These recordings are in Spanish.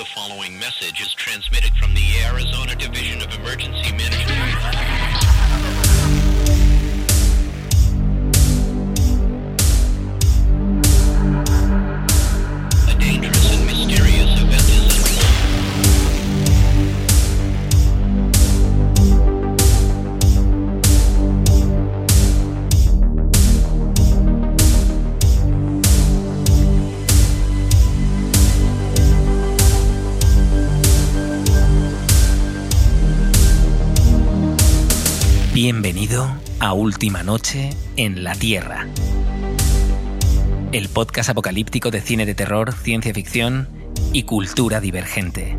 The following message is transmitted from the Arizona Division of Emergency Management. Bienvenido a Última Noche en la Tierra. El podcast apocalíptico de cine de terror, ciencia ficción y cultura divergente.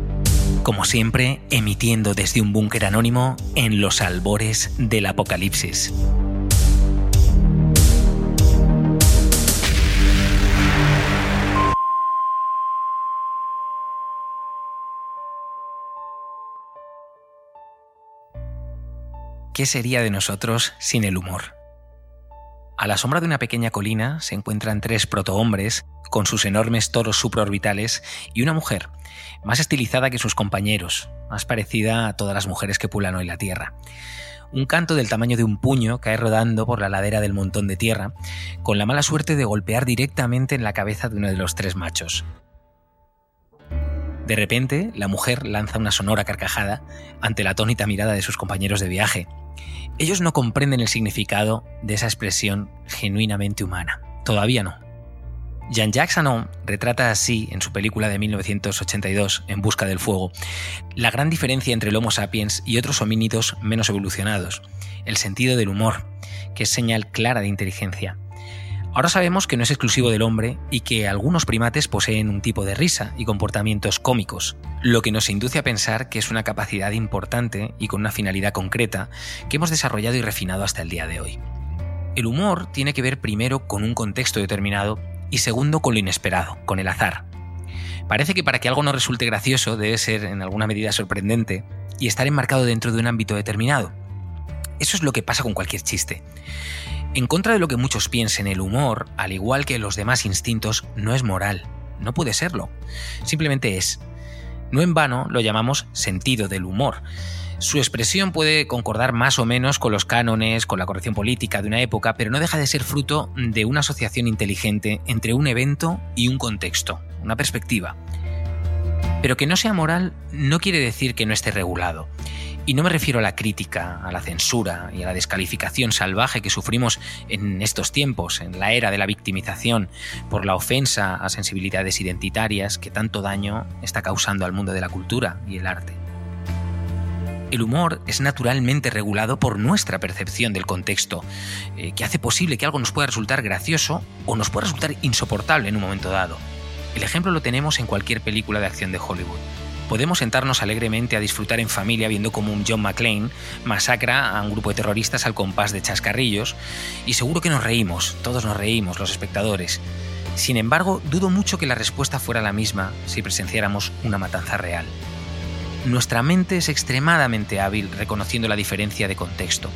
Como siempre, emitiendo desde un búnker anónimo en los albores del apocalipsis. ¿Qué sería de nosotros sin el humor? A la sombra de una pequeña colina se encuentran tres protohombres con sus enormes toros supraorbitales y una mujer, más estilizada que sus compañeros, más parecida a todas las mujeres que pulan hoy la Tierra. Un canto del tamaño de un puño cae rodando por la ladera del montón de tierra, con la mala suerte de golpear directamente en la cabeza de uno de los tres machos. De repente, la mujer lanza una sonora carcajada ante la atónita mirada de sus compañeros de viaje. Ellos no comprenden el significado de esa expresión genuinamente humana. Todavía no. Jean-Jacques Anon retrata así, en su película de 1982, En busca del fuego, la gran diferencia entre el Homo sapiens y otros homínidos menos evolucionados, el sentido del humor, que es señal clara de inteligencia. Ahora sabemos que no es exclusivo del hombre y que algunos primates poseen un tipo de risa y comportamientos cómicos, lo que nos induce a pensar que es una capacidad importante y con una finalidad concreta que hemos desarrollado y refinado hasta el día de hoy. El humor tiene que ver primero con un contexto determinado y segundo con lo inesperado, con el azar. Parece que para que algo no resulte gracioso debe ser en alguna medida sorprendente y estar enmarcado dentro de un ámbito determinado. Eso es lo que pasa con cualquier chiste. En contra de lo que muchos piensen, el humor, al igual que los demás instintos, no es moral. No puede serlo. Simplemente es. No en vano lo llamamos sentido del humor. Su expresión puede concordar más o menos con los cánones, con la corrección política de una época, pero no deja de ser fruto de una asociación inteligente entre un evento y un contexto, una perspectiva. Pero que no sea moral no quiere decir que no esté regulado. Y no me refiero a la crítica, a la censura y a la descalificación salvaje que sufrimos en estos tiempos, en la era de la victimización, por la ofensa a sensibilidades identitarias que tanto daño está causando al mundo de la cultura y el arte. El humor es naturalmente regulado por nuestra percepción del contexto, eh, que hace posible que algo nos pueda resultar gracioso o nos pueda resultar insoportable en un momento dado. El ejemplo lo tenemos en cualquier película de acción de Hollywood podemos sentarnos alegremente a disfrutar en familia viendo cómo un John McClane masacra a un grupo de terroristas al compás de chascarrillos y seguro que nos reímos, todos nos reímos, los espectadores. Sin embargo, dudo mucho que la respuesta fuera la misma si presenciáramos una matanza real. Nuestra mente es extremadamente hábil reconociendo la diferencia de contexto.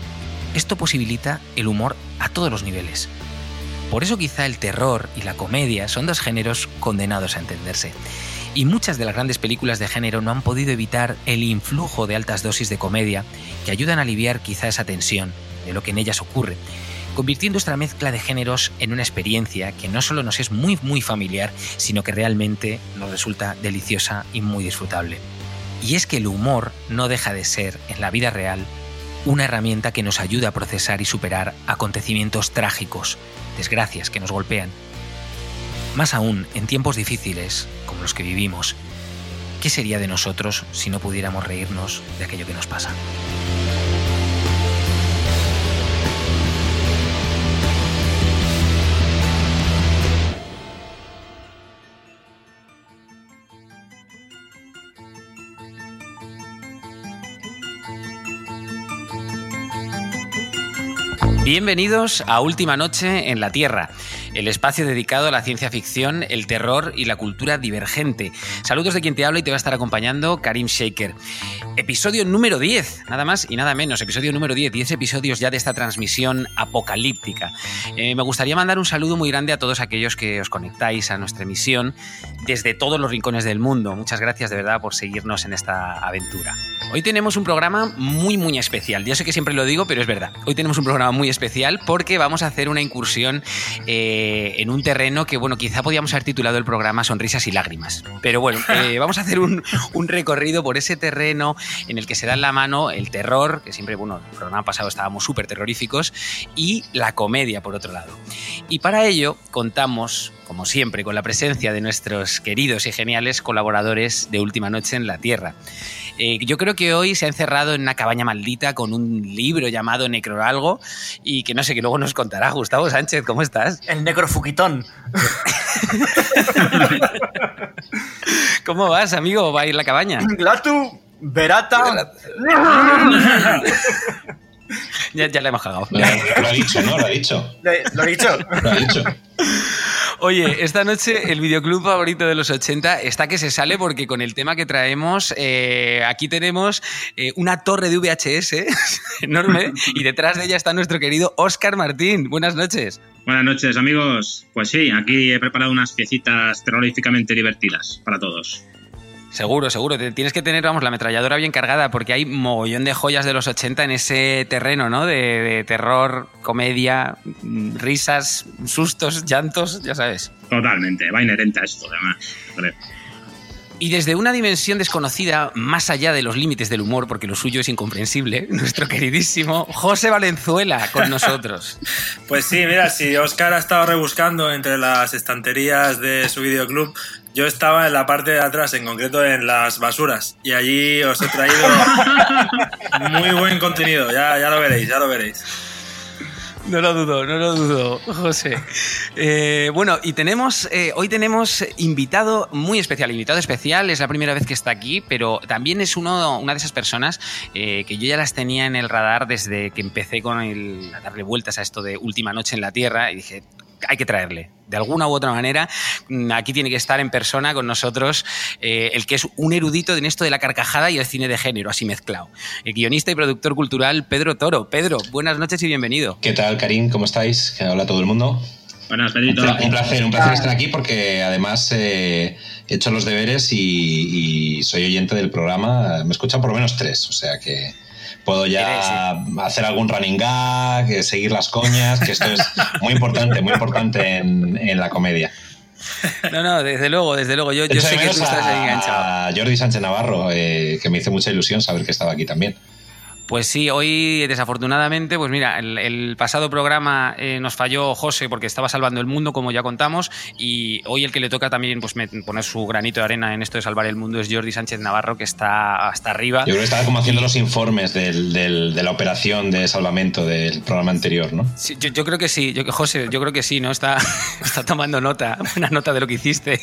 Esto posibilita el humor a todos los niveles. Por eso quizá el terror y la comedia son dos géneros condenados a entenderse y muchas de las grandes películas de género no han podido evitar el influjo de altas dosis de comedia que ayudan a aliviar quizá esa tensión de lo que en ellas ocurre, convirtiendo esta mezcla de géneros en una experiencia que no solo nos es muy muy familiar, sino que realmente nos resulta deliciosa y muy disfrutable. Y es que el humor no deja de ser, en la vida real, una herramienta que nos ayuda a procesar y superar acontecimientos trágicos, desgracias que nos golpean más aún, en tiempos difíciles, los que vivimos, ¿qué sería de nosotros si no pudiéramos reírnos de aquello que nos pasa? Bienvenidos a Última Noche en la Tierra, el espacio dedicado a la ciencia ficción, el terror y la cultura divergente. Saludos de quien te habla y te va a estar acompañando Karim Shaker. Episodio número 10, nada más y nada menos, episodio número 10, 10 episodios ya de esta transmisión apocalíptica. Eh, me gustaría mandar un saludo muy grande a todos aquellos que os conectáis a nuestra emisión desde todos los rincones del mundo. Muchas gracias de verdad por seguirnos en esta aventura. Hoy tenemos un programa muy, muy especial. Yo sé que siempre lo digo, pero es verdad. Hoy tenemos un programa muy especial porque vamos a hacer una incursión eh, en un terreno que, bueno, quizá podíamos haber titulado el programa Sonrisas y Lágrimas. Pero bueno, eh, vamos a hacer un, un, recorrido por ese terreno en el que se da en la mano el terror, que siempre, bueno, el programa pasado estábamos súper terroríficos, y la comedia, por otro lado. Y para ello contamos como siempre, con la presencia de nuestros queridos y geniales colaboradores de Última Noche en la Tierra. Eh, yo creo que hoy se ha encerrado en una cabaña maldita con un libro llamado Necroalgo y que no sé, que luego nos contará. Gustavo Sánchez, ¿cómo estás? El necrofuquitón. ¿Cómo vas, amigo? ¿Va a ir la cabaña? Glatu, Verata. ya, ya le hemos cagado. Lo, lo, ha dicho, ¿no? Lo ha dicho. Lo ha dicho. Lo ha dicho. Oye, esta noche el videoclub favorito de los 80 está que se sale porque con el tema que traemos, eh, aquí tenemos eh, una torre de VHS enorme y detrás de ella está nuestro querido Oscar Martín. Buenas noches. Buenas noches, amigos. Pues sí, aquí he preparado unas piecitas terroríficamente divertidas para todos. Seguro, seguro. Tienes que tener, vamos, la ametralladora bien cargada porque hay mogollón de joyas de los 80 en ese terreno, ¿no? De, de, terror, comedia, risas, sustos, llantos, ya sabes. Totalmente, va inherente a esto, además. Y desde una dimensión desconocida, más allá de los límites del humor, porque lo suyo es incomprensible, nuestro queridísimo José Valenzuela con nosotros. Pues sí, mira, si Oscar ha estado rebuscando entre las estanterías de su videoclub, yo estaba en la parte de atrás, en concreto en las basuras, y allí os he traído muy buen contenido, ya, ya lo veréis, ya lo veréis. No lo dudo, no lo dudo, José. Eh, bueno, y tenemos, eh, hoy tenemos invitado muy especial, invitado especial, es la primera vez que está aquí, pero también es uno, una de esas personas eh, que yo ya las tenía en el radar desde que empecé con el, a darle vueltas a esto de Última Noche en la Tierra y dije, hay que traerle. De alguna u otra manera, aquí tiene que estar en persona con nosotros eh, el que es un erudito en esto de la carcajada y el cine de género, así mezclado. El guionista y productor cultural Pedro Toro. Pedro, buenas noches y bienvenido. ¿Qué tal, Karim? ¿Cómo estáis? Hola todo el mundo. Buenas, Pedrito. Un, un placer, un placer estar aquí porque además eh, he hecho los deberes y, y, soy oyente del programa. Me escuchan por lo menos tres, o sea que puedo ya hacer algún running gag, seguir las coñas, que esto es muy importante, muy importante en, en la comedia. No, no, desde luego, desde luego. Yo, yo sé que tú estás ahí enganchado. A Jordi Sánchez Navarro, eh, que me hizo mucha ilusión saber que estaba aquí también. Pues sí, hoy desafortunadamente, pues mira, el, el pasado programa eh, nos falló José porque estaba salvando el mundo, como ya contamos, y hoy el que le toca también pues, poner su granito de arena en esto de salvar el mundo es Jordi Sánchez Navarro, que está hasta arriba. Yo creo que estaba como haciendo los informes del, del, de la operación de salvamento del programa anterior, ¿no? Sí, yo, yo, creo que sí, yo, José, yo creo que sí, ¿no? Está, está tomando nota, una nota de lo que hiciste.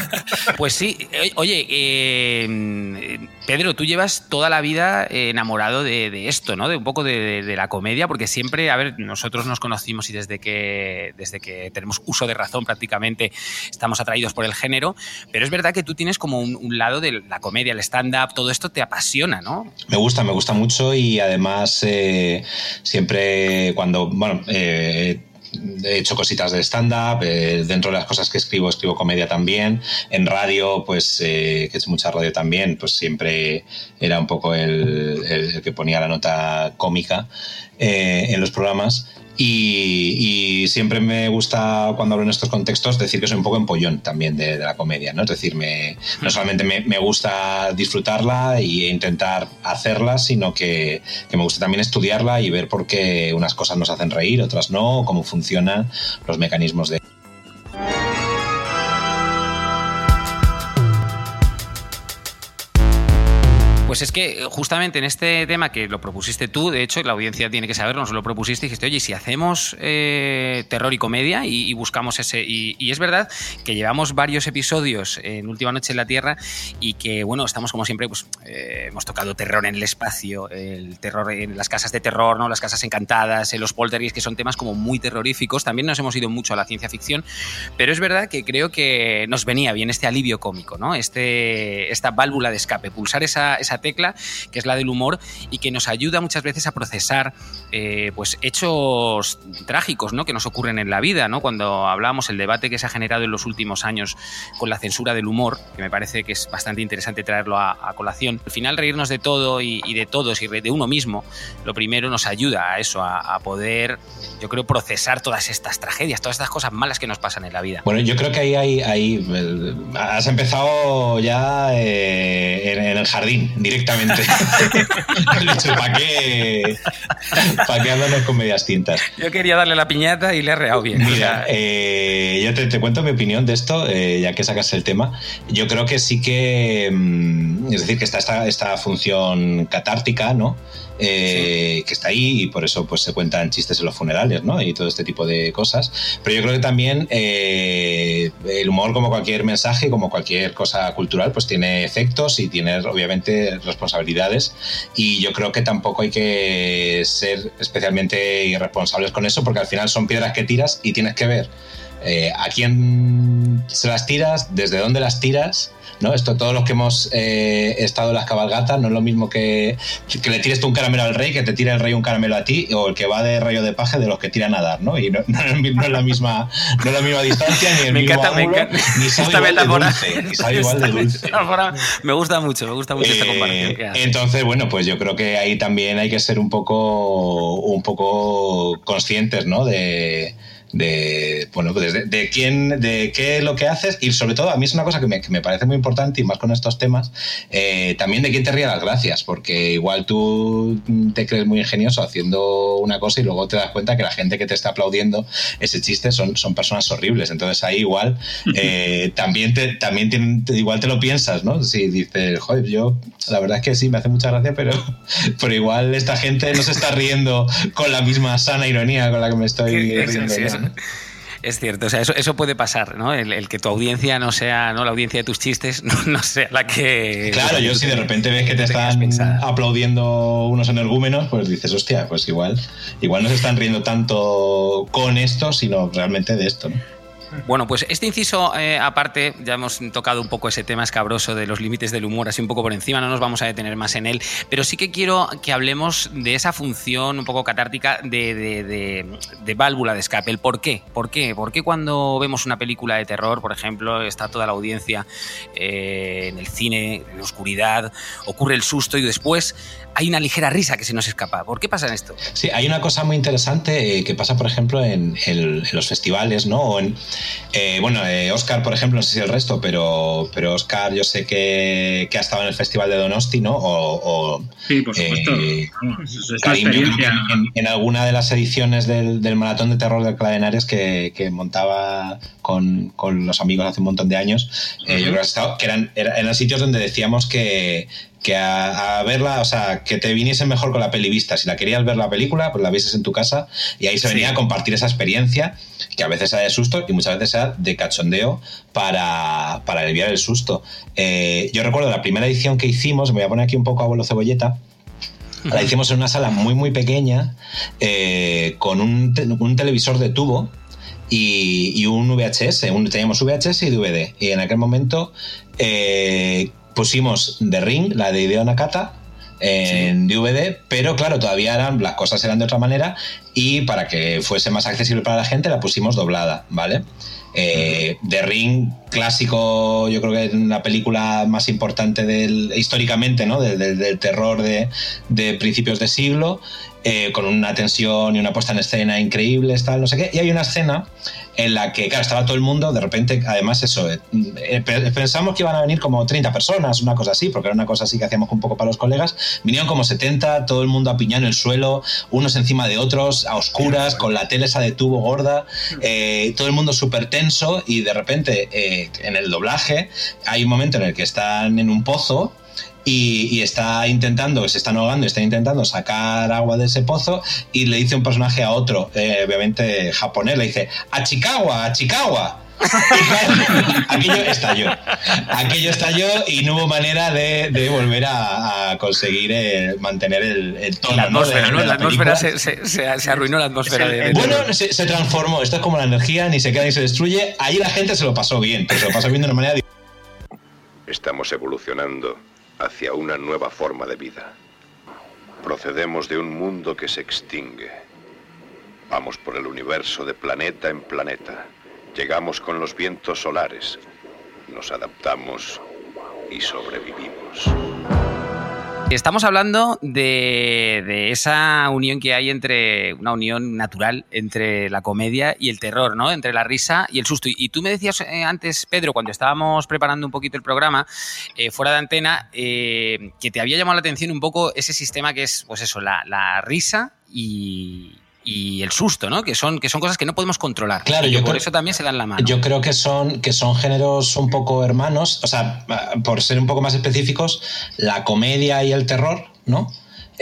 pues sí, oye, eh, Pedro, tú llevas toda la vida enamorado de esto, ¿no? De un poco de, la comedia, porque siempre, a ver, nosotros nos conocimos y desde que, desde que tenemos uso de razón prácticamente estamos atraídos por el género, pero es verdad que tú tienes como un, un lado de la comedia, el stand-up, todo esto te apasiona, ¿no? Me gusta, me gusta mucho y además eh, siempre cuando, bueno, eh, he hecho cositas de stand-up, eh, dentro de las cosas que escribo, escribo comedia también, en radio, pues eh, que he hecho mucha radio también, pues siempre era un poco el, el que ponía la nota cómica eh, en los programas. Y, y, siempre me gusta cuando hablo en estos contextos decir que soy un poco empollón también de, de la comedia, ¿no? Es decir, me, no solamente me, me, gusta disfrutarla e intentar hacerla, sino que, que, me gusta también estudiarla y ver por qué unas cosas nos hacen reír, otras no, cómo funcionan los mecanismos de... Pues es que justamente en este tema que lo propusiste tú, de hecho, la audiencia tiene que saberlo, nos lo propusiste y dijiste, oye, si hacemos eh, terror y comedia y, buscamos ese. Y, es verdad que llevamos varios episodios en Última Noche en la Tierra y que, bueno, estamos como siempre, pues eh, hemos tocado terror en el espacio, el terror en las casas de terror, ¿no? Las casas encantadas, en los poltergeists, que son temas como muy terroríficos. También nos hemos ido mucho a la ciencia ficción, pero es verdad que creo que nos venía bien este alivio cómico, ¿no? Este, esta válvula de escape, pulsar esa, esa tecla que es la del humor y que nos ayuda muchas veces a procesar eh, pues hechos trágicos ¿no? que nos ocurren en la vida. ¿no? Cuando hablamos el debate que se ha generado en los últimos años con la censura del humor, que me parece que es bastante interesante traerlo a, colación, al final reírnos de todo y, de todos y de uno mismo, lo primero nos ayuda a eso, a, poder, yo creo, procesar todas estas tragedias, todas estas cosas malas que nos pasan en la vida. Bueno, yo creo que ahí, ahí, ahí has empezado ya eh, en, en el jardín directamente. ¿Para qué, pa qué hablarnos con medias tintas? Yo quería darle la piñata y le he reado bien. Mira, eh, yo te, te, cuento mi opinión de esto, eh, ya que sacas el tema. Yo creo que sí que, mm, es decir, que está esta, esta función catártica, ¿no? Eh, sí. que está ahí y por eso pues se cuentan chistes en los funerales, ¿no? Y todo este tipo de cosas. Pero yo creo que también eh, el humor, como cualquier mensaje, como cualquier cosa cultural, pues tiene efectos y tiene obviamente responsabilidades. Y yo creo que tampoco hay que ser especialmente irresponsables con eso, porque al final son piedras que tiras y tienes que ver eh, a quién se las tiras, desde dónde las tiras ¿no? Esto, todos los que hemos eh, estado en las cabalgatas, no es lo mismo que, que le tires tú un caramelo al rey, que te tire el rey un caramelo a ti, o el que va de rayo de paje de los que tiran a dar, ¿no? Y no, no, no, es, la misma, no es la misma distancia, ni el me mismo encanta, ángulo, me encanta. ni sabe Esta igual metáfora, de dulce, ni sabe igual de dulce. Me gusta mucho, me gusta mucho esta comparación que Eh, hace. entonces, bueno, pues yo creo que ahí también hay que ser un poco, un poco conscientes, ¿no? De, de bueno pues de, de, quién de qué es lo que haces y sobre todo a mí es una cosa que me, que me parece muy importante y más con estos temas eh, también de quién te ríe las gracias porque igual tú te crees muy ingenioso haciendo una cosa y luego te das cuenta que la gente que te está aplaudiendo ese chiste son, son personas horribles entonces ahí igual eh, también te también te, igual te lo piensas no si dices joder yo la verdad es que sí me hace mucha gracia pero pero igual esta gente no se está riendo con la misma sana ironía con la que me estoy riendo. Es cierto, o sea, eso, eso puede pasar, ¿no? El, el, que tu audiencia no sea, ¿no? La audiencia de tus chistes no, no sea la que. Claro, yo si de repente ves que te están aplaudiendo unos energúmenos, pues dices, hostia, pues igual, igual no se están riendo tanto con esto, sino realmente de esto, ¿no? Bueno, pues este inciso eh, aparte, ya hemos tocado un poco ese tema escabroso de los límites del humor, así un poco por encima, no nos vamos a detener más en él, pero sí que quiero que hablemos de esa función un poco catártica de, de, válvula de escape, el por qué, por qué, por qué cuando vemos una película de terror, por ejemplo, está toda la audiencia eh, en el cine, en la oscuridad, ocurre el susto y después hay una ligera risa que se nos escapa. ¿Por qué pasa en esto? Sí, hay una cosa muy interesante eh, que pasa, por ejemplo, en, el, en los festivales, ¿no? O en, eh, bueno, eh, Oscar, por ejemplo, no sé si el resto, pero, pero Oscar yo sé que, que ha estado en el Festival de Donosti, ¿no? O, o sí, por supuesto. Vamos, es Karim, experiencia... en, en, alguna de las ediciones del, del Maratón de Terror de Cladenares que, que montaba con, con, los amigos hace un montón de años, uh -huh. yo creo que, estado, que eran, eran sitios donde decíamos que, que a, a, verla, o sea, que te viniese mejor con la peli vista. Si la querías ver la película, pues la vieses en tu casa y ahí se venía sí. a compartir esa experiencia, que a veces sea de susto y muchas veces sea de cachondeo para, para aliviar el susto. Eh, yo recuerdo la primera edición que hicimos, me voy a poner aquí un poco abuelo cebolleta. La hicimos en una sala muy, muy pequeña, eh, con un, te un televisor de tubo, y, y, un VHS, un, teníamos VHS y DVD. Y en aquel momento eh, pusimos The Ring, la de Hideo Nakata, en sí. DVD, pero claro, todavía eran, las cosas eran de otra manera y para que fuese más accesible para la gente la pusimos doblada, ¿vale? Eh, The Ring, clásico, yo creo que es la película más importante del, históricamente, ¿no? Del, del, del terror de, de, principios de siglo, eh, con una tensión y una puesta en escena increíbles, tal, no sé qué. Y hay una escena en la que, claro, estaba todo el mundo, de repente, además, eso, eh, pensamos que iban a venir como 30 personas, una cosa así, porque era una cosa así que hacíamos un poco para los colegas. Vinieron como 70, todo el mundo apiñado en el suelo, unos encima de otros, a oscuras, con la tele esa de tubo gorda, eh, todo el mundo súper tenso y de repente eh, en el doblaje hay un momento en el que están en un pozo y, y está intentando, se está ahogando, está intentando sacar agua de ese pozo y le dice un personaje a otro, eh, obviamente japonés, le dice, a Chicago, a Chicago. Aquello estalló. Aquello estalló y no hubo manera de, de volver a, a conseguir eh, mantener el, el tono. La ¿no? atmósfera, de- ¿no? de La atmósfera se, se- se- se arruinó la atmósfera el- Bueno, se, se transformó. Esto es como la energía, ni se queda ni se destruye. Ahí la gente se lo pasó bien, pero se lo pasó bien de una manera Estamos evolucionando hacia una nueva forma de vida. Procedemos de un mundo que se extingue. Vamos por el universo de planeta en planeta. Llegamos con los vientos solares. Nos adaptamos y sobrevivimos. Estamos hablando de, esa unión que hay entre, una unión natural entre la comedia y el terror, ¿no? Entre la risa y el susto. Y, tú me decías eh, antes, Pedro, cuando estábamos preparando un poquito el programa, eh, fuera de antena, eh, que te había llamado la atención un poco ese sistema que es, pues eso, la risa y, y el susto, ¿no? Que son, que son cosas que no podemos controlar. Claro, y yo por creo- eso también se dan la mano. Yo creo que son, que son géneros un poco hermanos. O sea, por ser un poco más específicos, la comedia y el terror, ¿no?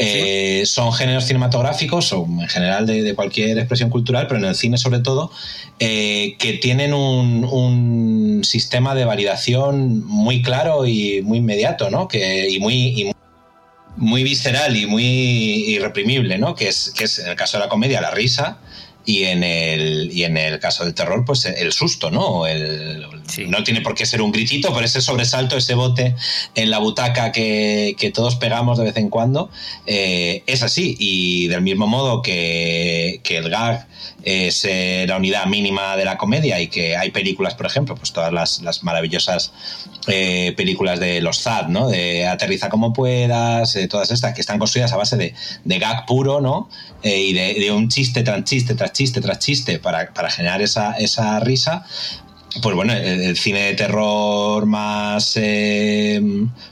Eh, son géneros cinematográficos o en general de, de cualquier expresión cultural, pero en el cine sobre todo, eh, que tienen un, un sistema de validación muy claro y muy inmediato, ¿no? Que, y muy, y muy muy visceral y muy irreprimible, ¿no? Que es, que es en el caso de la comedia la risa y en el, y en el caso del terror, pues el susto, ¿no? El, No tiene por qué ser un gritito, pero ese sobresalto, ese bote en la butaca que, que todos pegamos de vez en cuando, eh, es así. Y del mismo modo que, que el gag es eh, la unidad mínima de la comedia y que hay películas, por ejemplo, pues todas las, las maravillosas eh, películas de los ZAD, ¿no? De Aterriza como puedas, todas estas que están construidas a base de, de gag puro, ¿no? Y de, de un chiste tras chiste, tras chiste, tras chiste para, para generar esa, esa risa. Pues bueno, el, el cine de terror más, eh,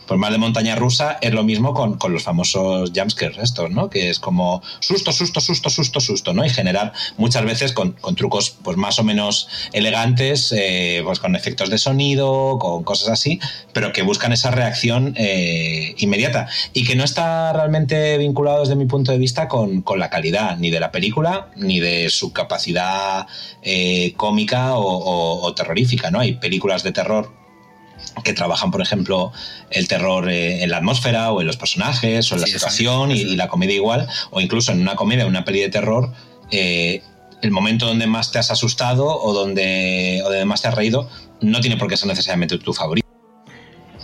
pues más de montaña rusa es lo mismo con, con los famosos jumpscares estos, ¿no? Que es como susto, susto, susto, susto, susto, ¿no? Y generar muchas veces con, con trucos pues más o menos elegantes, eh, pues con efectos de sonido, con cosas así, pero que buscan esa reacción eh, inmediata y que no está realmente vinculado desde mi punto de vista con, con la calidad ni de la película ni de su capacidad eh, cómica o terrorífica, ¿no? Hay películas de terror que trabajan, por ejemplo, el terror eh, en la atmósfera o en los personajes o en la Sí, situación y, la comedia igual, o incluso en una comedia, en una peli de terror, eh, el momento donde más te has asustado o donde, o donde más te has reído no tiene por qué ser necesariamente tu favorito.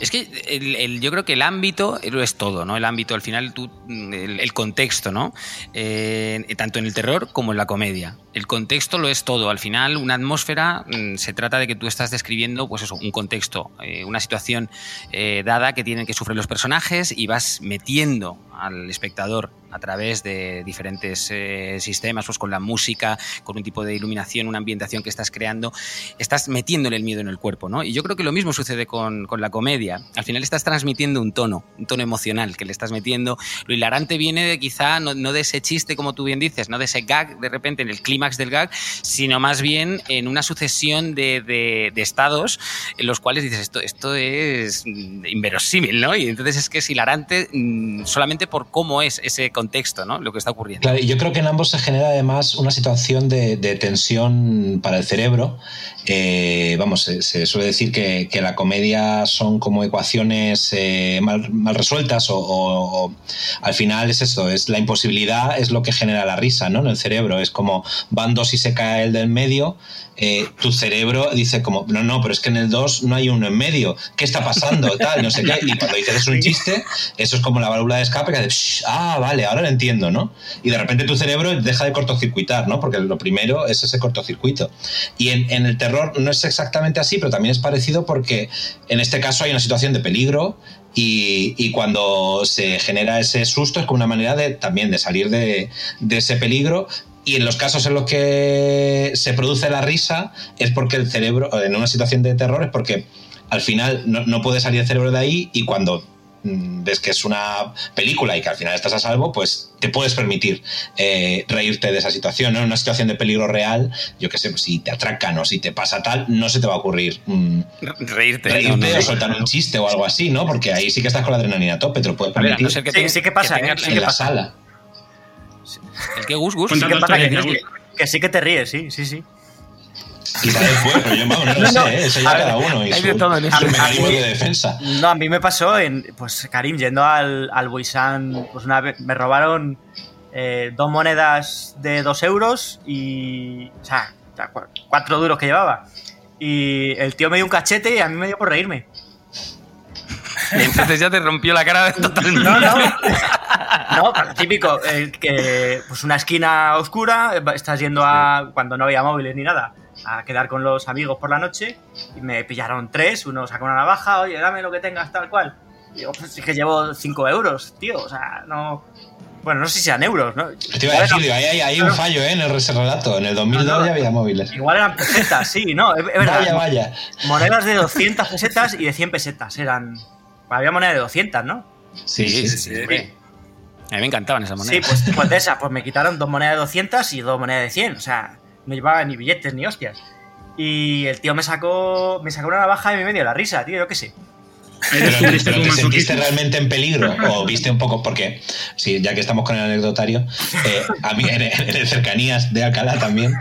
Es que yo creo que el ámbito lo es todo, ¿no? El ámbito, al final, tú, el, el contexto, ¿no? Eh, tanto en el terror como en la comedia. El contexto lo es todo. Al final, una atmósfera mm, se trata de que tú estás describiendo, pues eso, un contexto, eh, una situación eh, dada que tienen que sufrir los personajes y vas metiendo al espectador a través de diferentes eh, sistemas, pues con la música, con un tipo de iluminación, una ambientación que estás creando, estás metiéndole el miedo en el cuerpo, ¿no? Y yo creo que lo mismo sucede con, con la comedia. Al final estás transmitiendo un tono, un tono emocional que le estás metiendo. Lo hilarante viene de quizá no, no de ese chiste, como tú bien dices, no de ese gag de repente en el clímax del gag, sino más bien en una sucesión de, de- de estados en los cuales dices, esto, esto es inverosímil, ¿no? Y entonces es que es hilarante mm, solamente por cómo es ese contexto, ¿no? Lo que está ocurriendo. Claro, y yo creo que en ambos se genera además una situación de tensión para el cerebro. Eh, vamos, se, se suele decir que, que la comedia son como ecuaciones eh, mal, mal resueltas o, o- o al final es eso, es la imposibilidad, es lo que genera la risa ¿no? en el cerebro. Es como van dos y se cae el del medio. eh, tu cerebro dice como, no, no, pero es que en el 2 no hay uno en medio. ¿Qué está pasando? Tal, no sé qué. Y cuando dices es un chiste, eso es como la válvula de escape que "Shh, ah, vale, ahora lo entiendo, ¿no? Y de repente tu cerebro deja de cortocircuitar, ¿no? Porque lo primero es ese cortocircuito. Y en, en el no es exactamente así, pero también es parecido porque en este caso hay una situación de peligro y, cuando se genera ese susto es como una manera de también de salir de, ese peligro. Y en los casos en los que se produce la risa es porque el cerebro, en una situación de terror, es porque al final no, no puede salir el cerebro de ahí y cuando ves que es una película y que al final estás a salvo, pues te puedes permitir eh, reírte de esa situación. ¿no? En una situación de peligro real, yo qué sé, pues, si te atracan o si te pasa tal, no se te va a ocurrir mm, Reírte. reírte no, no. o soltar un chiste o algo así, ¿no? Porque ahí sí que estás con la adrenalina a tope, te lo puedes ver, permitir que Sí, tenga- sí que pasa, tenga- ¿eh? Sí en que la pasa. sala. El que Gus Gus. Que, que- que sí que te ríes, sí, sí, sí. Quizá después, pero yo no lo sé, ¿eh? eso ya cada uno y hay su, todo en su mí- mecanismo de defensa. No, a mí me pasó en, pues Karim, yendo al, al Buisan, pues una vez me robaron eh, dos monedas de dos euros y, o sea, cu- cuatro duros que llevaba. Y el tío me dio un cachete y a mí me dio por reírme. Entonces ya te rompió la cara totalmente. No, no. No, típico, eh, que pues una esquina oscura, eh, estás yendo a, cuando no había móviles ni nada, a quedar con los amigos por la noche y me pillaron tres, uno sacó una navaja, oye, dame lo que tengas tal cual. Y digo, pues es que llevo cinco euros, tío, o sea, no... Bueno, no sé si sean euros, ¿no? Te iba a decir, ahí hay, hay un fallo ¿eh? en el relato. En el 2002 No, no. ya había móviles. Igual eran pesetas, sí, no, es, verdad. Vaya, vaya. Monedas de 200 pesetas y de 100 pesetas eran... Había moneda de 200, ¿no? Sí, sí, sí. sí. A mí me encantaban esas Sí, monedas. pues, pues de esas, pues me quitaron dos monedas de 200 y dos monedas de 100. O sea, no llevaba ni billetes ni hostias. Y el tío me sacó, me sacó una navaja y me dio la risa, tío, yo qué sé. Pero, pero ¿te sentiste realmente en peligro? ¿O viste un poco? Porque, sí, ya que estamos con el anecdotario, eh, a mí en, en cercanías de Alcalá también,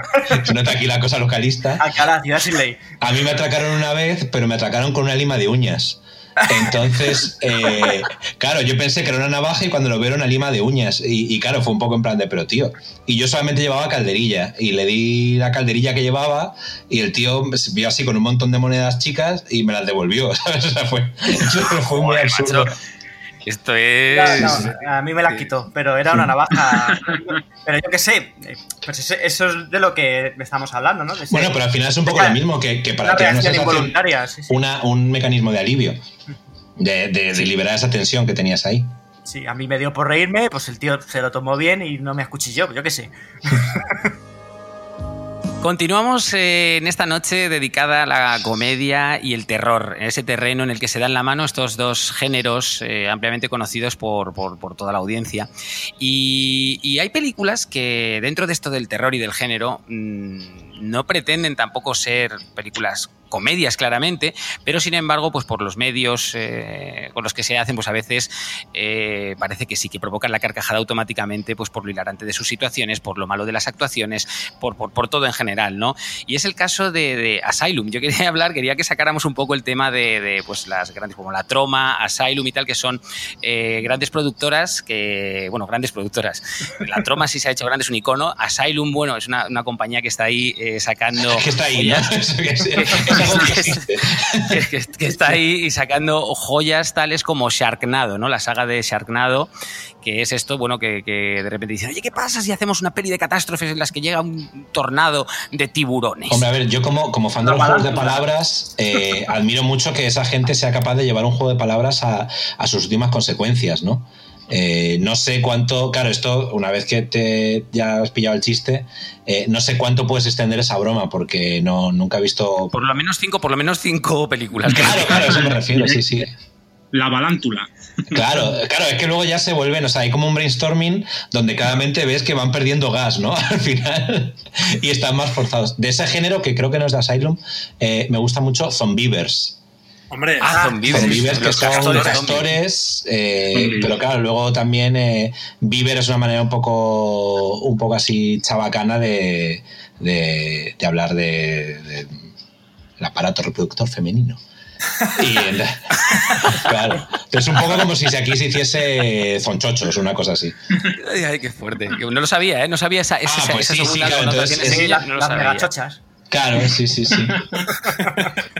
se nota aquí la cosa localista. Alcalá, ciudad sin ley. A mí me atracaron una vez, pero me atracaron con una lima de uñas. Entonces, eh, claro, yo pensé que era una navaja y cuando lo vieron una lima de uñas. Y, y claro, fue un poco en plan de, pero tío. Y yo solamente llevaba calderilla. Y le di la calderilla que llevaba y el tío se vio así con un montón de monedas chicas y me las devolvió. ¿sabes? O sea, fue, fue muy absurdo. macho. Esto es. No, no, a mí me la quitó, pero era una navaja. Pero yo qué sé, pues eso, eso es de lo que estamos hablando, ¿no? De Bueno, pero al final es un poco lo mismo que, que para una crear una sensación, involuntaria, sí, sí. una, un mecanismo de alivio. De, de- de liberar esa tensión que tenías ahí. Sí, a mí me dio por reírme, pues el tío se lo tomó bien y no me acuchilló, yo qué sé. Continuamos eh, en esta noche dedicada a la comedia y el terror, ese terreno en el que se dan la mano estos dos géneros eh, ampliamente conocidos por, por- por toda la audiencia. Y, y hay películas que dentro de esto del terror y del género mm, no pretenden tampoco ser películas comedias claramente, pero sin embargo, pues por los medios eh, con los que se hacen, pues a veces eh, parece que sí, que provocan la carcajada automáticamente, pues por lo hilarante de sus situaciones, por lo malo de las actuaciones, por, por, todo en general, ¿no? Y es el caso de, Asylum. Yo quería hablar, quería que sacáramos un poco el tema de, de, pues las grandes, como la Troma, Asylum y tal, que son eh, grandes productoras que, bueno, grandes productoras. La Troma sí se ha hecho grande, es un icono. Asylum, bueno, es una, una compañía que está ahí eh, sacando... Es que está ahí, ¿no? Eso que es, es está ahí y sacando joyas tales como Sharknado, ¿no? La saga de Sharknado, que es esto, bueno, que, que de repente dicen, oye, ¿qué pasa si hacemos una peli de catástrofes en las que llega un tornado de tiburones? Hombre, a ver, yo como, como fan de los juegos de palabras, eh, admiro mucho que esa gente sea capaz de llevar un juego de palabras a, a sus últimas consecuencias, ¿no? Eh, no sé cuánto, claro, esto, una vez que te ya has pillado el chiste, eh, no sé cuánto puedes extender esa broma, porque no, nunca he visto. Por lo menos cinco, por lo menos cinco películas. Claro, claro, a eso me refiero, sí, sí. La balántula. Claro, claro, es que luego ya se vuelven, o sea, hay como un brainstorming donde cada mente ves que van perdiendo gas, ¿no? Al final. Y están más forzados. De ese género, que creo que no es de Asylum, eh, me gusta mucho Zombievers. Hombre, Ah, que son castores castores, eh, pero claro, luego también eh, Bieber es una manera un poco, un poco así chabacana de, de, de hablar de, de el aparato reproductor femenino. Y en- claro, es un poco como si aquí se hiciese zonchochos, una cosa así. Ay, ay, qué fuerte. No lo sabía, ¿eh? No sabía esa, esa, Ah, pues esa sí, sí, claro, entonces connotación, es- ese Sí, guiño, la- no lo las sabía. megachochas. Claro, sí, sí, sí.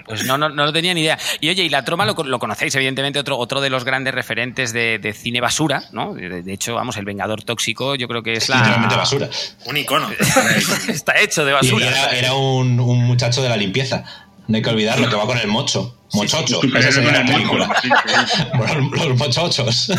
Pues no, no, no lo tenía ni idea. Y oye, y la troma lo, lo conocéis, evidentemente, otro, otro de los grandes referentes de, de cine basura, ¿no? De, de hecho, vamos, el Vengador Tóxico, yo creo que es la. Literalmente basura. un icono. Está hecho de Y basura. era, era un, un muchacho de la limpieza. No hay que olvidarlo, que va con el mocho. Mochocho, esa sería la película. Sí, sí. Los, los mochochos.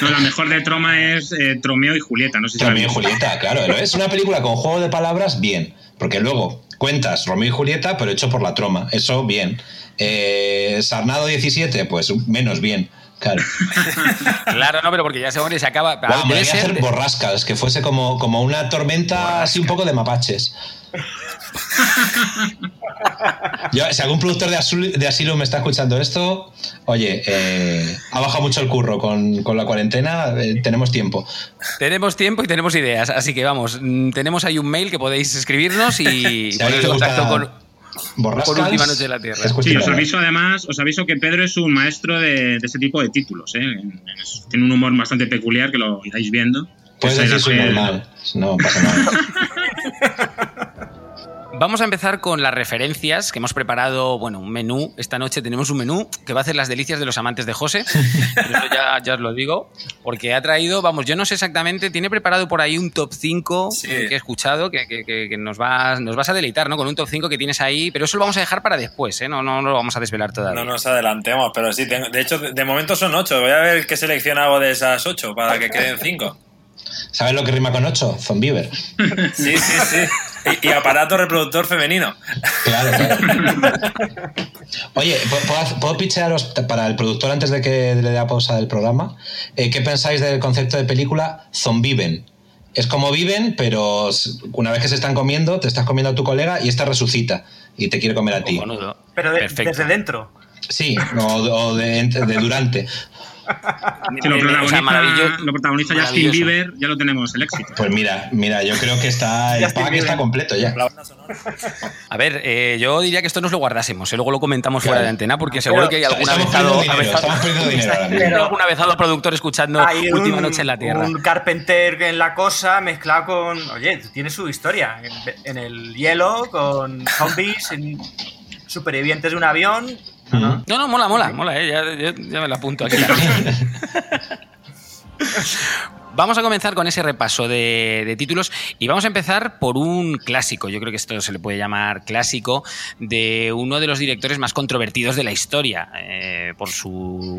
No, la mejor de Troma es eh, Tromeo y Julieta. No sé si la Romeo y. Julieta, claro. ¿lo Es una película con juego de palabras, bien. Porque luego cuentas Romeo y Julieta, pero hecho por la troma. Eso, bien. Eh, Sarnado 17, pues menos bien. Claro. Claro, no, pero porque ya ese hombre se acaba. Guau, me voy a hacer ser- borrascas, que fuese como, como una tormenta así un poco de mapaches. Yo, si algún productor de, Asul- de Asylum me está escuchando esto, oye, eh, ha bajado mucho el curro con, con la cuarentena, eh, tenemos tiempo. Tenemos tiempo y tenemos ideas, así que vamos, mm, tenemos ahí un mail que podéis escribirnos y Si poneros en contacto con. Borrascas, Por Última Noche de la Tierra. Sí, os aviso además, os aviso que Pedro es un maestro de, de ese tipo de títulos. ¿eh? Tiene un humor bastante peculiar que lo iráis viendo. Puedes Esa es decir normal, no pasa nada. Vamos a empezar con las referencias que hemos preparado. Bueno, un menú. Esta noche tenemos un menú que va a hacer las delicias de los amantes de José. Eso ya, ya os lo digo. Porque ha traído, vamos, yo no sé exactamente, tiene preparado por ahí un top 5 Sí. que he escuchado, que, que- que- que nos, vas, nos vas a deleitar, ¿no? Con un top 5 que tienes ahí, pero eso lo vamos a dejar para después, ¿eh? No, no, no lo vamos a desvelar todavía. No nos adelantemos, pero sí, tengo- de hecho, de, momento son ocho. Voy a ver qué selección hago de esas ocho para que queden cinco. ¿Sabes lo que rima con 8? Zombiever. Sí, sí, sí. Y, y aparato reproductor femenino. Claro, claro. Oye, ¿puedo- ¿puedo, pitchearos para el productor antes de que le dé la pausa del programa? Eh, ¿Qué pensáis del concepto de película Zombiven? Es como viven, pero una vez que se están comiendo, te estás comiendo a tu colega y esta resucita y te quiere comer a ti. Cojonudo. Pero de- desde dentro. Sí, o, o de, de durante. Si lo O sea, protagoniza, maravillo- lo protagoniza Justin. Bieber, ya lo tenemos, el éxito. Pues mira, mira, yo creo que está el pack está completo ya. La. A ver, eh, yo diría que esto nos lo guardásemos, ¿eh? luego lo comentamos Claro. fuera de antena, porque seguro que hay avezado, perdiendo dinero, hay algún avezado productor escuchando Hay Última un, Noche en la Tierra. un Carpenter en la cosa mezclado con. Oye, tiene su historia. En, en el hielo, con zombies, en supervivientes de un avión. No, no. No, no, mola, mola, mola, eh, ya, ya- ya me la apunto aquí también. Vamos a comenzar con ese repaso de, de títulos y vamos a empezar por un clásico, yo creo que esto se le puede llamar clásico, de uno de los directores más controvertidos de la historia, eh, por su,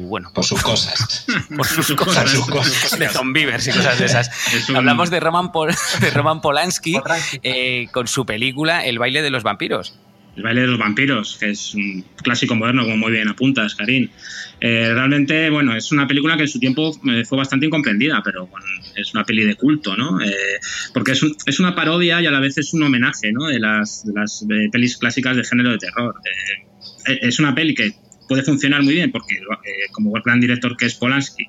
bueno, Por sus cosas. por sus Por cosas, sus cosas. de zombievers y cosas de esas. Es un- Hablamos de Roman, Pol- de Roman Polanski Polanski. eh, con su película El baile de los vampiros. El baile de los vampiros, que es un clásico moderno, como muy bien apuntas, Karim. Eh, realmente, bueno, es una película que en su tiempo eh, fue bastante incomprendida, pero bueno, es una peli de culto, ¿no? Eh, porque es, un- es una parodia y a la vez es un homenaje, ¿no? De las, de las eh, pelis clásicas de género de terror. Eh, es una peli que puede funcionar muy bien porque, eh, como el gran director que es Polanski,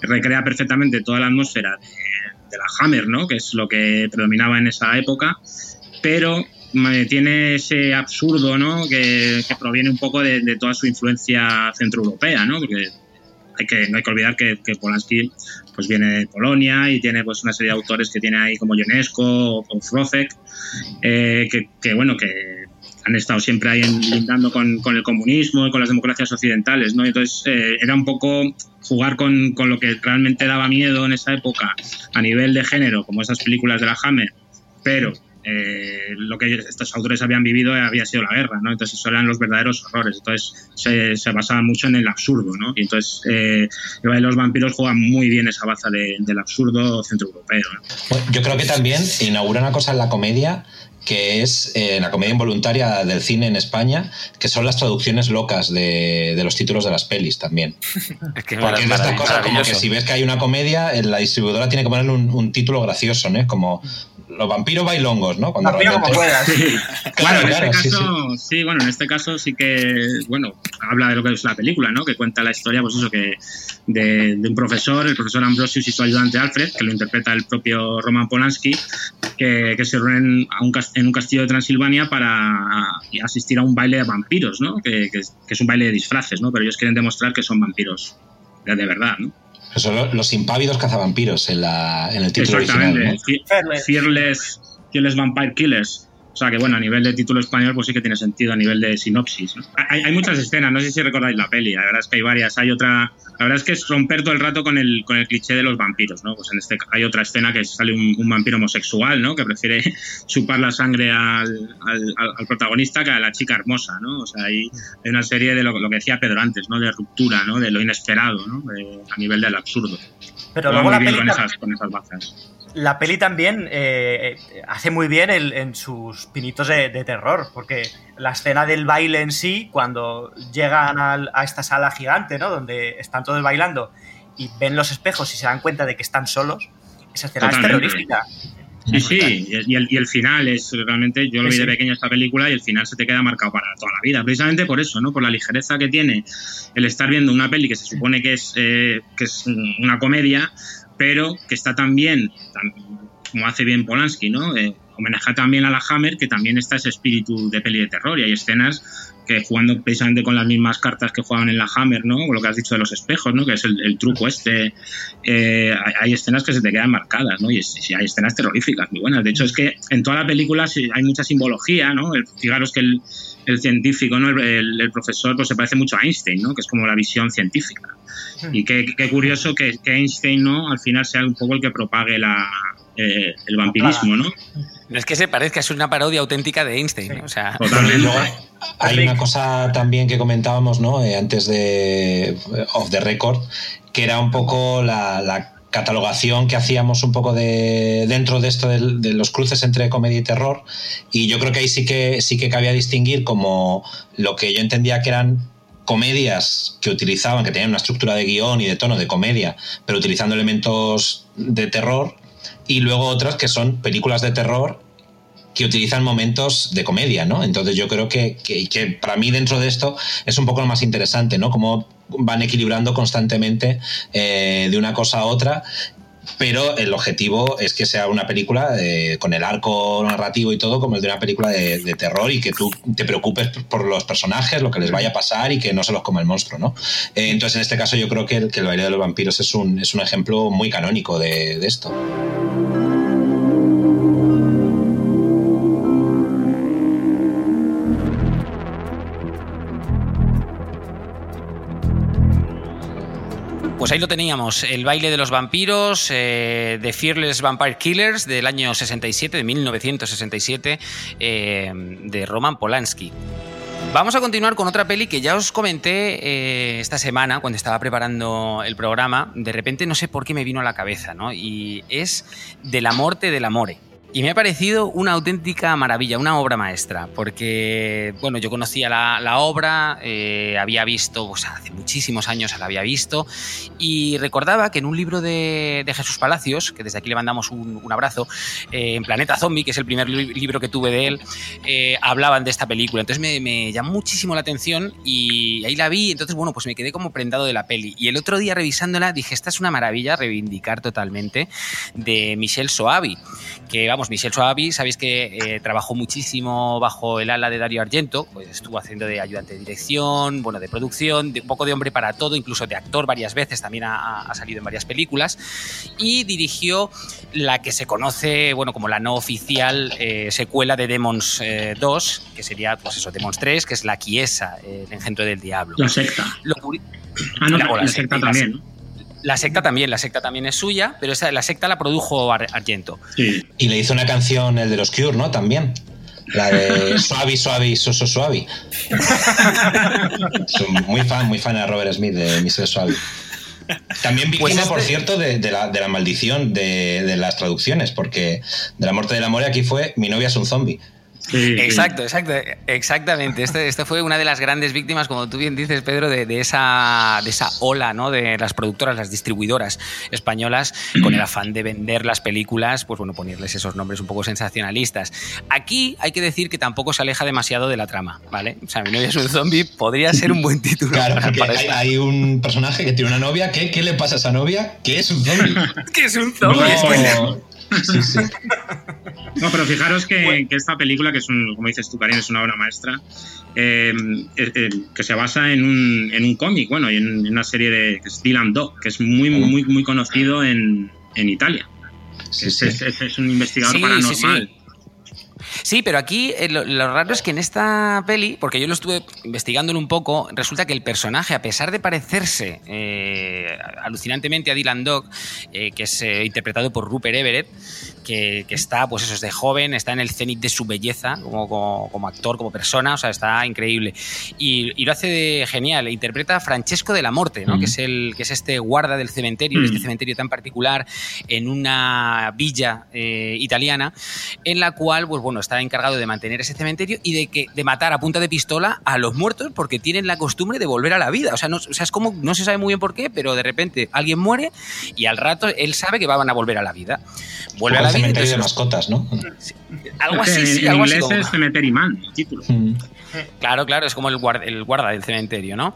recrea perfectamente toda la atmósfera de, de la Hammer, ¿no? Que es lo que predominaba en esa época, pero tiene ese absurdo, ¿no? Que, proviene un poco de, toda su influencia centroeuropea, ¿no? Porque hay que, no hay que olvidar que, que Polanski pues viene de Polonia y tiene pues una serie de autores que tiene ahí como Ionesco o, o Frozek, eh, que, bueno, que han estado siempre ahí lindando con, con el comunismo y con las democracias occidentales, ¿no? Entonces eh, era un poco jugar con, con lo que realmente daba miedo en esa época a nivel de género, como esas películas de la Hammer, pero eh, lo que estos autores habían vivido había sido la guerra, ¿no? Entonces eso eran los verdaderos horrores. Entonces se, se basaba mucho en el absurdo, ¿no? Y entonces eh, los vampiros juega muy bien esa baza de- del absurdo centroeuropeo. ¿no? Bueno, Yo creo que también inaugura una cosa en la comedia que es eh, la comedia involuntaria del cine en España, que son las traducciones locas de, de los títulos de las pelis también. Es que Porque es de estas cosas como que si ves que hay una comedia, eh, la distribuidora tiene que ponerle un, un título gracioso, ¿no? Como los vampiros bailongos, ¿no? Cuando Vampiro como puedas. Claro, en claro, este sí, caso, sí, bueno, en este caso sí que, bueno, habla de lo que es la película, ¿no? Que cuenta la historia, pues eso, que de, de un profesor, el profesor Ambrosius y su ayudante Alfred, que lo interpreta el propio Roman Polanski, que, que se reúnen a un cas- en un castillo de Transilvania para asistir a un baile de vampiros, ¿no? Que, que es, que es un baile de disfraces, ¿no? Pero ellos quieren demostrar que son vampiros de, de verdad, ¿no? Son lo- los impávidos cazavampiros en, la, en el título Exactamente. original, ¿no? Fe- Fearless. Fearless, Fearless Vampire Killers. O sea que, bueno, a nivel de título español, pues sí que tiene sentido a nivel de sinopsis. ¿no? Hay, hay muchas escenas, no sé si recordáis la peli, la verdad es que hay varias. Hay otra, la verdad es que es romper todo el rato con el, con el cliché de los vampiros, ¿no? Pues en este hay otra escena que sale un, un vampiro homosexual, ¿no? Que prefiere chupar la sangre al, al- protagonista que a la chica hermosa, ¿no? O sea, hay, hay una serie de lo, lo que decía Pedro antes, ¿no? De ruptura, ¿no? De lo inesperado, ¿no? De- a nivel del absurdo. Pero luego la peli, con esas, con esas bazas. La peli también eh, eh, hace muy bien el- en sus pinitos de, de terror, porque la escena del baile en sí, cuando llegan al- a esta sala gigante, ¿no? Donde están todos bailando y ven los espejos y se dan cuenta de que están solos, esa escena Totalmente. es terrorífica. Sí, sí, y el, y el final es realmente, yo lo vi de pequeño esta película y el final se te queda marcado para toda la vida, precisamente por eso, ¿no? Por la ligereza que tiene el estar viendo una peli que se supone que es, eh, que es una comedia, pero que está también, como hace bien Polanski, ¿no? Eh, homenajea también a la Hammer, que también está ese espíritu de peli de terror y hay escenas que jugando precisamente con las mismas cartas que jugaban en la Hammer, ¿no? Con lo que has dicho de los espejos, ¿no? Que es el, el truco este. eh, hay, hay escenas que se te quedan marcadas, ¿no? Y sí, hay escenas terroríficas muy buenas. De hecho, es que en toda la película hay mucha simbología, ¿no? El- fijaros que el, el científico, ¿no? El, profesor, pues se parece mucho a Einstein, ¿no? Que es como la visión científica. Y qué, qué curioso que, que Einstein, ¿no? Al final sea un poco el que propague la, eh, el vampirismo, ¿no? No es que se parezca, es una parodia auténtica de Einstein. O sea, Totalmente. Luego hay una cosa también que comentábamos ¿no? Eh, antes de eh, Off the Record, que era un poco la, la catalogación que hacíamos un poco de dentro de esto de, los cruces entre comedia y terror. Y yo creo que ahí sí que sí que cabía distinguir como lo que yo entendía que eran comedias que utilizaban, que tenían una estructura de guion y de tono de comedia, pero utilizando elementos de terror, y luego otras que son películas de terror que utilizan momentos de comedia, ¿no? Entonces yo creo que, que- para mí dentro de esto es un poco lo más interesante, ¿no? Cómo van equilibrando constantemente eh, de una cosa a otra, pero el objetivo es que sea una película eh, con el arco narrativo y todo como el de una película de, terror y que tú te preocupes por los personajes, lo que les vaya a pasar y que no se los coma el monstruo, ¿no? Eh, entonces en este caso yo creo que el, que el baile de los vampiros es un, es un ejemplo muy canónico de esto. Pues ahí lo teníamos, el baile de los vampiros, eh, The Fearless Vampire Killers del año 67, de 1967, eh, de Roman Polanski. Vamos a continuar con otra peli que ya os comenté eh, esta semana cuando estaba preparando el programa. De repente no sé por qué me vino a la cabeza, ¿no? Y es De la Morte del Amore. Y me ha parecido una auténtica maravilla, una obra maestra, porque, bueno, yo conocía la, la obra, eh, había visto, pues hace muchísimos años la había visto, y recordaba que en un libro de, de Jesús Palacios, que desde aquí le mandamos un, un abrazo, eh, en Planeta Zombie, que es el primer li- libro que tuve de él, eh, hablaban de esta película. Entonces me, me llamó muchísimo la atención y ahí la vi, entonces, bueno, pues me quedé como prendado de la peli. Y el otro día revisándola dije, esta es una maravilla, reivindicar totalmente, de Michelle Soavi, que vamos, Michelle Soavi, sabéis que eh, trabajó muchísimo bajo el ala de Dario Argento, pues estuvo haciendo de ayudante de dirección, bueno, de producción, de un poco de hombre para todo, incluso de actor varias veces, también ha, ha salido en varias películas, y dirigió la que se conoce, bueno, como la no oficial eh, secuela de Demons eh, 2, que sería, pues eso, Demons 3, que es La Chiesa, eh, el engendro del diablo. La secta. Lo Ah, no, La- la, la secta secta, también, ¿no? La secta también, la secta también es suya, pero esa, la secta la produjo Ar- Argento. Sí. Y le hizo una canción, el de los Cure, ¿no? También. La de Suavi, Suavi, Soso Suavi. Soy muy fan, muy fan de Robert Smith, de Mr. Suavi. También víctima, Pues este- por cierto, de, de la, de la maldición de, de las traducciones, porque de la muerte del amor aquí fue Mi novia es un zombie. Sí, sí. Exacto, exacto, exactamente. Este, este fue una de las grandes víctimas, como tú bien dices, Pedro, de, de esa, de esa ola ¿no? de las productoras, las distribuidoras españolas, con el afán de vender las películas, pues bueno, ponerles esos nombres un poco sensacionalistas. Aquí hay que decir que tampoco se aleja demasiado de la trama, ¿vale? O sea, mi novia es un zombie, podría ser un buen título. Claro, para- porque para hay, un personaje que tiene una novia. ¿Qué, ¿Qué le pasa a esa novia? Que es un zombie. que es un zombie. No. Sí, sí. No, pero fijaros que, que esta película, que es un, como dices tú, Karin, es una obra maestra, eh, eh, eh, que se basa en un, en un cómic, bueno, y en, en una serie de que es Dylan Dog, que es muy, muy, muy conocido en, en Italia. Sí, Es, un investigador paranormal. Sí, pero aquí eh, lo, raro es que en esta peli, porque yo lo estuve investigándolo un poco, resulta que el personaje, a pesar de parecerse eh, alucinantemente a Dylan Dog, eh, que es interpretado por Rupert Everett, que, que está, pues eso, es de joven, está en el cenit de su belleza como, como, como actor, como persona, o sea, está increíble. Y, y lo hace de genial, interpreta a Francesco de la Morte, ¿no? Mm. que, es el, que es este guarda del cementerio, este Mm. cementerio tan particular, en una villa eh, italiana, en la cual, pues bueno, está encargado de mantener ese cementerio y de que de matar a punta de pistola a los muertos porque tienen la costumbre de volver a la vida. O sea, no, o sea, es como, no se sabe muy bien por qué, pero de repente alguien muere y al rato él sabe que van a volver a la vida. Vuelve a la. Cementerio de mascotas, ¿no? algo así, en, sí, en algo así inglés como- es Cemetery Man, el título. Mm. Claro, claro, es como el guarda, el guarda del cementerio, ¿no?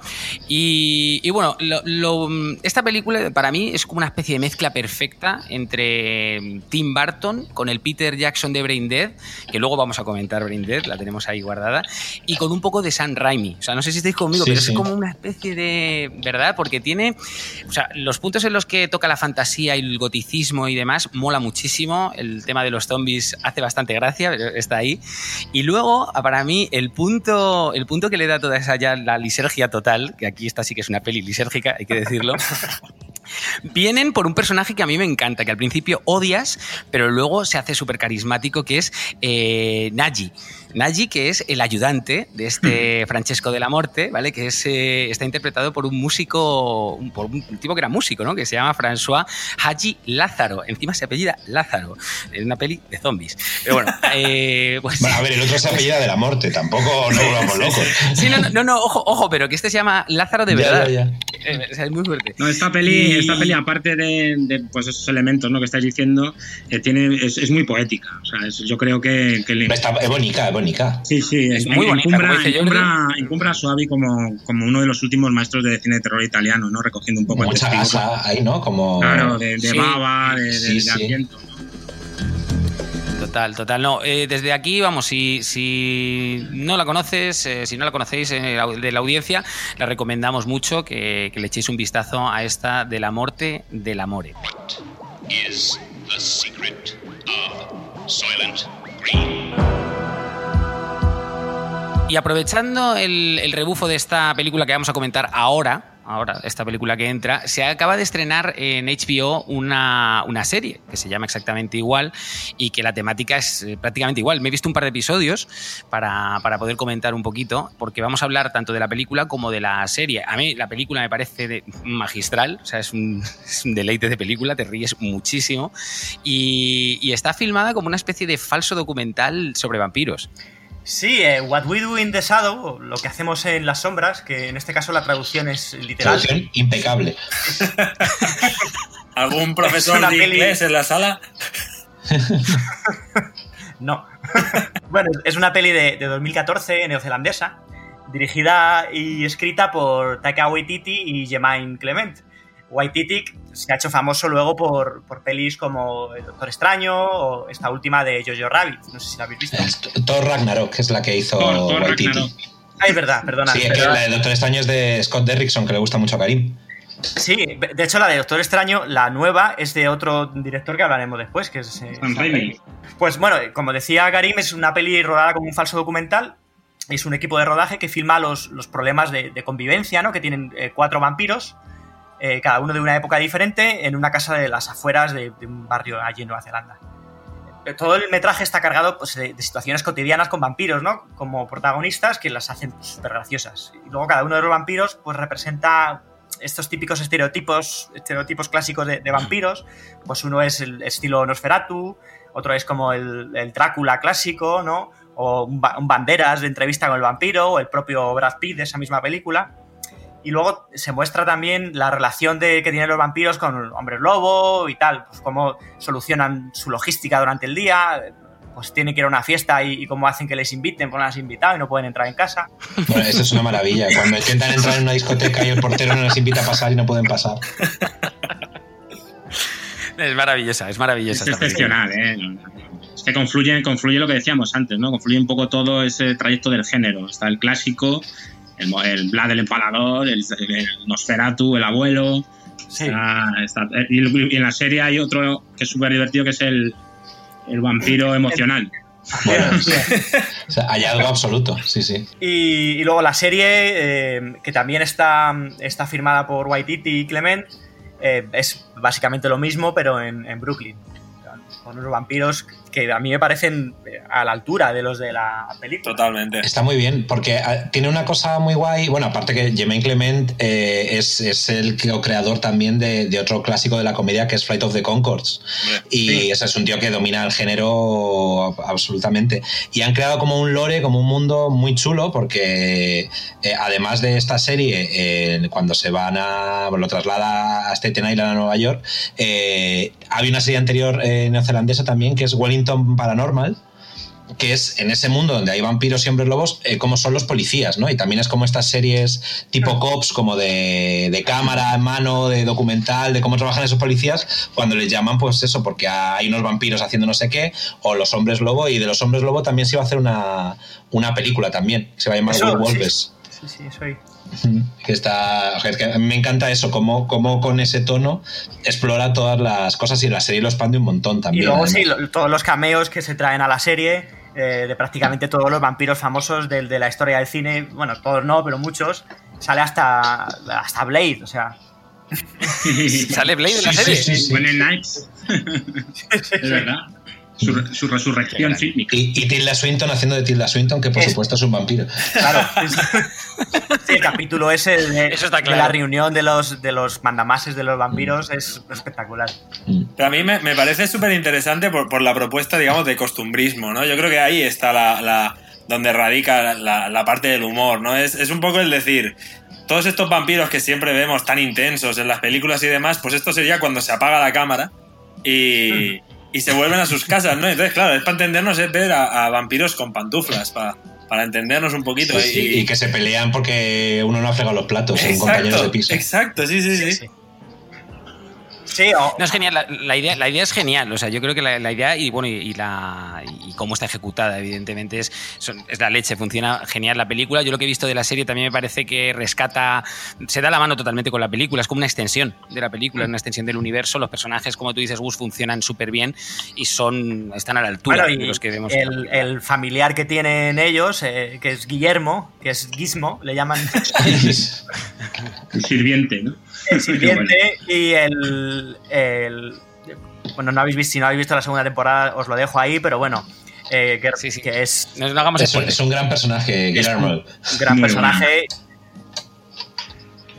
Y, y bueno, lo- lo- esta película para mí es como una especie de mezcla perfecta entre Tim Burton con el Peter Jackson de Brain Dead, que luego vamos a comentar Brain Dead, la tenemos ahí guardada, y con un poco de Sam Raimi. O sea, no sé si estáis conmigo, Sí, pero sí. es como una especie de. ¿Verdad? Porque tiene. O sea, los puntos en los que toca la fantasía y el goticismo y demás mola muchísimo. El tema de los zombies hace bastante gracia, pero está ahí. Y luego, para mí, el punto, el punto que le da toda esa ya la lisergia total, que aquí esta sí que es una peli lisérgica, hay que decirlo. Vienen por un personaje que a mí me encanta, que al principio odias, pero luego se hace súper carismático, que es eh, Naji. Naji, que es el ayudante de este Francesco de la Morte, ¿vale? Que es, eh, está interpretado por un músico, un- por un tipo que era músico, ¿no? Que se llama François Haji Lázaro. Encima se apellida Lázaro, en una peli de zombies. Pero bueno, eh, pues... Bueno, a ver, el otro se apellida de la muerte, tampoco nos volvamos locos. Sí, no, no, no, no, ojo, ojo, pero que este se llama Lázaro de Ya, verdad. ya, ya. Eh, o sea, es muy fuerte. No, esta peli, Esta peli aparte de, de, pues esos elementos ¿no? que estáis diciendo, eh, tiene, es, es muy poética. O sea, es- yo creo que, que le- Está, es bonita, es bonita. Sí, sí, Es es muy bonita, encumbra, a Suavi como, como uno de los últimos maestros de cine de terror italiano, ¿no? Recogiendo un poco el Mucha testigo. gasa ahí, ¿no? Como... Claro, de, de Sí. baba, de, de, Sí, de sí. Total, total. No, eh, desde aquí, vamos, si, si no la conoces, eh, si no la conocéis eh, de la audiencia, la recomendamos mucho que, que le echéis un vistazo a esta de la muerte del amore. Is the secret of Soylent Green. Y aprovechando el, el rebufo de esta película que vamos a comentar ahora, ahora, esta película que entra, se acaba de estrenar en HBO una, una serie que se llama exactamente igual y que la temática es eh, prácticamente igual. Me he visto un par de episodios para, para poder comentar un poquito, porque vamos a hablar tanto de la película como de la serie. A mí la película me parece magistral, o sea, es un, deleite de película, te ríes muchísimo y está filmada como una especie de falso documental sobre vampiros. Sí, eh, What We Do in the Shadow, lo que hacemos en las sombras, que en este caso la traducción es literal. Traducción impecable. ¿Algún Es profesor de peli- inglés en la sala? No. bueno, es una peli de, de 2014 neozelandesa, dirigida y escrita por Taika Waititi y Jemaine Clement. Waititi se ha hecho famoso luego por, por pelis como El Doctor Extraño o esta última de Jojo Rabbit. No sé si la habéis visto. Es Thor Ragnarok, que es la que hizo Thor- Thor Waititi. Ah, es verdad, perdona. Sí, es que perdona. la de Doctor Extraño es de Scott Derrickson, que le gusta mucho a Karim. Sí, de hecho la de Doctor Extraño, la nueva, es de otro director que hablaremos después, que es... eh, Raimi. Pues bueno, como decía Karim, es una peli rodada como un falso documental. Es un equipo de rodaje que filma los, los problemas de, de convivencia, ¿no? Que tienen eh, cuatro vampiros, eh, cada uno de una época diferente, en una casa de las afueras de, un barrio allí en Nueva Zelanda. Eh, Todo el metraje está cargado pues, de, situaciones cotidianas con vampiros, ¿no? Como protagonistas que las hacen súper graciosas. Y luego cada uno de los vampiros pues representa estos típicos estereotipos, estereotipos clásicos de, vampiros. Pues uno es el estilo Nosferatu, otro es como el, Drácula clásico, ¿no? O un, un Banderas de entrevista con el vampiro, o el propio Brad Pitt de esa misma película. Y luego se muestra también la relación de, que tienen los vampiros con hombres lobo y tal, pues cómo solucionan su logística durante el día, pues tienen que ir a una fiesta y, y cómo hacen que les inviten, no las invitado y no pueden entrar en casa. Bueno, eso es una maravilla. Cuando intentan entrar en una discoteca y el portero no les invita a pasar y no pueden pasar. Es maravillosa, es maravillosa. Es excepcional, ¿eh? Es que confluye, confluye lo que decíamos antes, ¿no? Confluye un poco todo ese trayecto del género. Está el clásico, el, el Vlad el empalador, el, el Nosferatu, el abuelo. Sí. Está- está- y, y en la serie hay otro que es súper divertido, que es el, el vampiro emocional. Bueno, o sea, hallazgo absoluto, sí, sí. Y, y luego la serie, eh, que también está, está firmada por Waititi y Clement, eh, es básicamente lo mismo, pero en, en Brooklyn. Con unos vampiros que a mí me parecen eh, a la altura de los de la película. Totalmente. Está muy bien, porque ah, tiene una cosa muy guay. Bueno, aparte que Jermaine Clement eh, es, es el creador también de, de otro clásico de la comedia que es Flight of the Concords. Y Sí. ese es un tío que domina el género absolutamente. Y han creado como un lore, como un mundo muy chulo, porque eh, además de esta serie, eh, cuando se van a. lo traslada a Staten Island a Nueva York, eh, había una serie anterior eh, neozelandesa también que es Wellington Paranormal que es en ese mundo donde hay vampiros y hombres lobos, eh, como son los policías, ¿no? Y también es como estas series tipo cops, como de, de cámara en mano, de documental, de cómo trabajan esos policías, cuando les llaman, pues eso, porque hay unos vampiros haciendo no sé qué, o los hombres lobo, y de los hombres lobo también se iba a hacer una, una película también, que se va a llamar Eso, Werewolves. Sí, sí, soy. Que está, o sea, es que a mí me encanta eso, cómo, cómo con ese tono explora todas las cosas y la serie lo expande un montón Y también. luego además. sí, lo- todos los cameos que se traen a la serie, eh, de prácticamente todos los vampiros famosos de, la historia del cine, bueno, todos no, pero muchos, sale hasta, hasta Blade, o sea. ¿Sale Blade en la Sí, sí, serie? sí, sí. Snipes. es verdad. Su, re- su resurrección fílmica. Y, y Tilda Swinton haciendo de Tilda Swinton, que por Es- supuesto es un vampiro. Claro. Sí, el capítulo ese de, Eso está de claro. la reunión de los, de los mandamases de los vampiros es espectacular. Pero a mí me, me parece súper interesante por, por la propuesta, digamos, de costumbrismo, ¿no? Yo creo que ahí está la, la- donde radica la, la parte del humor, ¿no? Es, es un poco el decir, todos estos vampiros que siempre vemos tan intensos en las películas y demás, pues esto sería cuando se apaga la cámara y, y se vuelven a sus casas, ¿no? Entonces, claro, es para entendernos, es ver a, a vampiros con pantuflas, para, para entendernos un poquito. Sí, y, que se pelean porque uno no ha fregado los platos, son compañeros de piso. exacto, sí, sí, sí. Sí, o- No, es genial, la, la idea, la idea es genial, o sea, yo creo que la, la idea y bueno, y, y la, y cómo está ejecutada, evidentemente, es, son- es la leche, funciona genial la película. Yo lo que he visto de la serie también me parece que rescata, se da la mano totalmente con la película, es como una extensión de la película, es una extensión del universo, los personajes, como tú dices, Gus, funcionan súper bien y son, están a la altura Bueno, y de los que vemos. el familiar que tienen ellos, eh, que es Guillermo, que es Gizmo, le llaman El sirviente, ¿no? el sirviente, y el, el- Bueno, no habéis visto, si no habéis visto la segunda temporada, os lo dejo ahí, pero bueno, eh, que, Sí, sí. que es No, no hagamos Es un, spoilers. es un gran personaje, Guillermo. un gran Muy personaje.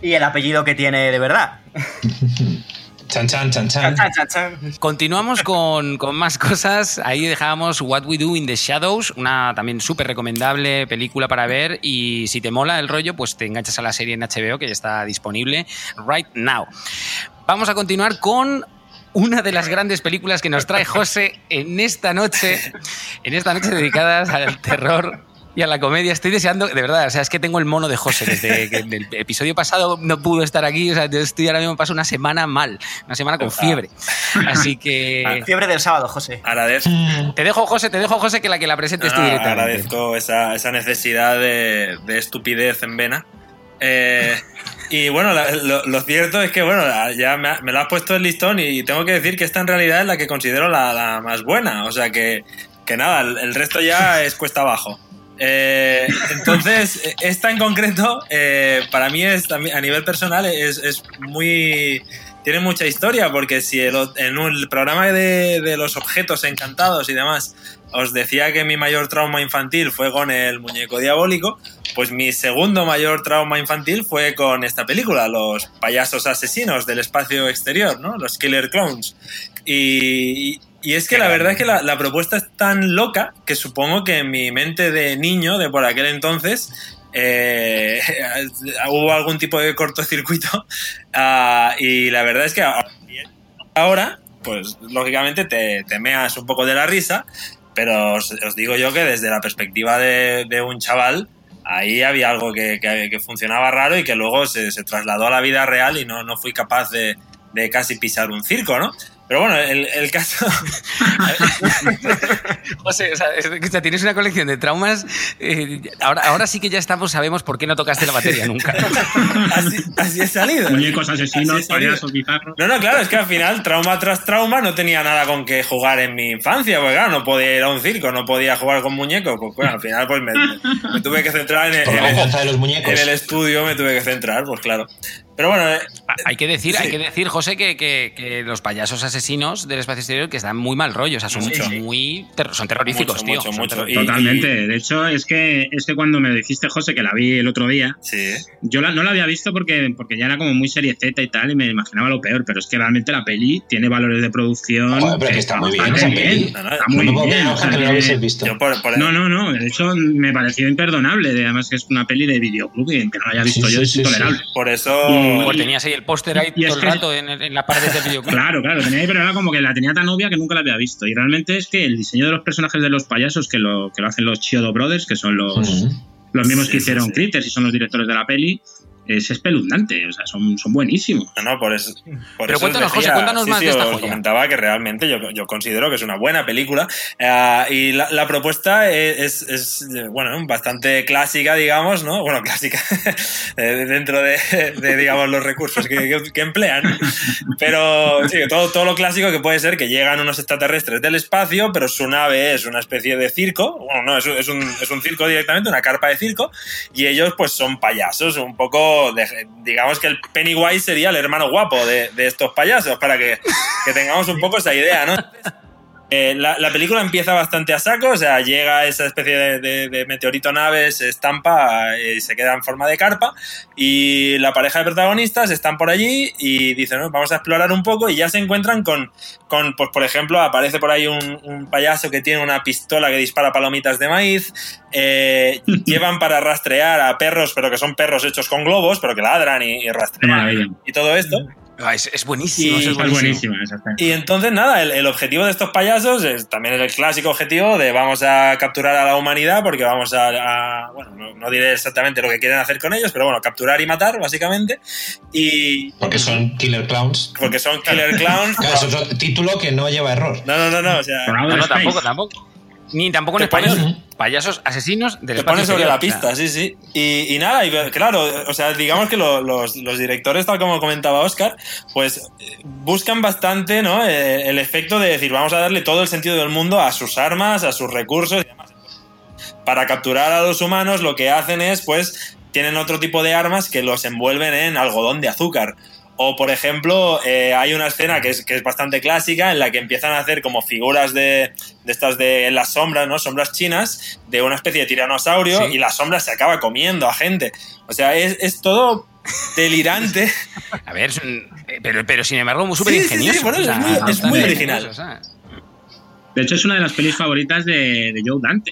Y el apellido que tiene de verdad. Chan, chan, chan, chan. Chan, chan, chan. Continuamos con, con más cosas. Ahí dejábamos What We Do in the Shadows, una también súper recomendable película para ver. Y si te mola el rollo, pues te enganchas a la serie en HBO que ya está disponible right now. Vamos a continuar con una de las grandes películas que nos trae José en esta noche, en esta noche dedicadas al terror y a la comedia. Estoy deseando, de verdad, o sea, es que tengo el mono de José desde que el episodio pasado no pudo estar aquí, o sea, yo estoy ahora mismo paso una semana mal, una semana con fiebre. Así que Fiebre del sábado, José. Agradezco. te dejo José, te dejo José que la que la presentes tú Ah, directamente. agradezco esa, esa necesidad de, de estupidez en vena. Eh, y bueno, la- lo, lo cierto es que bueno, ya me, ha- me lo has puesto el listón y tengo que decir que esta en realidad es la que considero la, la más buena. O sea que, que nada, el, el resto ya es cuesta abajo. Eh, entonces, esta en concreto, eh, para mí es a nivel personal es, es muy... Tiene mucha historia porque si en el programa de, de los objetos encantados y demás os decía que mi mayor trauma infantil fue con el muñeco diabólico, pues mi segundo mayor trauma infantil fue con esta película, los payasos asesinos del espacio exterior, ¿no? Los Killer Clowns. Y es que la verdad es que la, la propuesta es tan loca que supongo que en mi mente de niño, de por aquel entonces, eh, hubo algún tipo de cortocircuito. Ah, y la verdad es que ahora, pues lógicamente te, te meas un poco de la risa, pero os, os digo yo que desde la perspectiva de, de un chaval, ahí había algo que, que- que funcionaba raro y que luego se, se trasladó a la vida real y no, no fui capaz de, de casi pisar un circo, ¿no? Pero bueno, el, el caso... José, o sea, tienes una colección de traumas. eh, ahora, ahora sí que ya estamos, sabemos por qué no tocaste la batería nunca. Así, así he salido. Muñecos asesinos, payasos bizarros. No, no, claro, es que al final, trauma tras trauma, no tenía nada con que jugar en mi infancia, porque claro, no podía ir a un circo, no podía jugar con muñecos, pues bueno, al final pues me, me tuve que centrar en el, en el- venganza de los muñecos. en el estudio, me tuve que centrar, pues claro. Pero bueno, eh, Hay que decir, Sí. hay que decir, José, que, que- que los payasos asesinos del espacio exterior que están muy mal rollo, o sea, son Sí, sí. muy ter- son terroríficos, Mucho, tío. mucho, son mucho. Y- Totalmente. De hecho, es que, es que cuando me dijiste, José, que la vi el otro día, sí. yo la- no la había visto porque, porque ya era como muy serie Z y tal, y me imaginaba lo peor, pero es que realmente la peli tiene valores de producción. Joder, pero que está muy bien bastante esa peli. No, no, Está No muy bien. o sea, que no habéis visto. Yo por, por- No, no, no. De hecho, me pareció imperdonable. de- Además, que es una peli de videoclub y que no la haya visto Sí, yo sí, es sí, intolerable. por eso... Y- Pues tenías ahí el póster ahí todo el que- rato en, en la pared del videoclub. Claro, claro, tenía ahí, pero era como que la tenía tan obvia que nunca la había visto. Y realmente es que el diseño de los personajes de los payasos que lo, que lo hacen los Chiodo Brothers, que son los, los mismos Sí, que sí, hicieron sí. Critters y son los directores de la peli, es espeluznante. O sea, son, son buenísimos. No, no, por eso. por Pero eso os cuéntanos, decía- José, cuéntanos sí, más sí, de esta os joya. comentaba que realmente yo, yo considero que es una buena película. eh, y la, la propuesta es, es, bueno, bastante clásica, digamos, ¿no? Bueno, clásica eh, dentro de, de, digamos, los recursos que, que- que emplean. Pero sí, todo, todo lo clásico que puede ser que llegan unos extraterrestres del espacio, pero su nave es una especie de circo. Bueno, no, es, un- es un, es un circo directamente, una carpa de circo. Y ellos, pues, son payasos, un poco, digamos que el Pennywise sería el hermano guapo de, de estos payasos, para que, que tengamos un poco esa idea, ¿no? Eh, la, la película empieza bastante a saco, o sea, llega esa especie de, de- de meteorito nave, se estampa eh, y se queda en forma de carpa, y la pareja de protagonistas están por allí y dicen, "No, vamos a explorar un poco, y ya se encuentran con, con pues por ejemplo, aparece por ahí un, un payaso que tiene una pistola que dispara palomitas de maíz, eh, llevan para rastrear a perros, pero que son perros hechos con globos, pero que ladran y, rastrean y todo esto. Ah, es, es buenísimo, Y- es Esa es buenísimo. Y entonces, nada, el, el objetivo de estos payasos es también el clásico objetivo de vamos a capturar a la humanidad porque vamos a, a- bueno, no, no diré exactamente lo que quieren hacer con ellos, pero bueno, capturar y matar, básicamente. Y Porque son killer clowns. porque son killer clowns. Claro, es otro título que no lleva error. No, no, no, no, o sea, No, no, tampoco, tampoco. Ni tampoco en pones- español. Payasos asesinos del te espacio pones sobre exterior, la o sea, pista, sí, sí. Y, y nada, y claro, o sea, digamos que lo- los, los directores, tal como comentaba Oscar, pues eh, buscan bastante, ¿no? Eh, el efecto de decir, vamos a darle todo el sentido del mundo a sus armas, a sus recursos y demás. Para capturar a los humanos, lo que hacen es, pues, tienen otro tipo de armas que los envuelven en algodón de azúcar. O, por ejemplo, eh, hay una escena que es, que es bastante clásica en la que empiezan a hacer como figuras de, de estas de en las sombras, ¿no? Sombras chinas, de una especie de tiranosaurio Sí. y la sombra se acaba comiendo a gente. O sea, es, es todo delirante. A ver, es un- eh, pero, pero sin embargo, súper Sí, sí, sí, ingenioso. es muy- es muy ingenioso, original. De hecho, es una de las pelis favoritas de, de Joe Dante.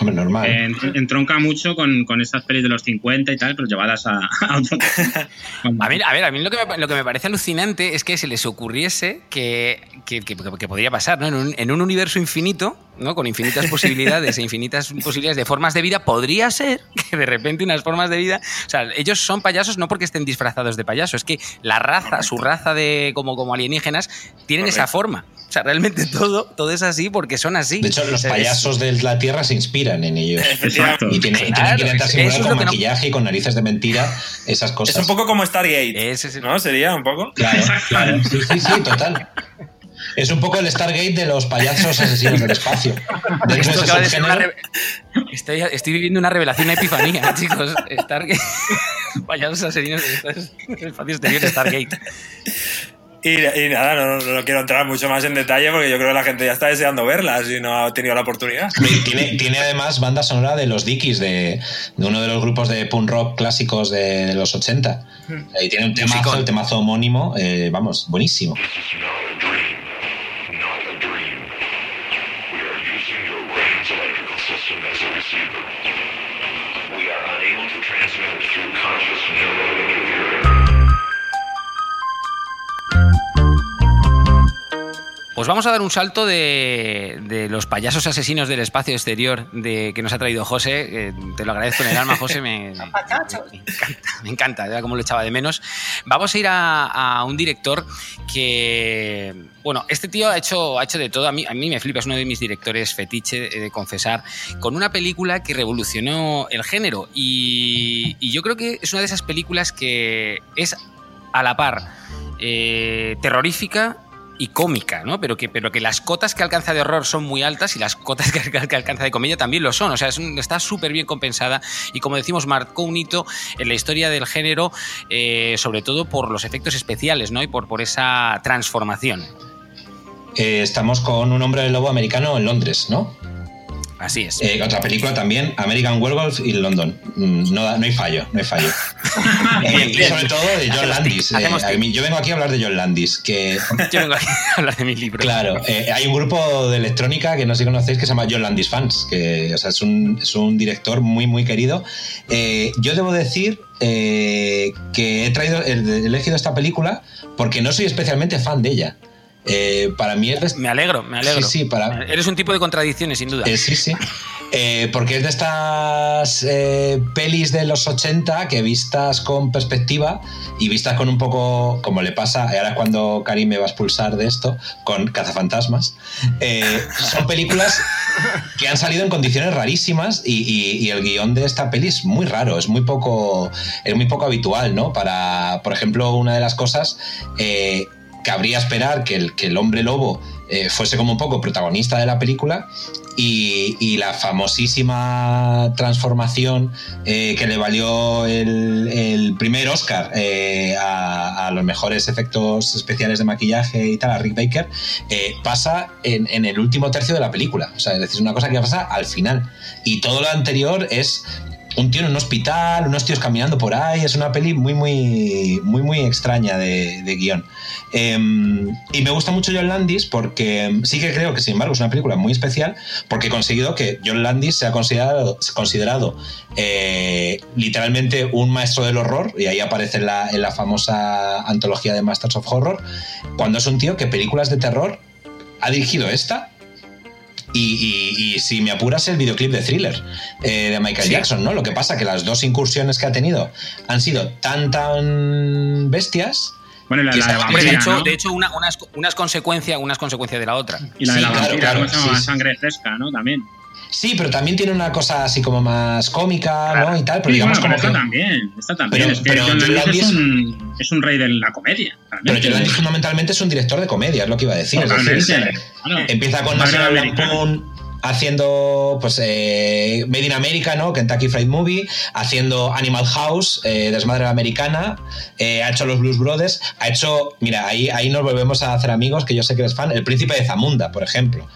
Hombre, normal. Eh, entronca mucho con, con estas pelis de los 50 y tal, pero llevadas a, a otro. A mí, a ver, a mí lo que, me, lo que me parece alucinante es que se les ocurriese que, que, que- que podría pasar, ¿no? En un, en un universo infinito, ¿no? Con infinitas posibilidades e infinitas posibilidades de formas de vida, podría ser que de repente unas formas de vida. O sea, ellos son payasos no porque estén disfrazados de payaso, es que la raza, su raza de como, como alienígenas, tienen esa forma. O sea, realmente todo, todo es así porque son así. De hecho, los es- payasos de la Tierra se inspiran en ellos. Exacto. Y tienen, y tienen Claro, que intentar simular es con no- maquillaje y con narices de mentira esas cosas. Es un poco como Stargate, Ese es el- ¿no? Sería un poco. Claro, claro. Sí, sí, sí, total. Es un poco el Stargate de los payasos asesinos del espacio. De ese de ser una estoy, estoy viviendo una revelación, una epifanía, chicos. Stargate. Payasos asesinos del espacio exterior Stargate. Y, y nada, no, no quiero entrar mucho más en detalle porque yo creo que la gente ya está deseando verlas y no ha tenido la oportunidad. Tiene, tiene además banda sonora de los Dickies, de, de uno de los grupos de punk rock clásicos de, de los 80. Y tiene un temazo, el temazo homónimo, eh, vamos, buenísimo. Pues vamos a dar un salto de, de los payasos asesinos del espacio exterior de, que nos ha traído José. Eh, te lo agradezco en el alma, José. Me, me- me encanta, me encanta, como lo echaba de menos. Vamos a ir a, a un director que, bueno, este tío ha hecho, ha hecho de todo. A mí, a mí me flipa, es uno de mis directores fetiche, he de confesar, con una película que revolucionó el género. Y, y yo creo que es una de esas películas que es a la par eh, terrorífica y cómica, ¿no? Pero que, pero que las cotas que alcanza de horror son muy altas y las cotas que, que alcanza de comedia también lo son. O sea, está súper bien compensada y como decimos, marcó un hito en la historia del género, eh, sobre todo por los efectos especiales, ¿no? Y por, por esa transformación. Eh, estamos con un hombre lobo americano en Londres, ¿no? Así es. Eh, otra película también, American Werewolf y London. Mm, No, no hay fallo, no hay fallo. Eh, y sobre todo de John Landis. eh, mí- yo vengo aquí a hablar de John Landis, que Yo vengo aquí a hablar de mi libro. Claro, hay un grupo de electrónica que no sé si conocéis que se llama John Landis Fans, que o sea, es, un, es un director muy, muy querido. Yo debo decir que he, traído, he elegido esta película porque no soy especialmente fan de ella. Eh, para mí es de, Me alegro, me alegro. Sí, sí, para- Eres un tipo de contradicciones, sin duda. eh, sí, sí. Eh, porque es de estas eh, pelis de los 80 que vistas con perspectiva y vistas con un poco, como le pasa, ahora cuando Karim me va a expulsar de esto, con Cazafantasmas. Eh, son películas que han salido en condiciones rarísimas y, y- y el guion de esta peli es muy raro, es muy poco, es muy poco habitual, ¿no? Para, por ejemplo, una de las cosas, eh, cabría esperar que el, que el hombre lobo eh, fuese como un poco protagonista de la película y, la famosísima transformación eh, que le valió el, primer Oscar eh, a, los mejores efectos especiales de maquillaje y tal, a Rick Baker, pasa en, en el último tercio de la película. O sea, es decir, una cosa que pasa al final. Y todo lo anterior es un tío en un hospital, unos tíos caminando por ahí. Es una peli muy, muy, muy, muy extraña de, de guion. Eh, y me gusta mucho John Landis porque sí que creo que, sin embargo, es una película muy especial porque he conseguido que John Landis sea considerado, considerado eh, literalmente un maestro del horror, y ahí aparece la, en la famosa antología de Masters of Horror, cuando es un tío que películas de terror ha dirigido esta. Y, y- y si me apuras el videoclip de thriller eh, de Michael Sí. Jackson, ¿no? Lo que pasa que las dos incursiones que ha tenido han sido tan tan bestias Bueno, y la, Que la de hecho, ¿no? de hecho una, unas, unas consecuencias unas consecuencias de la otra. Y la de la claro, vampira, claro, sí. Sangre fresca, ¿no? También. Sí, pero también tiene una cosa así como más cómica, ¿no? Y tal, pero Sí, digamos bueno, como que... también. Esta también. Pero- es que pero John Landis es un, es un rey de la comedia. Pero. John Landis fundamentalmente es un director de comedia, es lo que iba a decir. Es Claro. empieza con National. Lampoon haciendo pues eh, Made in America, ¿no? Kentucky Fried Movie, haciendo Animal House, eh, Desmadre Americana, eh, ha hecho los Blues Brothers, ha hecho, mira, ahí, ahí nos volvemos a hacer amigos, que yo sé que eres fan, El Príncipe de Zamunda, por ejemplo.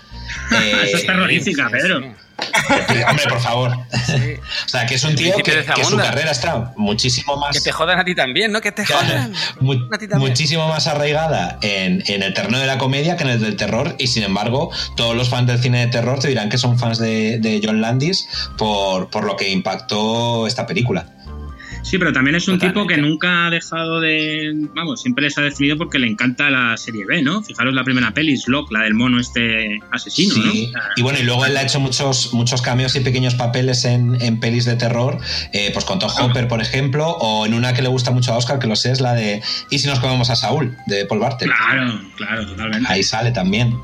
Eh, Eso es terrorífica, Sí, Pedro. sí. hombre, por favor. o sea, que es un tío que, que su carrera está muchísimo más... Que te jodan a ti también, ¿no? Que te jodan. mu- A ti también. muchísimo más arraigada en, en el terreno de la comedia que en el del terror y sin embargo todos los fans del cine de terror te dirán que son fans de, de John Landis por, por lo que impactó esta película. Sí, pero también es un Totalmente. tipo que nunca ha dejado de. Vamos, siempre les ha definido porque le encanta la serie B, ¿no? Fijaros la primera peli, Slock, la del mono este asesino, Sí, ¿no? y bueno, y luego él ha hecho muchos, muchos cameos y pequeños papeles en, en pelis de terror, eh, pues con Tom Hopper, por ejemplo, o en una que le gusta mucho a Oscar, que lo sé, es la de ¿Y si nos comemos a Saúl? de Paul Bartel. Claro, claro, totalmente. Ahí sale también.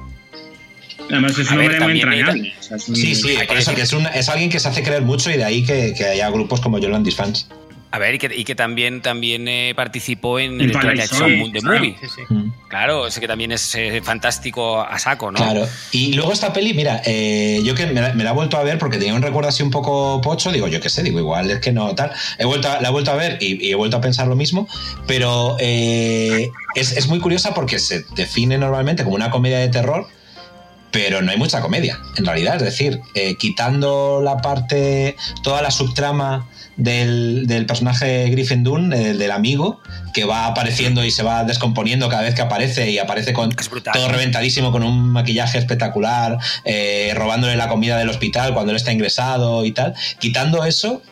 Además es un hombre muy entrañable. o sea, Sí, sí, por eso que es, un- es alguien que se hace creer mucho y de ahí que, que haya grupos como John Landis fans. A ver, y que, y que también, también eh, participó en el Twilight Zone, Zone The claro. Movie. Sí, sí. Mm. Claro, ese que también es eh, fantástico a saco, ¿no? Claro. Y luego esta peli, mira, eh, yo que me la, me la he vuelto a ver porque tenía un recuerdo así un poco pocho, digo, yo qué sé, digo, igual es que no, tal. He vuelto a- la he vuelto a ver y, y he vuelto a pensar lo mismo, pero eh, es, es muy curiosa porque se define normalmente como una comedia de terror, pero no hay mucha comedia, en realidad. Es decir, eh, quitando la parte, toda la subtrama del, del personaje Griffin Dunn, el del amigo, que va apareciendo y se va descomponiendo cada vez que aparece y aparece con todo reventadísimo con un maquillaje espectacular, eh, robándole la comida del hospital cuando él está ingresado y tal. Quitando eso,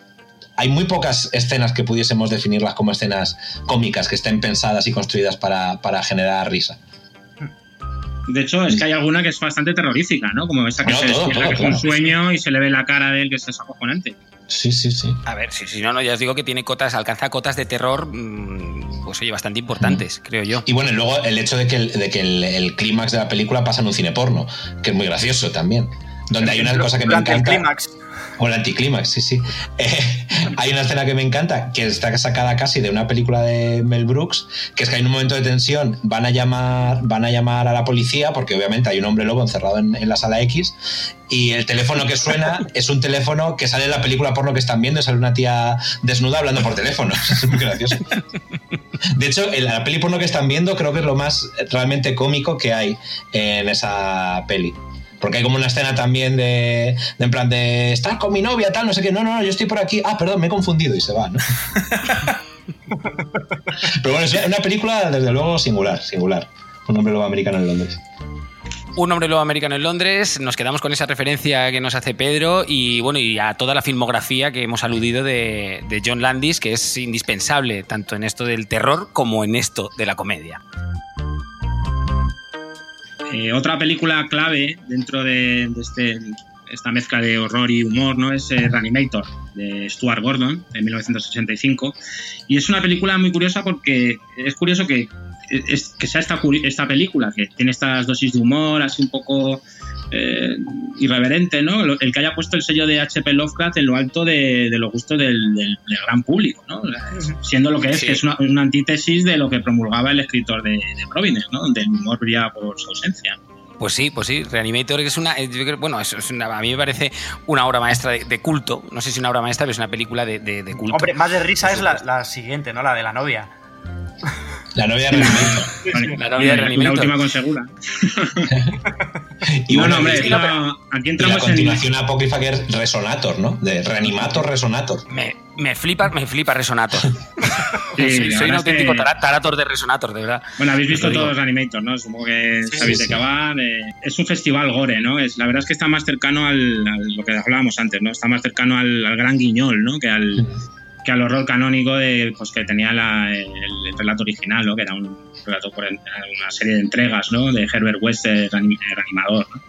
hay muy pocas escenas que pudiésemos definirlas como escenas cómicas que estén pensadas y construidas para, para generar risa. De hecho, es que hay alguna que es bastante terrorífica, ¿no? Como esa que No, se todo, despierta, todo, que es un sueño y se le ve la cara de él que es acojonante. Sí, sí, sí. A ver, si, si no, no, ya os digo que tiene cotas, alcanza cotas de terror, mm, pues oye, bastante importantes, creo yo. Y bueno, y luego el hecho de que el, de que el, el clímax de la película pasa en un cine porno, que es muy gracioso también. Donde hay una cosa que me el encanta. clímax. O el anticlímax, sí, sí. Eh, hay una escena que me encanta, que está sacada casi de una película de Mel Brooks, que es que hay un momento de tensión, van a llamar, van a, llamar a la policía, porque obviamente hay un hombre lobo encerrado en, en la sala X, y el teléfono que suena es un teléfono que sale en la película porno que están viendo, y sale una tía desnuda hablando por teléfono. Es muy gracioso. De hecho, en la peli porno que están viendo creo que es lo más realmente cómico que hay en esa peli. Porque hay como una escena también de, de en plan de estás con mi novia, tal, no sé qué, no, no, no, yo estoy por aquí, ah, perdón, me he confundido y se va, ¿no? Pero bueno, es una película desde luego singular, singular. Un hombre lobo americano en Londres. Un hombre lobo americano en Londres, nos quedamos con esa referencia que nos hace Pedro y bueno, y a toda la filmografía que hemos aludido de, de John Landis, que es indispensable tanto en esto del terror como en esto de la comedia. Eh, otra película clave dentro de, este, esta mezcla de horror y humor ¿no? es eh, Reanimator, de Stuart Gordon, de 1985. Y es una película muy curiosa porque es curioso que, que sea esta, esta película, que tiene estas dosis de humor, así un poco eh, irreverente, ¿no? El que haya puesto el sello de H.P. Lovecraft en lo alto de, de los gustos del, del- del gran público, ¿no? Siendo lo que es, Sí. que es una, una antítesis de lo que promulgaba el escritor de, de Providence, ¿no? Donde el humor brilla por su ausencia. Pues sí, pues sí, Reanimator es una, eh, bueno, es, es una- a mí me parece una obra maestra de, de culto, no sé si una obra maestra, pero es una película de, de- de culto. Hombre, más de risa es la siguiente, ¿no? La de la novia. La novia de Reanimator. La novia de la última con Segura. Y no, bueno, no, hombre, y- no, aquí y la entramos en... continuación apócrifa que es Resonator, ¿no? De Reanimator, Resonator. Me, me flipa, me flipa Resonator. Sí, soy, un auténtico que- tarator de Resonator, de verdad. Bueno, habéis visto todos Reanimator, ¿no? Supongo que Sí, sabéis sí, de va. de- Es un festival gore, ¿no? Es, la verdad es que está más cercano al, al- lo que hablábamos antes, ¿no? Está más cercano al, al gran guiñol, ¿no? Que al, que al horror canónico de, pues, que tenía la- el, el relato original, ¿no? Que era un relato por una serie de entregas, ¿no? De Herbert West, eh, reanimador, ¿no?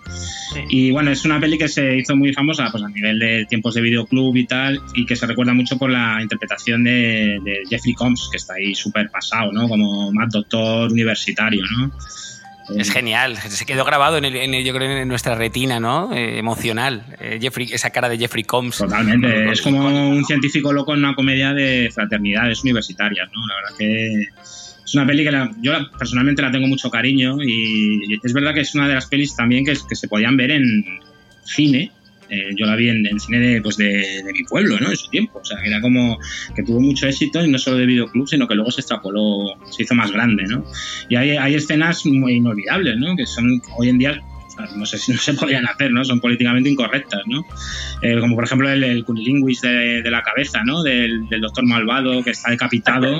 Sí. Y bueno, es una peli que se hizo muy famosa pues, a nivel de tiempos de videoclub y tal, y que se recuerda mucho por la interpretación de, de Jeffrey Combs, que está ahí súper pasado, ¿no? Como Mad Doctor universitario, ¿no? Es genial, se quedó grabado en, el- en el- yo creo en nuestra retina, ¿no? Eh, emocional. Eh, Jeffrey, esa cara de Jeffrey Combs. Totalmente, es como un científico loco en una comedia de fraternidades universitarias, ¿no? La verdad que es una peli que la- yo personalmente la tengo mucho cariño y, y es verdad que es una de las pelis también que, que se podían ver en cine. Eh, yo la vi en, en cine de, pues de, de mi pueblo, ¿no? En su tiempo. O sea, que era como que tuvo mucho éxito y no solo de videoclub, sino que luego se extrapoló, se hizo más grande, ¿no? Y hay, hay escenas muy inolvidables, ¿no? Que son hoy en día, no sé si no se podrían hacer, ¿no? Son políticamente incorrectas, ¿no? Eh, como por ejemplo el, el de, de la cabeza, ¿no? Del, del doctor malvado que está decapitado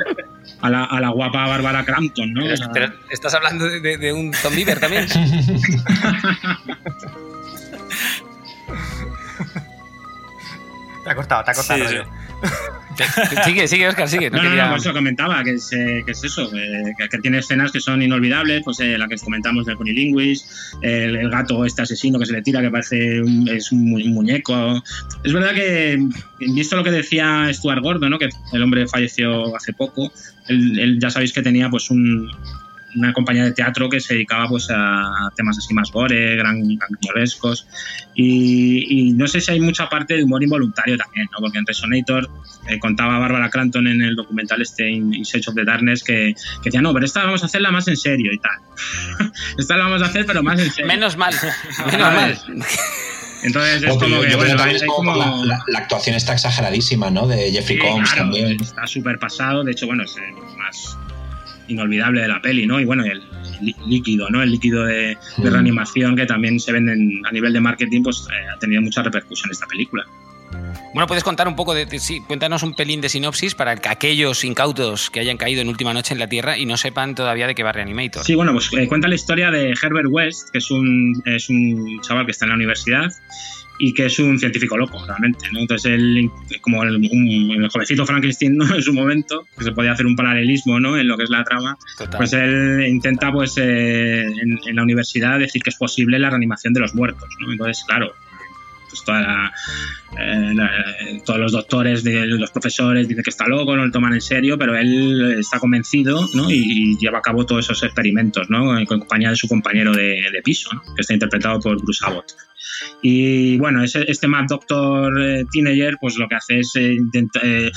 a la, a la guapa Bárbara Crampton, ¿no? Pero, pero estás hablando de, un Tom Beaver también. Te ha cortado, te ha cortado. Sí, rollo. sigue, sigue, Oscar, sigue. No, no, quería- no, por eso comentaba que es, eh, que es eso, eh, que, que tiene escenas que son inolvidables, pues eh, la que comentamos del cunilinguis, el, el gato este asesino que se le tira, que parece un, es un, mu- un muñeco. Es verdad que, visto lo que decía Stuart Gordon, ¿no? que el hombre falleció hace poco, él, él ya sabéis que tenía pues un, una compañía de teatro que se dedicaba pues a temas así más gore, gran, gran guionescos. Y, y no sé si hay mucha parte de humor involuntario también, ¿no? Porque en Resonator eh, contaba Bárbara Clanton en el documental este In In Search of the Darkness que, que decía, no, pero esta vamos a hacerla más en serio y tal. esta la vamos a hacer pero más en serio. Menos mal, menos mal. Entonces es como yo- que, yo bueno, es como la, la- la actuación está exageradísima, ¿no? De Jeffrey Sí, Combs claro, también. está súper pasado, de hecho, bueno, es más inolvidable de la peli, ¿no? Y bueno, el lí- líquido, ¿no? El líquido de, de Mm. reanimación que también se venden a nivel de marketing, pues eh, ha tenido mucha repercusión esta película. Bueno, puedes contar un poco de, de- sí, cuéntanos un pelín de sinopsis para que aquellos incautos que hayan caído en última noche en la Tierra y no sepan todavía de qué va Reanimator. Sí, bueno, pues eh, cuenta la historia de Herbert West, que es un, es un chaval que está en la universidad y que es un científico loco, realmente. ¿no? Entonces, él, como el, un- el jovencito Frankenstein ¿no? en su momento, que se podía hacer un paralelismo ¿no? en lo que es la trama, Total. pues él intenta pues eh, en, en la universidad decir que es posible la reanimación de los muertos. ¿no? Entonces, claro, pues toda la- eh, la- eh, todos los doctores, de, los profesores dicen que está loco, no lo toman en serio, pero él está convencido ¿no? y, y lleva a cabo todos esos experimentos ¿no? en compañía de su compañero de, de piso, ¿no? que está interpretado por Bruce Abbott. Y bueno, ese- este Mad Doctor eh, Teenager, pues lo que hace es eh, eh,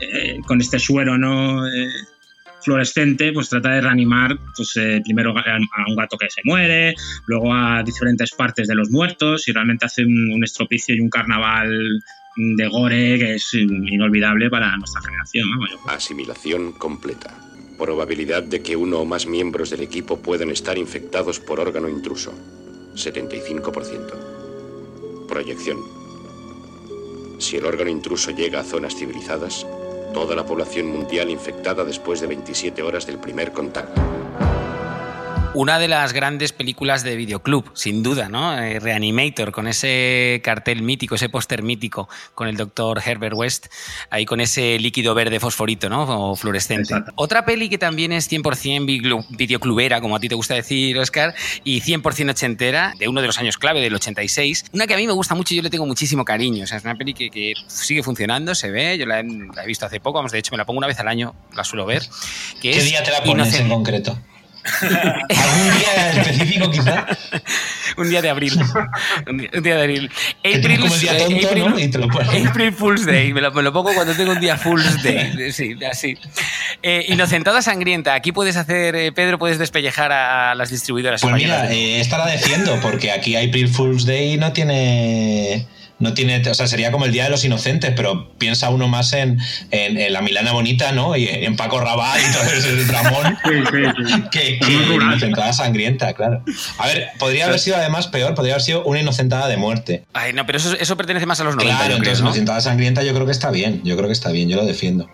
eh, con este suero no fluorescente, pues trata de reanimar pues, primero a, un gato que se muere, luego a diferentes partes de los muertos y realmente hace un, un estropicio y un carnaval de gore que es inolvidable para nuestra generación. creo. Asimilación completa. Probabilidad de que uno o más miembros del equipo puedan estar infectados por órgano intruso. 75%. Proyección. Si el órgano intruso llega a zonas civilizadas, toda la población mundial infectada después de 27 horas del primer contacto. Una de las grandes películas de videoclub, sin duda, ¿no? Eh, Reanimator, con ese cartel mítico, ese póster mítico, con el doctor Herbert West, ahí con ese líquido verde fosforito, ¿no? O fluorescente. Exacto. Otra peli que también es 100% viglu- videoclubera, como a ti te gusta decir, Oscar, y 100% ochentera, de uno de los años clave, del 86. Una que a mí me gusta mucho y yo le tengo muchísimo cariño. O sea, es una peli que, que sigue funcionando, se ve, yo la he, la he visto hace poco, vamos, de hecho me la pongo una vez al año, la suelo ver. Que ¿Qué es día te la pones en concreto? ¿Algún día específico quizá? Un día de abril. Un día, un día de abril. El día tonto, April- ¿no? Y te lo pones. April Fool's Day. Me lo, me lo pongo cuando tengo un día Fool's Day. Sí, así. Eh, Inocentada Sangrienta. Aquí puedes hacer, eh, Pedro, puedes despellejar a las distribuidoras. Pues mira, eh, esta la defiendo, porque aquí April Fool's Day no tiene. No tiene, o sea, sería como el Día de los Inocentes, pero piensa uno más en, en- en la Milana Bonita, ¿no? Y en Paco Rabanne y todo ese Ramón, Sí, sí, sí. que, que inocentada sangrienta, claro. A ver, podría haber sido además peor, podría haber sido una inocentada de muerte. Ay, no, pero eso, eso pertenece más a los 90. Claro, yo creo, entonces ¿no? inocentada sangrienta yo creo que está bien, yo creo que está bien, yo lo defiendo.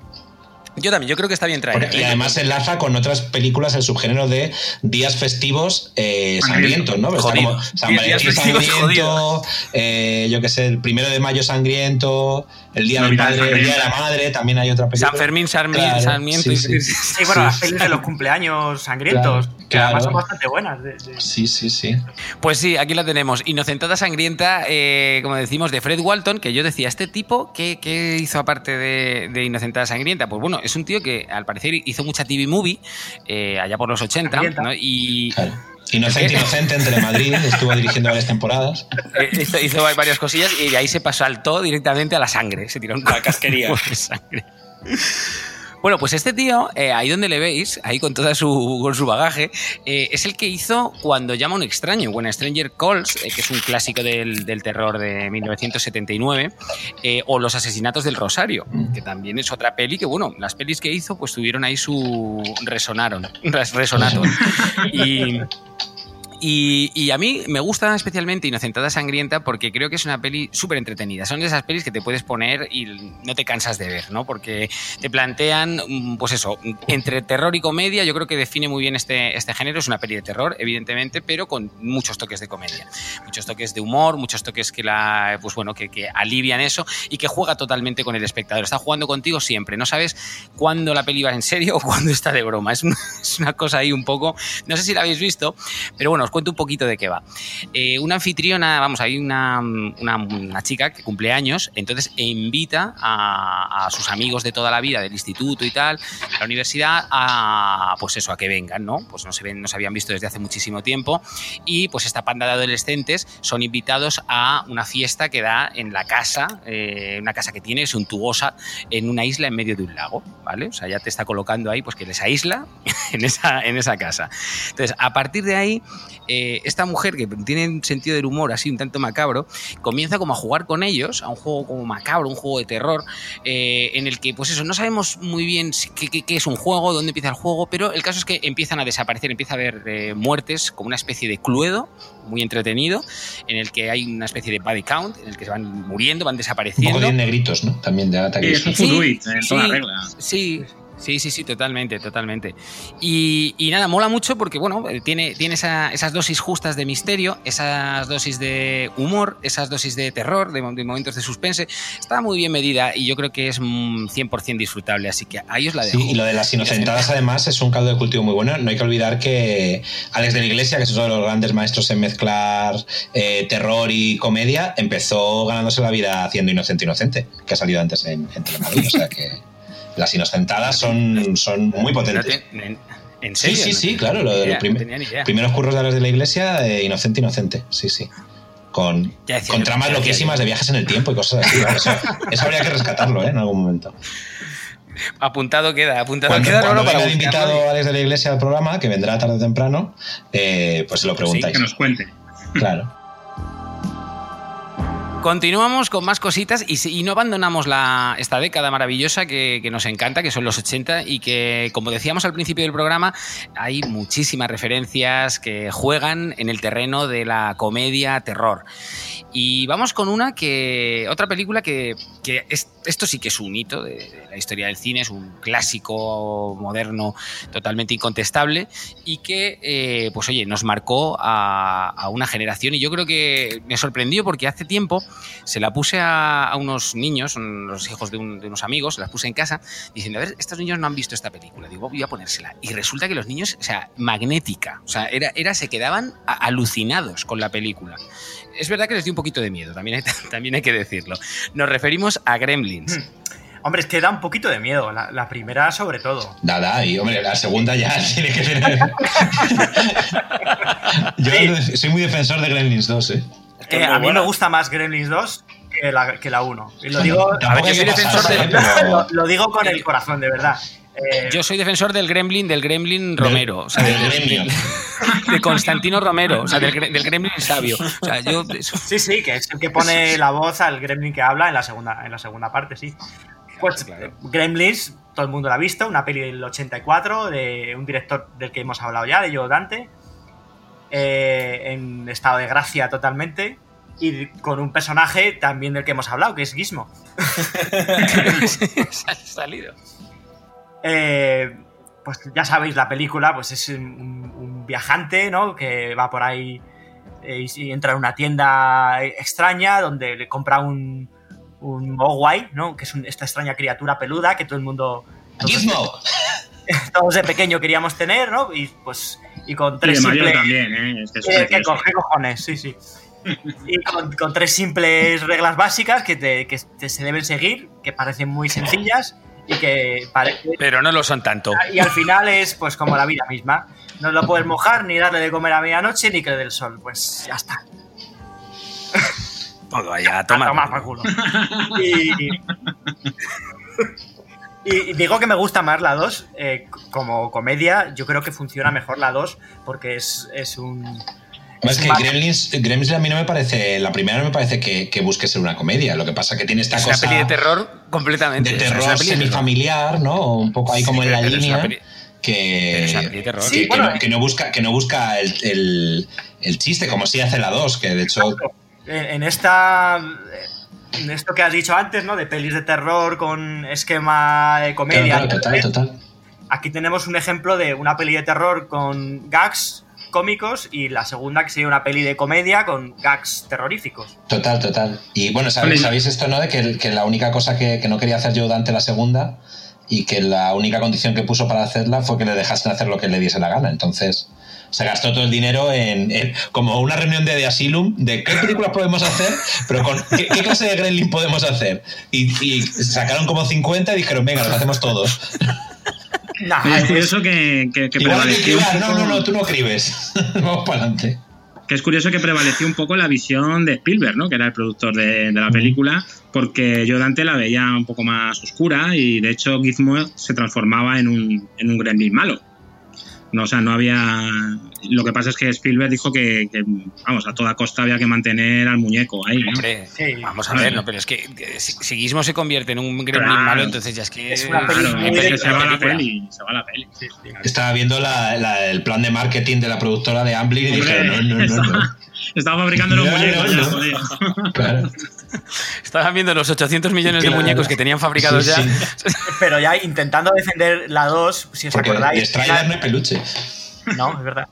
Yo también, yo creo que está bien traer. Y además enlaza con otras películas el subgénero de días festivos eh, sangrientos, ¿no? Está como San Días Valentín festivos sangriento, eh, yo qué sé, el primero de mayo sangriento, el día del Navidad padre, el día de la madre, también hay otra película. San Fermín, Sarmiento, Claro, Sarmiento. sí, y- sí. Sí, bueno, las pelis de los cumpleaños sangrientos, Claro, que además claro. son bastante buenas. de- de- Sí, sí, sí. Pues sí, aquí la tenemos. Inocentada Sangrienta, eh, como decimos, de Fred Walton, que yo decía, ¿este tipo qué, qué hizo aparte de, de Inocentada Sangrienta? Pues bueno, es un tío que al parecer hizo mucha TV movie eh, allá por los 80, Sangrienta. ¿no? Y Claro. Inocente, inocente en Telemadrid, estuvo dirigiendo varias temporadas. eh, hizo, hizo varias cosillas y de ahí se pasó saltó directamente a la sangre. Se tiró un La casquería. de sangre. Bueno, pues este tío, eh, ahí donde le veis, ahí con toda su, con su bagaje, eh, es el que hizo Cuando llama a un extraño, When a Stranger Calls, eh, que es un clásico del, del terror de 1979, eh, o Los asesinatos del Rosario, que también es otra peli que, bueno, las pelis que hizo, pues tuvieron ahí su... resonaron, res- resonaron. Y... Y, a mí me gusta especialmente Inocentada Sangrienta porque creo que es una peli súper entretenida. Son de esas pelis que te puedes poner y no te cansas de ver, ¿no? Porque te plantean, mm, pues eso, entre terror y comedia. Yo creo que define muy bien este, este género. Es una peli de terror, evidentemente, pero con muchos toques de comedia. Muchos toques de humor, muchos toques que, la, pues bueno, que, que alivian eso y que juega totalmente con el espectador. Está jugando contigo siempre. No sabes cuándo la peli va en serio o cuándo está de broma. Es una, es una cosa ahí un poco. No sé si la habéis visto, pero bueno, cuento un poquito de qué va. Eh, una anfitriona, vamos, hay una, una, chica que cumple años, entonces invita a, a sus amigos de toda la vida, del instituto y tal, a la universidad, a pues eso, a que vengan, ¿no? Pues no se, ven, no se habían visto desde hace muchísimo tiempo y pues esta panda de adolescentes son invitados a una fiesta que da en la casa, eh, una casa que tiene suntuosa en una isla en medio de un lago, ¿vale? O sea, ya te está colocando ahí, pues que les aísla en esa, en esa casa. Entonces, a partir de ahí, eh, esta mujer que tiene un sentido del humor así un tanto macabro, comienza como a jugar con ellos, a un juego como macabro, un juego de terror, eh, en el que, pues eso, no sabemos muy bien si- qué, qué- qué es un juego, dónde empieza el juego, pero el caso es que empiezan a desaparecer, empieza a haber eh, muertes como una especie de cluedo, muy entretenido, en el que hay una especie de body count, en el que se van muriendo, van Un desapareciendo. poco de negritos, ¿no? También de Agatha Sí, es un sí, regla. Sí, Sí, sí, sí, totalmente, totalmente. Y, y nada, mola mucho porque, bueno, eh, tiene, tiene esa- esas dosis justas de misterio, esas dosis de humor, esas dosis de terror, de, mo- de momentos de suspense. Está muy bien medida y yo creo que es mm, 100% disfrutable, así que ahí os la dejo. Sí, y lo de las inocentadas además es un caldo de cultivo muy bueno. No hay que olvidar que Alex de la Iglesia, que es uno de los grandes maestros en mezclar eh, terror y comedia, empezó ganándose la vida haciendo Inocente Inocente, que ha salido antes en, en Telemadrid. O sea que las inocentadas son, son muy No potentes. te- en, Sí, serio. sí, No sí, tenía claro. Lo idea, los prim- no primeros curros de Alex de la Iglesia, eh, Inocente Inocente. Sí, sí. Con, decía con tramas loquísimas de viajes en el tiempo y cosas así. ¿vale? Eso, eso habría que rescatarlo ¿eh? en algún momento. Apuntado queda, apuntado Cuando, queda cuando para venga buscarlo. invitado Alex de la Iglesia al programa, que vendrá tarde o temprano, eh, pues se lo Sí, preguntáis. que nos cuente. Claro. Continuamos con más cositas y, y no abandonamos la, esta década maravillosa que, que nos encanta, que son los 80 y que, como decíamos al principio del programa, hay muchísimas referencias que juegan en el terreno de la comedia terror. Y vamos con una que, otra película que, que es- esto sí que es un hito de, la historia del cine, es un clásico moderno totalmente incontestable y que, eh, pues oye, nos marcó a, una generación y yo creo que me sorprendió porque hace tiempo se la puse a, unos niños, los hijos de, un- de unos amigos, se las puse en casa diciendo, a ver, estos niños no han visto esta película, digo, voy a ponérsela. Y resulta que los niños, o sea, magnética, o sea, era, era se quedaban alucinados con la película. Es verdad que les dio un poquito de miedo, también hay, también hay que decirlo. Nos referimos a Gremlins. Hombre, es que da un poquito de miedo, la, la primera sobre todo. Nada, y hombre, la segunda ya tiene que tener. Yo soy muy defensor de Gremlins 2, ¿eh? Eh, a mí buena. me gusta más Gremlins 2 que la, que la 1. Y lo digo, yo soy defensor de- ¿eh? Pero- lo, lo digo con el corazón, de verdad. Eh, Yo soy defensor del Gremlin, del Gremlin Romero, o sea, del del- de Constantino Romero, o sea, del, del Gremlin sabio. O sea, yo eso- Sí, sí, que es el que pone la voz al Gremlin que habla en la segunda, en la segunda parte, sí. Pues Claro. Gremlins, todo el mundo la ha visto, una peli del 84 de un director del que hemos hablado ya, de Joe Dante, eh, en estado de gracia totalmente, y con un personaje también del que hemos hablado, que es Gizmo. ha salido. Eh, pues ya sabéis, la película pues es un, un viajante, ¿no? Que va por ahí eh, y, entra en una tienda extraña donde le compra un, un Mogwai, ¿no? Que es un- esta extraña criatura peluda que todo el mundo... todos- ¡Gizmo! Todos de pequeño queríamos tener, ¿no? Y pues... Y con Y tres de simples... también, ¿eh? Es que es ¿qué, precioso. co- qué cojones? Sí, sí. Y con, con tres simples reglas básicas que, te- que te- se deben seguir, que parecen muy sencillas y que parece Pero no lo son tanto. y al final es pues como la vida misma. No lo puedes mojar, ni darle de comer a medianoche, ni que le dé el sol. Pues ya está. Todo allá, toma. tomar por culo. Y, y digo que me gusta más la 2 eh, como comedia. Yo creo que funciona mejor la 2 porque es, es un... Es que Gremlins, Gremlins a mí no me parece, la primera no me parece que, que busque ser una comedia, lo que pasa que tiene esta Es una cosa peli de terror completamente. de o sea, es terror semifamiliar, ¿no? Un poco ahí como en la línea que, terror. que- Sí, que bueno, no, que no busca, que no busca el, el- el chiste, como si hace la 2, que de hecho En, en esta... En esto que has dicho antes, ¿no? De pelis de terror con esquema de comedia. Claro, claro, total, total. Aquí tenemos un ejemplo de una peli de terror con gags cómicos y la segunda que sería una peli de comedia con gags terroríficos. Total, total. Y bueno, ¿sabéis. ¿sabéis esto, no? De que, que la única cosa que, que no quería hacer yo Dante la segunda y que la única condición que puso para hacerla fue que le dejasen hacer lo que le diese la gana. Entonces se gastó todo el dinero en, en- como una reunión de, de Asylum de qué películas podemos hacer, pero con qué, qué clase de Gremlin podemos hacer. Y, y sacaron como 50 y dijeron, venga, los hacemos todos. Nah, es curioso que, que, prevaleció un. No, no, no, tú no escribes. Vamos para adelante. que es curioso que prevaleció un poco la visión de Spielberg, ¿no? que era el productor de, de la película, porque yo Dante la veía un poco más oscura y de hecho Gizmo se transformaba en un, en un gremlin malo. No, o sea, no había... Lo que pasa es que Spielberg dijo que, que, vamos, a toda costa había que mantener al muñeco ahí, ¿no? Hombre, Sí. vamos a ver, no, pero es que si, si Gizmo se convierte en un gremlin Claro. malo, entonces ya es que Es una Claro, de- se va la película. peli, se va la peli. Estaba viendo la- la- el plan de marketing de la productora de Amblin y dije, no, no, no, no. Estaba fabricando los muñecos ya, no. joder. Claro. Estaban viendo los 800 millones de muñecos que tenían fabricados Sí, ya. sí. Pero ya intentando defender la 2, si os Porque acordáis. Strider no hay peluche. No, es verdad.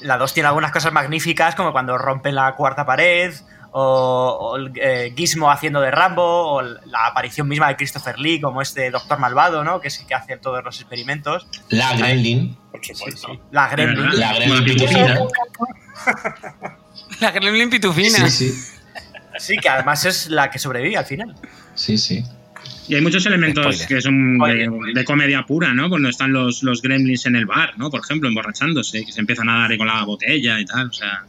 La 2 tiene algunas cosas magníficas, como cuando rompen la cuarta pared, o, o el eh, Gizmo haciendo de Rambo, o la aparición misma de Christopher Lee como este doctor malvado, ¿no? Que es el que hace todos los experimentos. La Gremlin. Por supuesto. La Gremlin. La Gremlin pitufina. pitufina. La Gremlin pitufina. Sí, sí. Sí, que además es la que sobrevive al final. Sí, sí. Y hay muchos elementos Spoiler. que son de comedia pura, ¿no? Cuando están los, los gremlins en el bar, ¿no? Por ejemplo, emborrachándose, que se empiezan a dar con la botella y tal, o sea...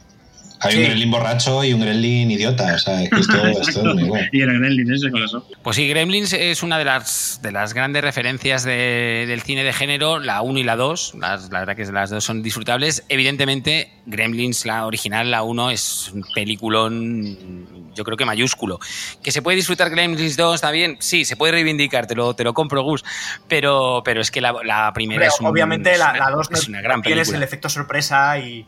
Hay Sí. un gremlin borracho y un gremlin idiota. O sea, es que esto, esto es muy bueno. Y el gremlin ese con ojos. Pues sí, Gremlins es una de las, de las grandes referencias de- del cine de género, la 1 y la 2. Las- la verdad que las dos son disfrutables. Evidentemente, Gremlins, la original, la 1, es un peliculón, yo creo que mayúsculo. ¿Que se puede disfrutar Gremlins 2 está bien? Sí, se puede reivindicar, te lo, te lo compro, Gus. Pero, pero es que la, la primera Hombre, es un- obviamente es la, una- la 2 es una gran película. el efecto sorpresa y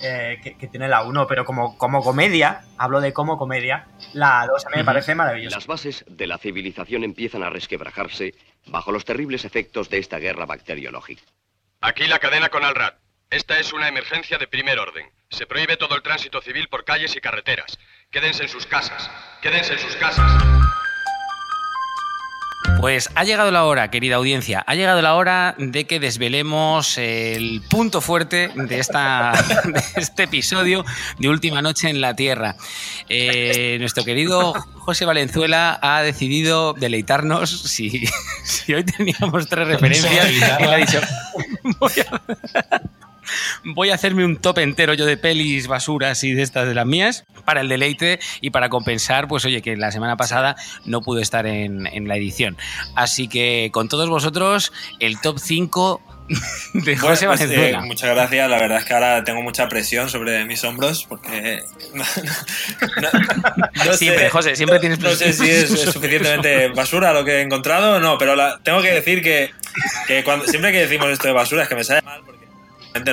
eh, que, que tiene la 1, pero como, como comedia, hablo de como comedia, la 2 a mí me parece maravillosa. Las bases de la civilización empiezan a resquebrajarse bajo los terribles efectos de esta guerra bacteriológica. Aquí la cadena con Alrat. Esta es una emergencia de primer orden. Se prohíbe todo el tránsito civil por calles y carreteras. Quédense en sus casas. Quédense en sus casas. Pues ha llegado la hora, querida audiencia, ha llegado la hora de que desvelemos el punto fuerte de, esta, de este episodio de Última Noche en la Tierra. Eh, nuestro querido José Valenzuela ha decidido deleitarnos. Si, si hoy teníamos tres referencias, él ha dicho: voy a, voy a hacerme un top entero yo de pelis basuras y de estas de las mías para el deleite y para compensar, pues oye, que la semana pasada no pude estar en, en la edición. Así que con todos vosotros, el top 5 de José Bueno, pues, eh, muchas gracias. La verdad es que ahora tengo mucha presión sobre mis hombros porque. no- no- no Siempre, sé- José, siempre tienes No sé presión. si es, es suficientemente basura lo que he encontrado o no, pero la- tengo que decir que, que cuando, siempre que decimos esto de basura es que me sale mal porque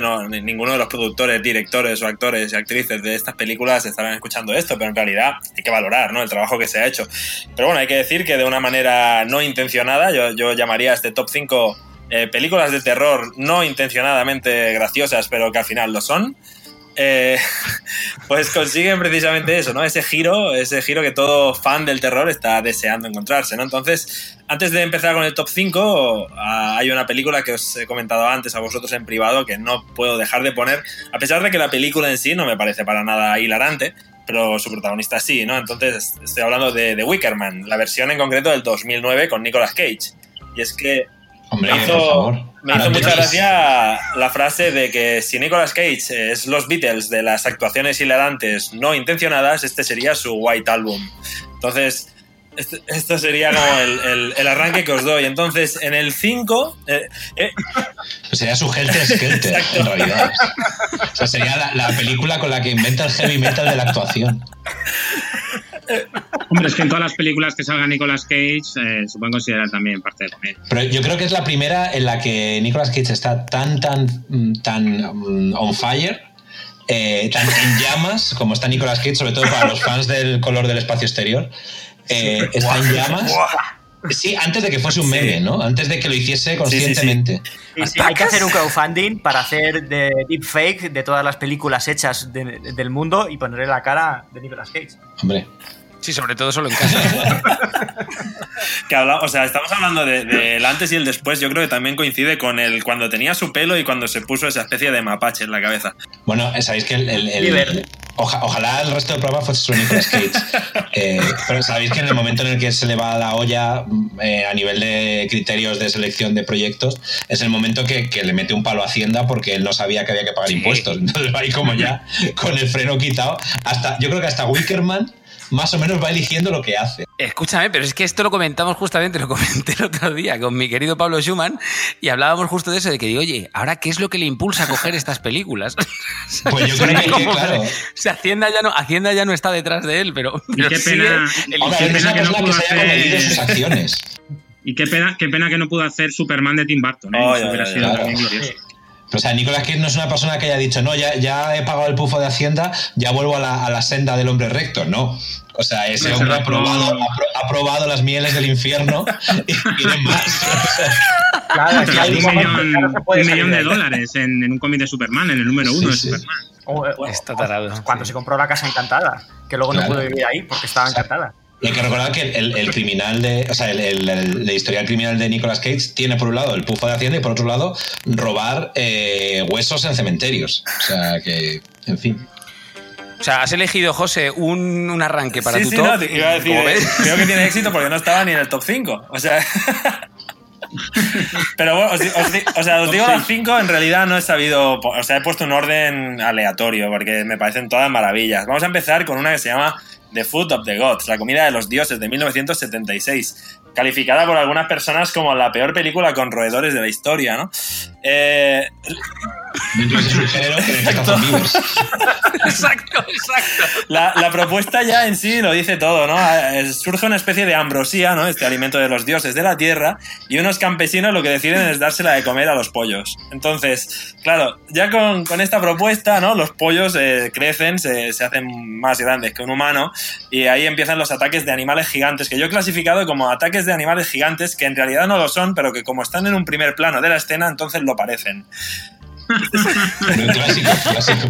no, ni- ninguno de los productores, directores o actores y actrices de estas películas estarán escuchando esto, pero en realidad hay que valorar ¿no? el trabajo que se ha hecho. Pero bueno, hay que decir que de una manera no intencionada, yo, yo llamaría este top 5 eh, películas de terror no intencionadamente graciosas, pero que al final lo son. Eh, pues consiguen precisamente eso, ¿no? Ese giro, ese giro que todo fan del terror está deseando encontrarse, ¿no? Entonces, antes de empezar con el top 5, ah, hay una película que os he comentado antes a vosotros en privado que no puedo dejar de poner, a pesar de que la película en sí no me parece para nada hilarante, pero su protagonista sí, ¿no? Entonces, estoy hablando de The Wickerman, la versión en concreto del 2009 con Nicolas Cage. Y es que Hombre, Me por hizo- favor. me hizo Ahora mucha gracia la frase de que si Nicolas Cage es los Beatles de las actuaciones hilarantes no intencionadas, este sería su White Album. Entonces, este- esto sería como el, el- el arranque que os doy. Entonces, en el 5, eh, eh, Pues sería su Helter Skelter, Exacto. en realidad. O sea, sería la, la película con la que inventa el heavy metal de la actuación. Hombre, es que en todas las películas que salga Nicolas Cage eh, se pueden considerar también parte de comedia. Pero yo creo que es la primera en la que Nicolas Cage está tan, tan, mm, tan mm, on fire, eh, tan en llamas, como está Nicolas Cage, sobre todo para los fans del color del espacio exterior. eh, está en llamas. Sí, antes de que fuese un meme, ¿no? Antes de que lo hiciese conscientemente. Sí, sí, hay que hacer un crowdfunding para hacer de deepfake de todas las películas hechas de- del mundo y ponerle la cara de Nicolas Cage. Hombre. Sí, sobre todo solo en casa. que habla- o sea, estamos hablando de- del antes y el después. Yo creo que también coincide con el cuando tenía su pelo y cuando se puso esa especie de mapache en la cabeza. Bueno, sabéis que el, el- el- Y verde. oja- ojalá el resto del programa fuese solo Nicolas Cage. Eh, pero sabéis que en el momento en el que se le va la olla mm, eh, a nivel de criterios de selección de proyectos, es el momento que, que le mete un palo a Hacienda porque él no sabía que había que pagar Sí. impuestos. Entonces va ahí como ya con el freno quitado. Hasta, yo creo que hasta Wickerman más o menos va eligiendo lo que hace. Escúchame, pero es que esto lo comentamos justamente, lo comenté el otro día con mi querido Pablo Schumann y hablábamos justo de eso, de que digo, oye, ¿ahora qué es lo que le impulsa a coger estas películas? Pues yo creo que, claro. O sea, Hacienda ya no, Hacienda ya no está detrás de él, pero, pero qué pena- qué pena que no que pudo se haya hacer- sus acciones. Y qué pena, qué pena que no pudo hacer Superman de Tim Burton. ¿eh? Oh, ya, hubiera ya, sido también glorioso. O sea, Nicolas Cage no es una persona que haya dicho, no, ya, ya he pagado el pufo de Hacienda, ya vuelvo a la, a la senda del hombre recto. No. O sea, ese No, hombre ha probado, ha, pro- ha probado las mieles del infierno y quiere más. Claro, es que hay un millón, que un millón de dólares en, en un cómic de Superman, en el número uno Sí, de sí. Superman. O- o- Está tarado, Cuando sí. se compró la casa encantada, que luego Claro. no pudo vivir ahí porque estaba encantada. Y hay que recordar que el, el criminal de. O sea, el, el- el- historial criminal de Nicolas Cage tiene por un lado el pufo de Hacienda y por otro lado robar eh, huesos en cementerios. O sea que, en fin. O sea, has elegido, José, un, un arranque para sí, tu sí, top. no, te iba a decir, eh, ves. creo que tiene éxito porque no estaba ni en el top 5. O sea. Pero bueno, os, o sea, os digo las. 5, en realidad no he sabido. O sea, he puesto un orden aleatorio porque me parecen todas maravillas. Vamos a empezar con una que se llama The Food of the Gods, la comida de los dioses de 1976. Calificada por algunas personas como la peor película con roedores de la historia, ¿no? Eh, Vivos. exacto, exacto. La, la propuesta ya en sí lo dice todo, ¿no? Eh, Surge una especie de ambrosía, ¿no? Este alimento de los dioses de la tierra, y unos campesinos lo que deciden es dársela de comer a los pollos. Entonces, claro, ya con, con esta propuesta, ¿no? Los pollos eh, crecen, se, se hacen más grandes que un humano, y ahí empiezan los ataques de animales gigantes, que yo he clasificado como ataques de animales gigantes, que en realidad no lo son, pero que como están en un primer plano de la escena, entonces lo parecen. Clásico, clásico.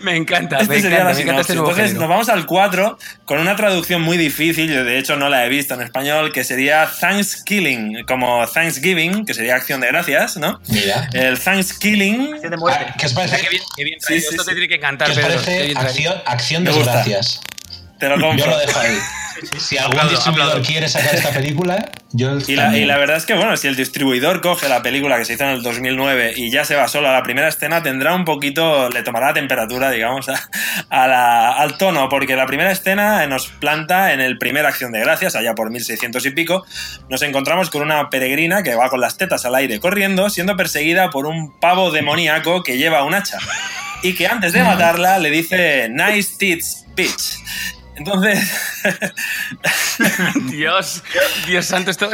Me encanta, Este me sería encanta, la me encanta este sinopsis. nuevo Entonces género. nos vamos al 4 con una traducción muy difícil, yo de hecho no la he visto en español, que sería Thanksgiving, como Thanksgiving, que sería acción de gracias, ¿no? Mira. El Thanksgiving, Acción de muerte. Ah, ¿Qué os Qué parece, bien, qué bien Sí, sí, Esto sí. te tiene que encantar, qué os. Qué parece acción, de gracias? te lo compro. Yo lo dejo ahí. Si algún Aplaudo, distribuidor aplaudo. quiere sacar esta película, yo Y la, también. y la verdad es que, bueno, si el distribuidor coge la película que se hizo en el 2009 y ya se va solo a la primera escena, tendrá un poquito, le tomará la temperatura, digamos, a, a la- al tono, porque la primera escena nos planta en el primer Acción de Gracias, allá por 1600 y pico. Nos encontramos con una peregrina que va con las tetas al aire corriendo, siendo perseguida por un pavo demoníaco que lleva un hacha. Y que antes de matarla le dice, Nice tits, bitch. Entonces, Dios, Dios santo, esto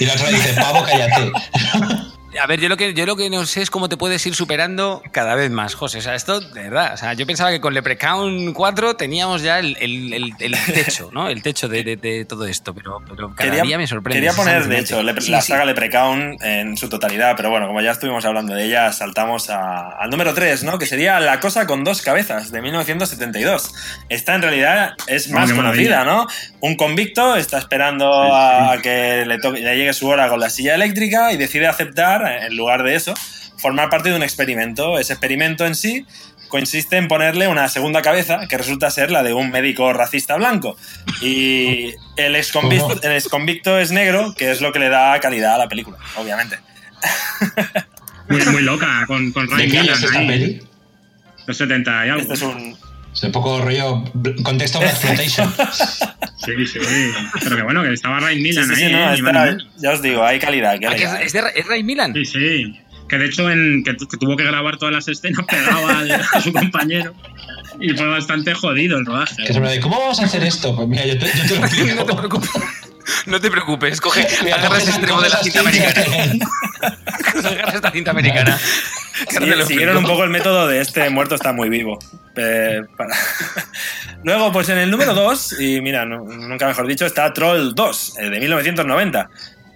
Y la otra dice, pavo, cállate. A ver, yo lo que yo lo que no sé es cómo te puedes ir superando cada vez más, José. O sea, esto, de verdad. O sea, yo pensaba que con Leprechaun 4 teníamos ya el, el- el- el techo, ¿no? El techo de, de- de todo esto, pero, pero cada quería, día me sorprende. quería poner, de hecho, Lepre- Sí, la sí. saga Leprechaun en su totalidad, pero bueno, como ya estuvimos hablando de ella, saltamos a- al número 3, ¿no? Que sería La cosa con dos cabezas, de 1972. Esta en realidad es más conocida, maravilla. ¿no? Un convicto está esperando Sí, a, sí. a que le, toque- le llegue su hora con la silla eléctrica y decide aceptar, en lugar de eso, formar parte de un experimento. Ese experimento en sí consiste en ponerle una segunda cabeza que resulta ser la de un médico racista blanco. Y el exconvicto, ¿Cómo? el exconvicto es negro, que es lo que le da calidad a la película, obviamente. Muy, muy loca, con, con ¿De Ryan qué año Gillan es esta ahí. peli? Los 70 y algo. Este es un... Es un poco rollo contexto Black Exploitation. Sí, sí. Pero que bueno, que estaba Ryan Sí, Millan sí, sí, ahí. no, ¿eh? Ya os digo, hay calidad. Ah, que es, de, es Ray Milan. Sí, sí. Que de hecho en, que, que tuvo que grabar todas las escenas pegado al- a su compañero. Y fue bastante jodido el rodaje. Que se me dice, ¿cómo vamos a hacer esto? Pues mira, yo te, yo te lo No te explico. preocupes. No te preocupes, coge, Mira, agarra ese coges- extremo de la cinta americana. Agarra esta cinta americana. Sí, siguieron un poco el método de este muerto está muy vivo. Eh, para- Luego, pues en el número 2, y mira, nu- nunca mejor dicho, está Troll 2, eh, de 1990.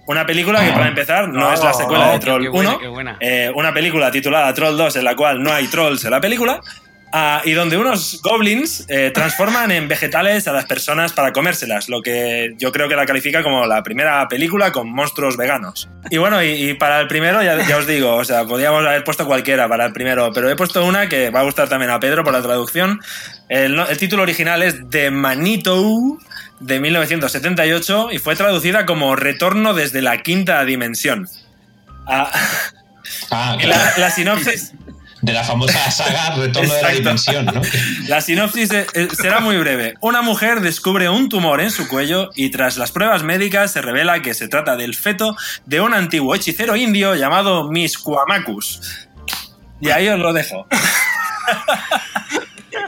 Una película que para empezar no es la secuela Oh, de qué- Troll qué buena, 1, qué buena. eh, una película titulada Troll 2 en la cual no hay trolls en la película, ah, y donde unos goblins eh, transforman en vegetales a las personas para comérselas, lo que yo creo que la califica como la primera película con monstruos veganos. Y bueno, y, y para el primero, ya, ya os digo, o sea, podríamos haber puesto cualquiera para el primero, pero he puesto una que va a gustar también a Pedro por la traducción. El, título original es The Manito de 1978 y fue traducida como Retorno desde la quinta dimensión. Ah, Ah, claro. la, la sinopsis De la famosa saga Retorno de la. Dimensión, ¿no? La sinopsis eh, eh, será muy breve. Una mujer descubre un tumor en su cuello y tras las pruebas médicas se revela que se trata del feto de un antiguo hechicero indio llamado Misquamacus. Y ahí os lo dejo.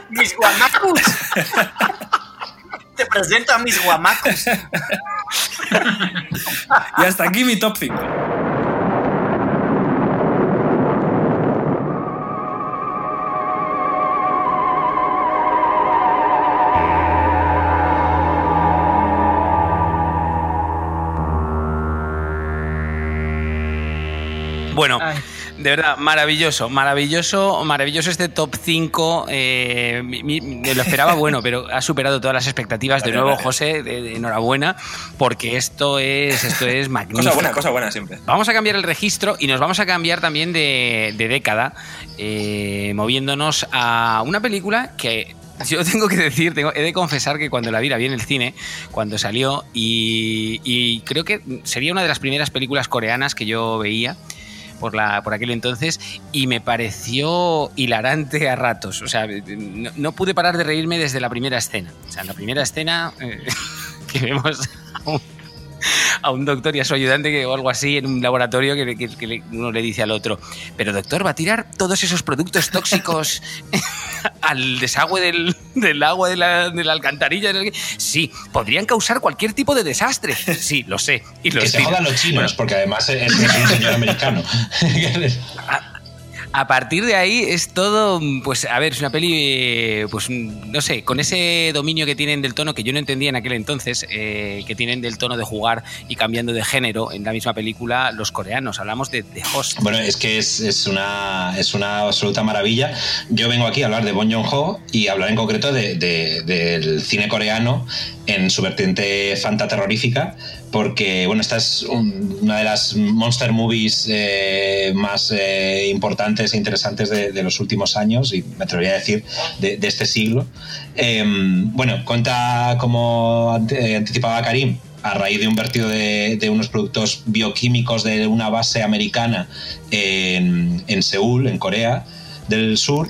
¡Mis guamacos! Te presento a mis guamacos. Y hasta aquí mi top 5. De verdad, maravilloso, maravilloso, maravilloso este top 5. eh, lo esperaba bueno, pero ha superado todas las expectativas. De nuevo, vale. José, de- de enhorabuena, porque esto es, esto es magnífico. Cosa buena, cosa buena siempre. Vamos a cambiar el registro y nos vamos a cambiar también de, de década, eh, moviéndonos a una película que yo tengo que decir, tengo, he de confesar que cuando la vi, la vi en el cine, cuando salió, y, y creo que sería una de las primeras películas coreanas que yo veía. Por, la, por aquel entonces y me pareció hilarante a ratos. O sea, no, pude parar de reírme desde la primera escena. O sea, en la primera escena eh, que vemos a a un doctor y a su ayudante que, o algo así en un laboratorio que, que- que le- uno le dice al otro, pero doctor, ¿va a tirar todos esos productos tóxicos al desagüe del, del agua de la, de la alcantarilla? Sí, podrían causar cualquier tipo de desastre. Sí, lo sé. Y los Que se jodan los chinos, Bueno, porque además es, es un señor americano. A partir de ahí es todo, pues a ver, es una peli, pues no sé, con ese dominio que tienen del tono que yo no entendía en aquel entonces, eh, que tienen del tono de jugar y cambiando de género en la misma película los coreanos. Hablamos de, de Host. Bueno, es que es, una, es una absoluta maravilla. Yo vengo aquí a hablar de Bong Joon-ho y hablar en concreto de- de- del cine coreano en su vertiente fantaterrorífica, porque bueno, esta es un- una de las monster movies eh, más eh, importantes e interesantes de, los últimos años y me atrevería a decir de, este siglo. Eh, bueno, cuenta como anticipaba Karim, a raíz de un vertido de, unos productos bioquímicos de una base americana en Seúl, en Corea del Sur,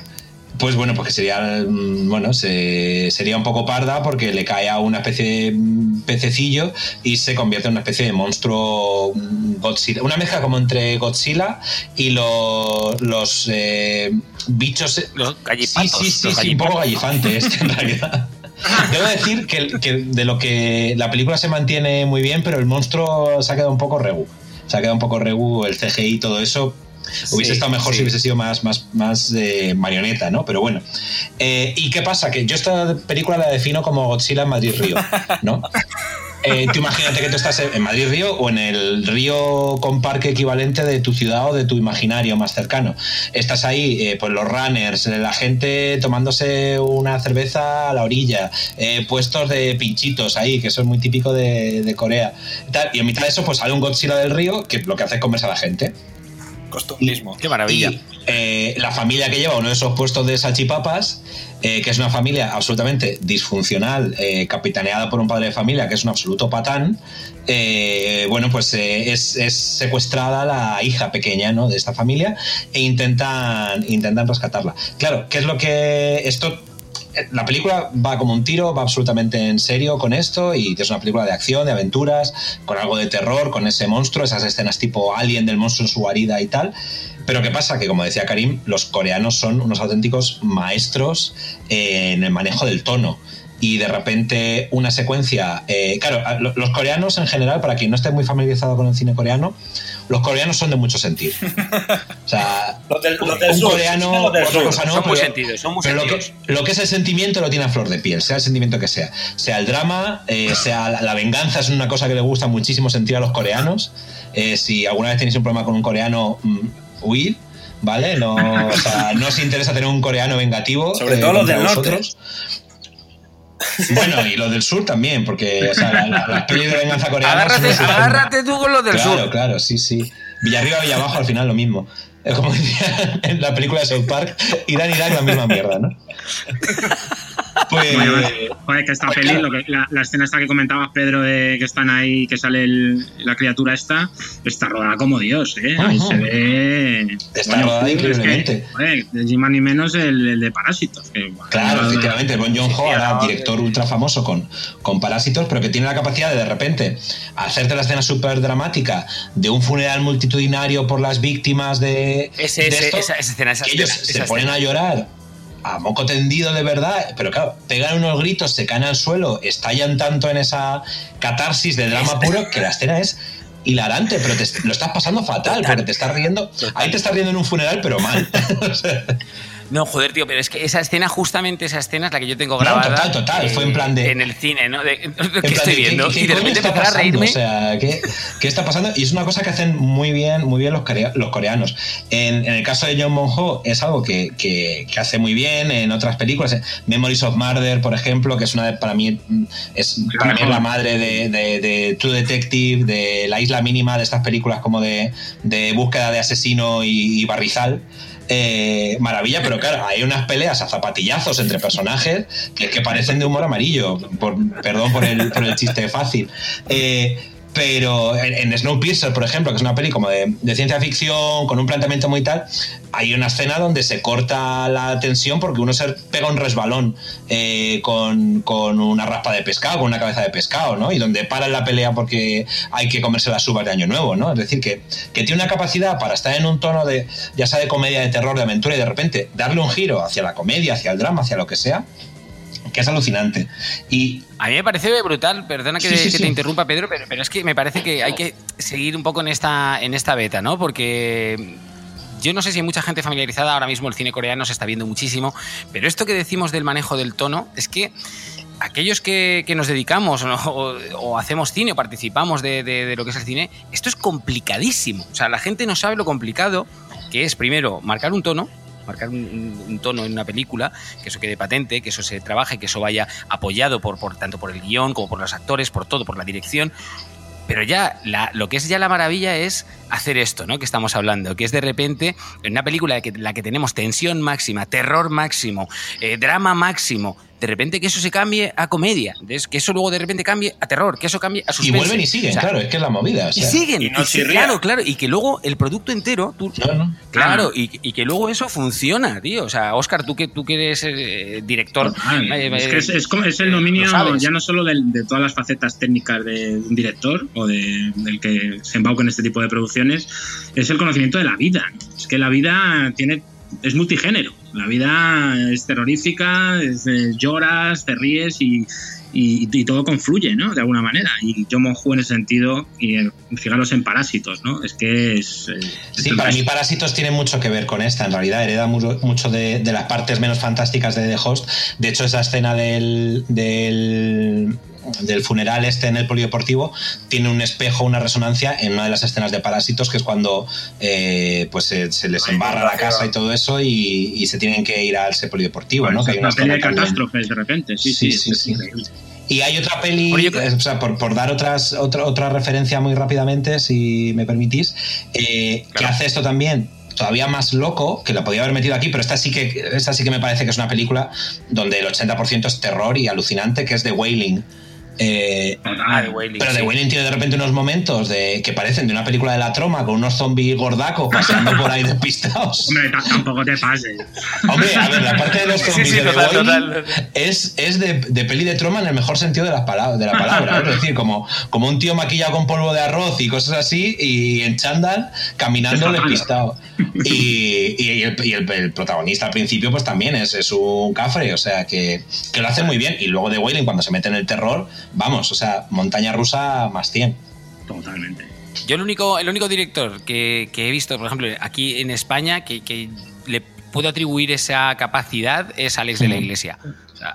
pues bueno, porque sería, mm, bueno, se- sería un poco parda porque le cae a una especie de mm, pececillo y se convierte en una especie de monstruo mm, Godzilla. Una mezcla como entre Godzilla y lo- los eh, bichos... Los Sí, gallipatos. sí, sí, los sí, un poco gallifantes, en realidad. Debo decir que, que de lo que la película se mantiene muy bien, pero el monstruo se ha quedado un poco regu. Se ha quedado un poco regu, el CGI y todo eso. Hubiese estado mejor sí. si hubiese sido más, más, más eh, marioneta, ¿no? Pero bueno. Eh, ¿Y qué pasa? Que yo esta película la defino como Godzilla en Madrid-Río, ¿no? Eh, tú imagínate que tú estás en Madrid Río o en el río con parque equivalente de tu ciudad o de tu imaginario más cercano. Estás ahí, eh, pues los runners, la gente tomándose una cerveza a la orilla, eh, puestos de pinchitos ahí, que eso es muy típico de, de Corea. Tal, y en mitad de eso, pues sale un Godzilla del río que lo que hace es comerse a la gente. Costumbrismo. Qué maravilla. Y eh, la familia que lleva uno de esos puestos de salchipapas, eh, que es una familia absolutamente disfuncional, eh, capitaneada por un padre de familia que es un absoluto patán, eh, bueno, pues es, es secuestrada la hija pequeña ¿no? de esta familia e intentan, intentan rescatarla. Claro, ¿qué es lo que esto la película va como un tiro, va absolutamente en serio con esto y es una película de acción, de aventuras, con algo de terror, con ese monstruo, esas escenas tipo Alien del monstruo en su guarida y tal. Pero ¿qué pasa? Que como decía Karim, los coreanos son unos auténticos maestros en el manejo del tono. Y de repente una secuencia... eh, claro, los coreanos en general, para quien no esté muy familiarizado con el cine coreano, los coreanos son de mucho sentir. O sea, Los del, los del un sur, coreano, los del otra sur. cosa no, son muy pero- sentidos, son muy pero lo que, lo que es el sentimiento lo tiene a flor de piel, sea el sentimiento que sea. Sea el drama, eh, sea la, la venganza, es una cosa que le gusta muchísimo sentir a los coreanos. Eh, si alguna vez tenéis un problema con un coreano, mm, huid, ¿vale? No, o sea, no os interesa tener un coreano vengativo. Sobre eh, todo los norte. vosotros. Bueno, y los del sur también, porque o sea, la- la- las pelis de venganza coreanas. son Agárrate, agárrate tú con los del claro, sur. Claro, sí, sí. Villarriba, Villabajo, al final lo mismo. Es como decía en la película de South Park, Irán, Irak, la misma mierda, ¿no? Pues. Joder, que esta pues peli, claro. lo que- la, la escena esta que comentabas, Pedro, de que están ahí, que sale el- la criatura esta, está rodada como Dios, ¿eh? Ahí Ajá. se ve... Está rodada es que, increíblemente. joder, ni más ni menos el, el de Parásitos. que, bueno, Claro, no- efectivamente, Bon Joon-ho, ahora director ultra famoso con, con Parásitos, pero que tiene la capacidad de de repente hacerte la escena súper dramática de un funeral multitudinario por las víctimas de, Ese- de ese- esto, esa, esa escena, esa que ellos se esa ponen escena. a llorar a moco tendido de verdad, pero claro, pegan unos gritos, se caen al suelo, estallan tanto en esa catarsis de drama puro que la escena es hilarante, pero te, lo estás pasando fatal, porque te estás riendo, ahí te estás riendo en un funeral, pero mal. No, joder, tío, pero es que esa escena, justamente esa escena es la que yo tengo No, grabada. total, total, fue en plan de- En el cine, ¿no? De, plan estoy de, ¿qué- viendo. qué y de repente está empezar a reírme. O sea, ¿qué, qué está pasando? Y es una cosa que hacen muy bien, muy bien los, corea- los coreanos. En, en el caso de John Monho es algo que, que- que hace muy bien en otras películas. Memories of Murder, por ejemplo, que es una de, para mí es para mí es la madre de, de- de True Detective, de La Isla Mínima, de estas películas como de, de búsqueda de asesino y, y barrizal. Eh, maravilla, pero claro, hay unas peleas a zapatillazos entre personajes que, parecen de humor amarillo. Por- perdón por el, por el chiste fácil. Eh, pero en, en Snowpiercer, por ejemplo, que es una peli como de, de ciencia ficción, con un planteamiento muy tal, hay una escena donde se corta la tensión porque uno se pega un resbalón eh, con, con una raspa de pescado, con una cabeza de pescado, ¿no? Y donde paran la pelea porque hay que comerse las uvas de Año Nuevo, ¿no? Es decir, que, que tiene una capacidad para estar en un tono de, ya sea de comedia, de terror, de aventura, y de repente darle un giro hacia la comedia, hacia el drama, hacia lo que sea, que es alucinante. Y A mí me parece brutal, perdona que, Sí, sí, que sí. te interrumpa, Pedro, pero, pero es que me parece que hay que seguir un poco en esta, en esta beta, ¿no? Porque yo no sé si hay mucha gente familiarizada, ahora mismo el cine coreano se está viendo muchísimo, pero esto que decimos del manejo del tono es que aquellos que, que nos dedicamos o hacemos cine o participamos de, de- de lo que es el cine, esto es complicadísimo. O sea, la gente no sabe lo complicado que es, primero, marcar un tono, marcar un, tono en una película, que eso quede patente, que eso se trabaje, que eso vaya apoyado por, tanto por el guion como por los actores, por todo, por la dirección. Pero ya la- lo que es ya la maravilla es hacer esto, ¿no? Que estamos hablando, que es de repente en una película que, la que tenemos tensión máxima, terror máximo, eh, drama máximo, de repente que eso se cambie a comedia, ¿ves? que eso luego de repente cambie a terror, que eso cambie a Y suspense. vuelven y siguen, O sea, claro, es que es la movida. o y siguen, Y no y sí, chirría. claro, claro, y que luego el producto entero, tú, No, no. claro, y, y que luego eso funciona, tío. O sea, Oscar, tú que tú que eres eh, director, Total. eh, es eh, que es, es como- es el dominio ya no solo del- de, todas las facetas técnicas de un director o de- del que se embauca en este tipo de producciones, es el conocimiento de la vida. Es que la vida tiene es multigénero. La vida es terrorífica, es, eh, lloras, te ríes y, y- todo confluye, ¿no? De alguna manera. Y yo Monju en ese sentido, y eh, fijaros en Parásitos, ¿no? Es que es... eh, Sí, es para fantástico. mí Parásitos tiene mucho que ver con esta, en realidad hereda mucho, mucho de, de las partes menos fantásticas de The Host. De hecho, esa escena del, del, del funeral este en el polideportivo tiene un espejo, una resonancia en una de las escenas de Parásitos, que es cuando eh, pues se, se les Ay, embarra la casa y todo eso y, y se tienen que ir al ese polideportivo, ¿no? Es Que hay una peli de catástrofes de repente, sí, Sí, sí, sí. Y hay otra peli, Bueno, yo creo- o sea, por, por dar otras, otra, otra referencia muy rápidamente, si me permitís, eh, que hace esto también todavía más loco, que la podía haber metido aquí, pero esta sí que, esta sí que me parece que es una película donde el 80% es terror y alucinante, que es The Wailing. Eh, Ah, de Wailing, pero sí. The Wailing tiene de repente unos momentos de, que parecen de una película de la troma con unos zombies gordacos paseando por ahí despistados. Hombre, ta- tampoco te pases. Hombre, a ver, la parte de los Sí, sí, zombies sí, de total, Wailing total. es, es de, de peli de troma en el mejor sentido de, las palabras, de la palabra. Es decir, como, como un tío maquillado con polvo de arroz y cosas así, y en chándal caminando despistado. Y, y el, y el- el protagonista al principio, pues también es, es un cafre, o sea, que, que lo hace muy bien. Y luego de Wailing, cuando se mete en el terror, vamos, o sea, montaña rusa más 100. Totalmente. Yo el único, el único director que, que he visto, por ejemplo, aquí en España, que, que le puedo atribuir esa capacidad es Alex de la Iglesia.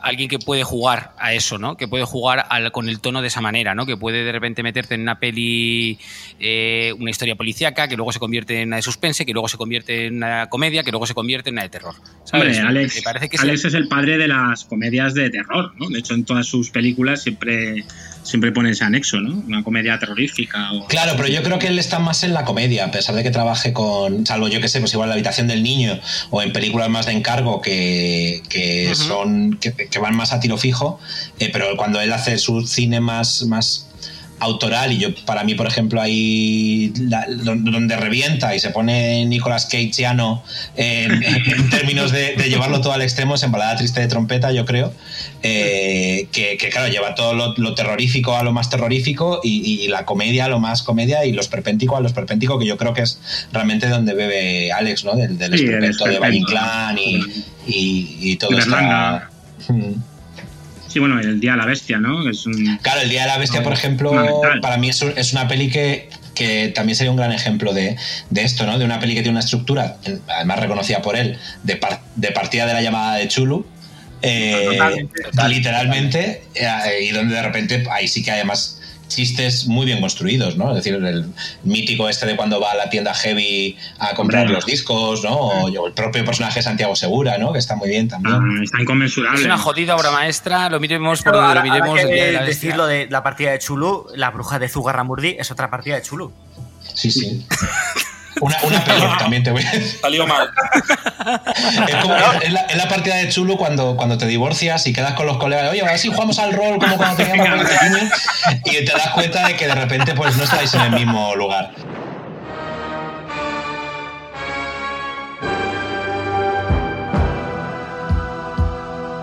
Alguien que puede jugar a eso, ¿no? Que puede jugar al- con el tono de esa manera, ¿no? Que puede de repente meterte en una peli, eh, una historia policíaca, que luego se convierte en una de suspense, que luego se convierte en una comedia, que luego se convierte en una de terror. ¿sabes? Hombre, Alex, Me parece que Alex es el padre de las comedias de terror, ¿no? De hecho, en todas sus películas siempre, siempre pone ese anexo, ¿no? Una comedia terrorífica. O... Claro, pero yo creo que él está más en la comedia, a pesar de que trabaje con, salvo yo que sé, pues igual la habitación del niño o en películas más de encargo que, que son que, que van más a tiro fijo, eh, pero cuando él hace su cine más, más autoral y yo para mí por ejemplo ahí la- don- donde revienta y se pone Nicolas Cageano en, en términos de, de llevarlo todo al extremo es en balada triste de trompeta yo creo eh, que, que, claro lleva todo lo, lo terrorífico a lo más terrorífico y, y la comedia a lo más comedia y lo esperpéntico a lo esperpéntico que yo creo que es realmente donde bebe Alex ¿no? del, del Sí, esperpento de Valle. Inclán y, y, y todo esto Berlanga. Mm. Sí, bueno, El Día de la Bestia, ¿no? Es un... Claro, El Día de la Bestia, por ejemplo, para mí es, un- es una peli que, que también sería un gran ejemplo de, de esto, ¿no? De una peli que tiene una estructura, además reconocida por él, de, par- de partida de la llamada de Chulu. eh, Totalmente. literalmente, eh, y donde de repente ahí sí que hay además chistes muy bien construidos, ¿no? Es decir, el mítico este de cuando va a la tienda Heavy a comprar Hombre. los discos, ¿no? O, o el propio personaje Santiago Segura, ¿no? Que está muy bien también. Ah, está inconmensurable. Es una jodida obra maestra, lo miremos por Pero donde lo miremos. de la decir lo de la partida de Chulu, la bruja de Zugarramurdi es otra partida de Chulu. Sí, sí. Una, una peli también te voy a decir. Salió mal. Es, como, es la, es la partida de Chulu cuando, cuando te divorcias y quedas con los colegas. Oye, a ver si jugamos al rol como cuando teníamos 20 años. Y te das cuenta de que de repente pues no estáis en el mismo lugar.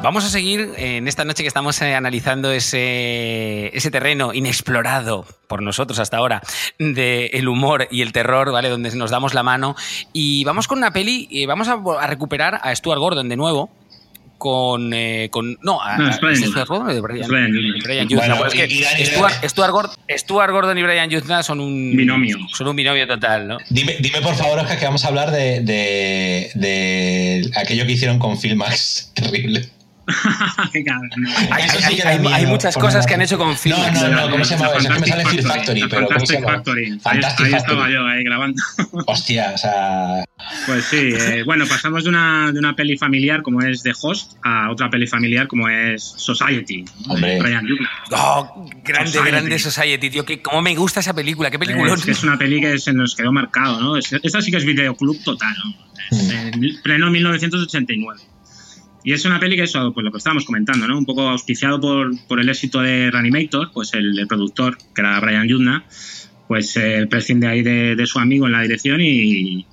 Vamos a seguir en esta noche que estamos eh, analizando ese, ese terreno inexplorado por nosotros hasta ahora de el humor y el terror, ¿vale? Donde nos damos la mano. Y vamos con una peli, eh, vamos a, a recuperar a Stuart Gordon de nuevo. Con, eh, con. No, a, No, a- es Brian ¿es Stuart Gordon o de y- y Stuart Gordon y Brian Yuzna son un. Binomio. Son un binomio total, ¿no? Dime, dime por favor, Oscar, que vamos a hablar de, de, de aquello que hicieron con Filmax. Terrible. Hay, muchas cosas que han hecho con No, Filmax. no, no, ¿cómo se llama? Es que me sale Fear Factory, pero ¿cómo se Fantastic llama? Fantastic ahí, Factory. estaba yo, ahí grabando. Hostia, o sea. Pues sí, eh, bueno, pasamos de una, de una peli familiar como es The Host a otra peli familiar como es Society. Hombre. Oh, grande, Society. grande Society, tío. Que, ¿Cómo me gusta esa película? ¿Qué película? Es, que es una peli que se nos quedó marcado, ¿no? Es- Esta sí que es videoclub total, ¿no? Es en pleno 1989. Y es una peli que eso, pues lo que estábamos comentando, ¿no? Un poco auspiciado por, por el éxito de Reanimator, pues el, productor, que era Brian Yuzna, pues eh, prescinde ahí de, de su amigo en la dirección y,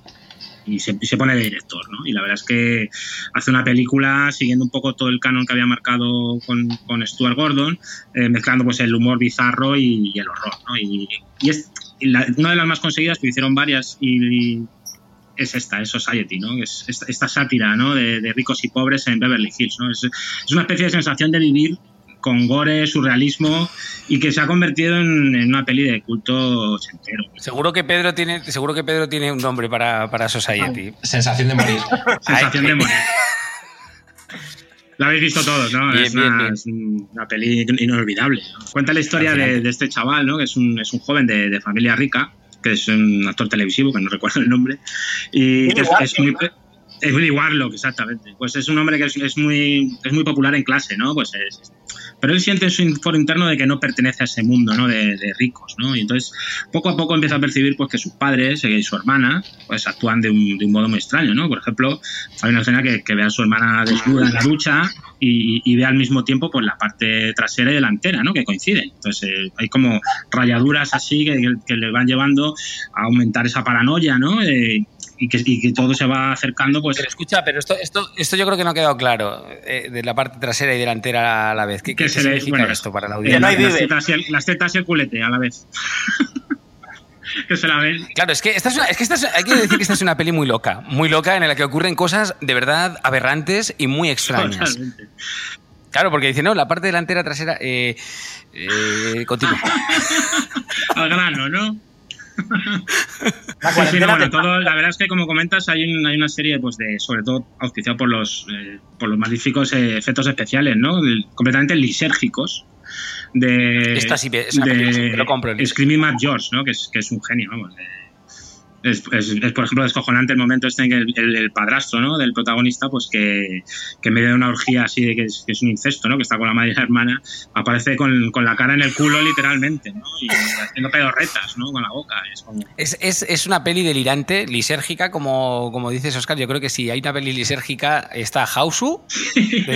y se, se pone de director, ¿no? Y la verdad es que hace una película siguiendo un poco todo el canon que había marcado con, con Stuart Gordon, eh, mezclando pues el humor bizarro y, el horror, ¿no? Y, es la- una de las más conseguidas, que hicieron varias y es esta, es Society, ¿no? Es esta, esta sátira, ¿no? De, de ricos y pobres en Beverly Hills, ¿no? Es, es una especie de sensación de vivir con gore, surrealismo y que se ha convertido en, en una peli de culto entero. Seguro que Pedro tiene, seguro que Pedro tiene un nombre para, para Society. Sensación de morir. Sensación de morir. La habéis visto todos, ¿no? Bien, es, bien, una, bien. es una peli inolvidable. ¿no? Cuenta la historia de, de este chaval, ¿no? Que es un, es un joven de, de familia rica, que es un actor televisivo, que no recuerdo el nombre, y que es, es muy... Es Willy Warlock, exactamente. Pues es un hombre que es, es muy, es muy popular en clase, ¿no? Pues es, pero él siente en su foro interno de que no pertenece a ese mundo, ¿no? De, de ricos, ¿no? Y entonces poco a poco empieza a percibir pues que sus padres y su hermana pues actúan de un, de un modo muy extraño, ¿no? Por ejemplo, hay una escena que, que ve a su hermana desnuda en la ducha y, y ve al mismo tiempo pues la parte trasera y delantera, ¿no? Que coinciden. Entonces eh, hay como rayaduras así que, que le van llevando a aumentar esa paranoia, ¿no? Eh, y, que, y que todo se va acercando pues Pero escucha, pero esto, esto, esto yo creo que no ha quedado claro eh, de la parte trasera y delantera a la vez. ¿Qué, se le- significa bueno, esto para la eh, audiencia? las, tetas y el, las tetas y el culete a la vez. que se la ven. Claro, es que, esta es una- es que esta es- hay que decir que esta es una peli muy loca, muy loca en la que ocurren cosas de verdad aberrantes y muy extrañas. Totalmente. Claro, porque dice, no, la parte delantera, trasera, eh, eh, continúa. Al grano, ¿no? La Sí, sí, no, cuarentena bueno, te- todo, la verdad es que como comentas hay, un- hay una serie pues de sobre todo auspiciado por los eh, por los magníficos eh, efectos especiales no El- completamente lisérgicos de Esta sí lo compro. Screaming Matt George no que es, que es un genio vamos de- es, por ejemplo descojonante el momento este en que el, padrastro ¿no? del protagonista pues que, que en medio de una orgía así de que es, un incesto ¿no? que está con la madre y la hermana aparece con, con la cara en el culo literalmente ¿no? y haciendo pedorretas ¿no? con la boca es como Es, una peli delirante, lisérgica, como, como dices, Oscar. Yo creo que si hay una peli lisérgica, está Hausu,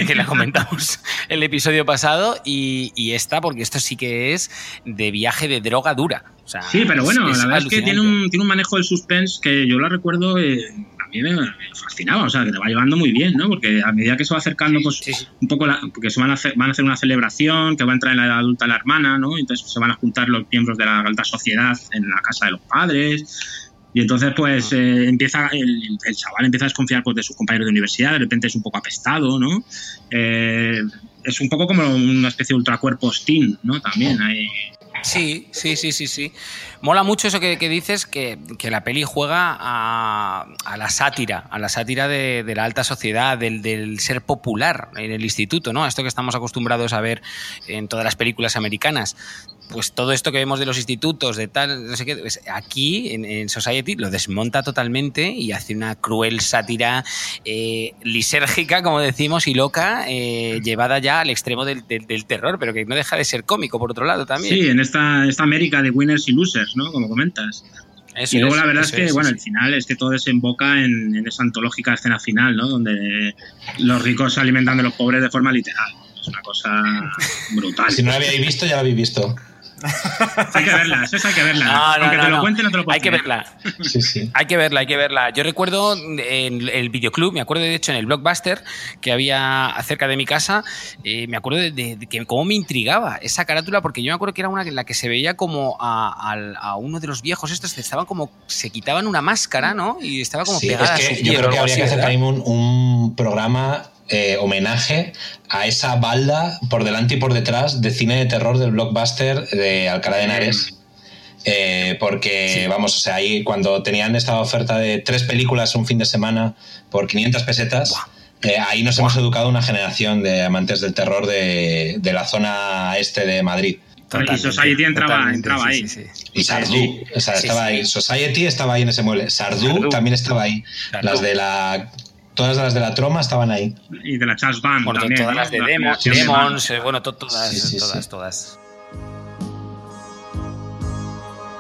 que la comentamos el episodio pasado, y, y esta, porque esto sí que es de viaje de droga dura. O sea, Sí, pero bueno, es- la es verdad es que tiene un, tiene un manejo del suspense que yo la recuerdo, eh, a mí me, me fascinaba, o sea, que te va llevando muy bien, ¿no? Porque a medida que se va acercando, pues Sí, sí. un poco, la- porque se van a, hacer, van a hacer una celebración, que va a entrar en la edad adulta la hermana, ¿no? Entonces se van a juntar los miembros de la alta sociedad en la casa de los padres. Y entonces, pues, eh, empieza el, el chaval empieza a desconfiar pues, de sus compañeros de universidad, de repente es un poco apestado, ¿no? Eh, es un poco como una especie de ultracuerpo Steam, ¿no? También hay, Sí, sí, sí, sí, sí. Mola mucho eso que, dices, que, que la peli juega a, a la sátira, a la sátira de, de la alta sociedad, del, del ser popular en el instituto, ¿no? A esto que estamos acostumbrados a ver en todas las películas americanas. Pues todo esto que vemos de los institutos, de tal, no sé qué, pues aquí en, en Society lo desmonta totalmente y hace una cruel sátira eh, lisérgica, como decimos, y loca, eh, llevada ya al extremo del, del- del terror, pero que no deja de ser cómico, por otro lado, también. Sí, en esta, esta América de winners y losers, ¿no? Como comentas. Eso y luego es, la verdad es que, es, bueno, sí, el final es que todo desemboca en, en esa antológica escena final, ¿no? Donde los ricos se alimentan de los pobres de forma literal. Es una cosa brutal. Si no la habíais visto, ya la habéis visto. Hay que verla, eso hay que verla. No, no, Aunque no, te lo cuente, no te lo puedo Hay que verla. Sí, sí. Hay que verla, hay que verla. Yo recuerdo en el videoclub, me acuerdo de hecho en el blockbuster que había cerca de mi casa, eh, me acuerdo de, de- de que cómo me intrigaba esa carátula, porque yo me acuerdo que era una en la que se veía como a, uno de los viejos estos que estaban como, se quitaban una máscara, ¿no? Y estaba como Sí, pegada es a su yo creo que habría que hacer también un, un programa eh, homenaje a esa balda por delante y por detrás de cine de terror del blockbuster de Alcalá de Henares. Eh, porque, vamos, o sea, ahí cuando tenían esta oferta de tres películas un fin de semana por 500 pesetas, eh, ahí nos hemos educado una generación de amantes del terror de, de la zona este de Madrid. y Society entraba, entraba ahí. sí, sí. Y Sardú, o sea, Sí, estaba sí. ahí. Society estaba ahí en ese mueble. Sardú, Sardú. también estaba ahí. Sardú. Las de la. Todas las de la troma estaban ahí. Y de la Charles Band Bueno, también. todas ¿no? las de Demons, Demons, eh, bueno, to- todas, Sí, sí, todas, sí. todas.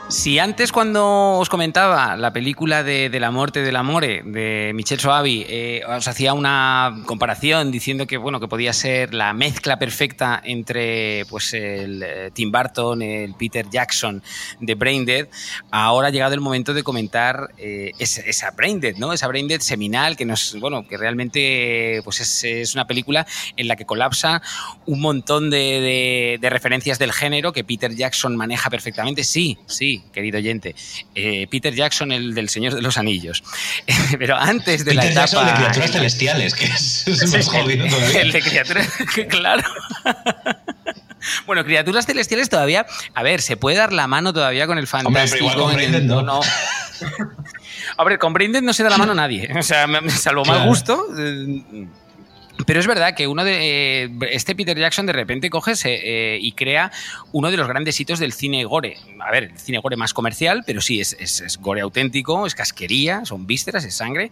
Si antes cuando os comentaba la película de, de la muerte del amore de Michel Soavi eh, os hacía una comparación diciendo que bueno que podía ser la mezcla perfecta entre pues el eh, Tim Burton, el Peter Jackson de Braindead, ahora ha llegado el momento de comentar eh, esa, esa Braindead, ¿no? Esa Braindead seminal que nos bueno que realmente pues es, es una película en la que colapsa un montón de, de- de referencias del género que Peter Jackson maneja perfectamente. Sí, sí, querido oyente. Eh, Peter Jackson, el del Señor de los Anillos. Pero antes de Peter la etapa. Jackson de criaturas celestiales, que es, es más jodido todavía. El de criaturas, claro. Bueno, criaturas celestiales todavía, a ver, se puede dar la mano todavía con el Hombre, fantástico. pero igual con no. tono- A ver, con no se da la mano a nadie, o sea, salvo mal Claro. gusto. eh, Pero es verdad que uno de eh, este Peter Jackson de repente coge eh, y crea uno de los grandes hitos del cine gore. A ver, el cine gore más comercial, pero sí, es, es- es gore auténtico, es casquería, son vísceras, es sangre.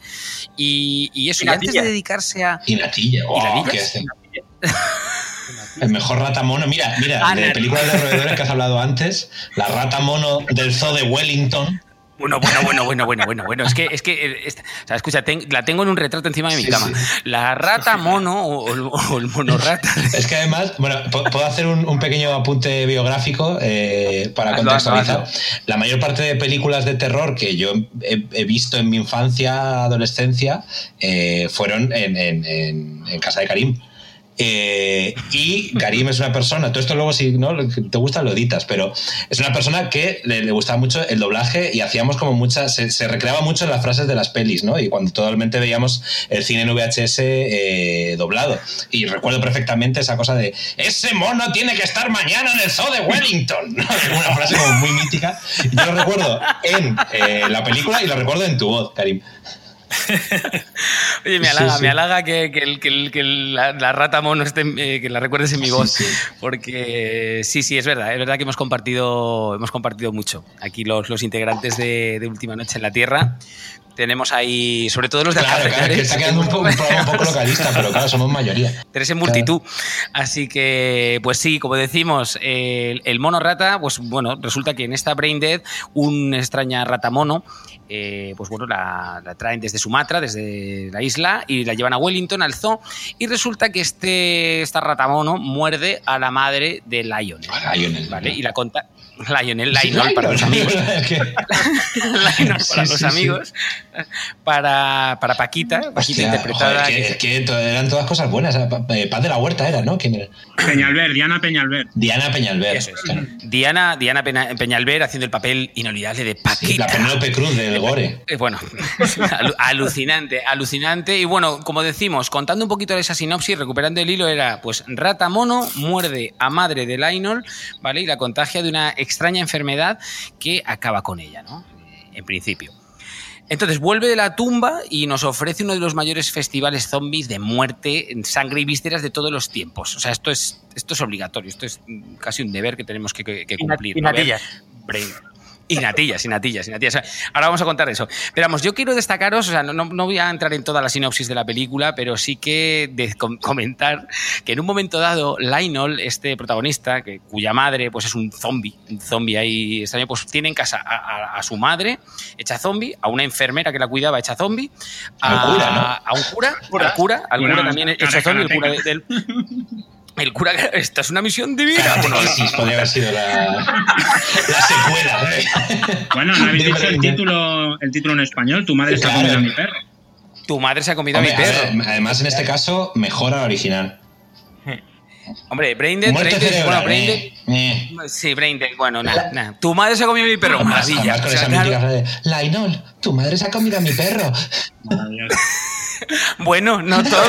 Y, y eso, Y y antes de dedicarse a. Y Natilla. ¿Y Oh, Natillas? qué hace. El mejor rata mono. Mira, mira, Ah, de películas de roedores que has hablado antes, la rata mono del zoo de Wellington. Bueno, bueno, bueno, bueno, bueno, bueno, bueno. Es que, es que, eh, o sea, escucha, ten- la tengo en un retrato encima de mi Sí, cama. sí. La rata mono o, el- o el mono rata. Es que además, bueno, puedo hacer un, un pequeño apunte biográfico eh, para Hazlo, contextualizar. hazlo, La mayor parte de películas de terror que yo he, he visto en mi infancia, adolescencia, eh, fueron en, en- en- en casa de Karim. Eh, y Karim es una persona, todo esto luego si no te gusta lo editas, pero es una persona que le, le gustaba mucho el doblaje y hacíamos como muchas, se, se recreaba mucho en las frases de las pelis, ¿no? Y cuando totalmente veíamos el cine en VHS eh, doblado. Y recuerdo perfectamente esa cosa de ese mono tiene que estar mañana en el zoo de Wellington, ¿no? Una frase como muy mítica. Yo lo recuerdo en eh, la película y lo recuerdo en tu voz, Karim. Oye, me halaga, sí. me halaga que, que el- que el- que la, la rata mono esté, eh, que la recuerdes en mi voz. sí. Porque sí, sí, es verdad. Es verdad que hemos compartido, hemos compartido mucho. Aquí los, los integrantes de, de Última Noche en la Tierra. Tenemos ahí, sobre todo los de Claro, claro, que está quedando un, poco, un programa un poco localista, pero claro, somos mayoría. Tres en multitud. Así que, pues sí, como decimos, el, el mono rata, pues bueno, resulta que en esta Brain Dead, una extraña rata mono, eh, pues bueno, la, la traen desde Sumatra, desde la isla, y la llevan a Wellington, al zoo, y resulta que este, esta rata mono muerde a la madre de Lionel. A Lionel, ¿Vale? Y la conta. Lionel, Sí, Lionel para los amigos. Lionel Sí, para sí, los sí. amigos. Para, para Paquita, Paquita Hostia, interpretada. joder, que, es que to- eran todas cosas bueas. eh, Pa- eh, Paz de la Huerta era, ¿no? ¿Quién era? Peñalver, Diana Peñalver. Diana Peñalver. Eso es. claro. Diana, Diana Peñalver haciendo el papel inolvidable de Sí, Paquita. la Penélope Cruz del Gore. Eh, bueno, alu- alucinante, alucinante. Y bueno, como decimos, contando un poquito de esa sinopsis, recuperando el hilo, era pues rata mono muerde a madre de Lionel, ¿vale? Y la contagia de una extraña enfermedad que acaba con ella, ¿no? Eh, En principio. Entonces vuelve de la tumba y nos ofrece uno de los mayores festivales zombies de muerte, sangre y vísceras de todos los tiempos. O sea, esto es, esto es obligatorio, esto es casi un deber que tenemos que, cumplir. Y natillas, y natillas, y natillas. Ahora vamos a contar eso. Pero vamos, yo quiero destacaros, o sea, no, no- no voy a entrar en toda la sinopsis de la película, pero sí que de com- comentar que en un momento dado, Lionel, este protagonista, que, cuya madre pues es un zombie, un zombie ahí extraño, pues tiene en casa a, a- a su madre hecha zombie, a una enfermera que la cuidaba hecha zombie, a, Al cura, ¿no? a un cura, al cura, al Cura, cura también hecho cara, zombie, el cura del... El cura, esta es una misión divina. Bueno, Crisis podría haber sido la, la secuela. ¿eh? Bueno, ¿no habéis De dicho el título, el título en español? Tu madre se ha Claro. comido a mi perro. tu madre se ha comido a mi a perro. ver, además, en este caso, mejora la original. Hombre, Braindead, Muerte Braindead, cerebral. bueno, Braindead, eh, eh. sí, Braindead, bueno, nada, nada. Tu madre se ha comido mi perro, maravilla. además con O sea, esa claro, de, Lainol, tu madre se ha comido a mi perro. Bueno, no todo.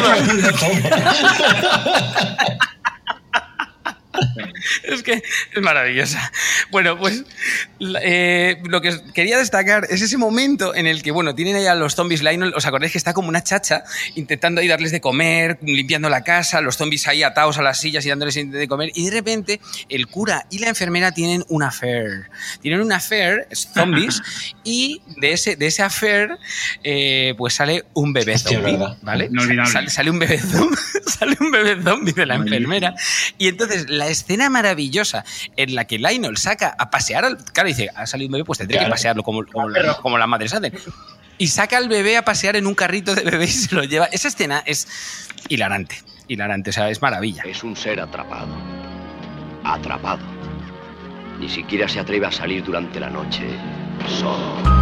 es que es maravillosa. Bueno, pues eh, lo que quería destacar es ese momento en el que, bueno, tienen ahí a los zombies Lionel, ¿os acordáis que está como una chacha intentando ahí darles de comer, limpiando la casa, los zombies ahí atados a las sillas y dándoles de comer, y de repente el cura y la enfermera tienen un affair. Tienen un affair, es zombies, y de ese, de ese affair eh, pues sale un bebé zombie. ¿vale? Sale, sale un bebé zombie, sale un bebé zombie de la enfermera y entonces la escena maravillosa en la que Lionel saca a pasear al. Claro, dice, ha salido un bebé, pues tendré Claro. que pasearlo como, como, como las madres hacen. Y saca al bebé a pasear en un carrito de bebé y se lo lleva. Esa escena es hilarante. Hilarante, o sea, es maravilla. Es un ser atrapado. Atrapado. Ni siquiera se atreve a salir durante la noche solo.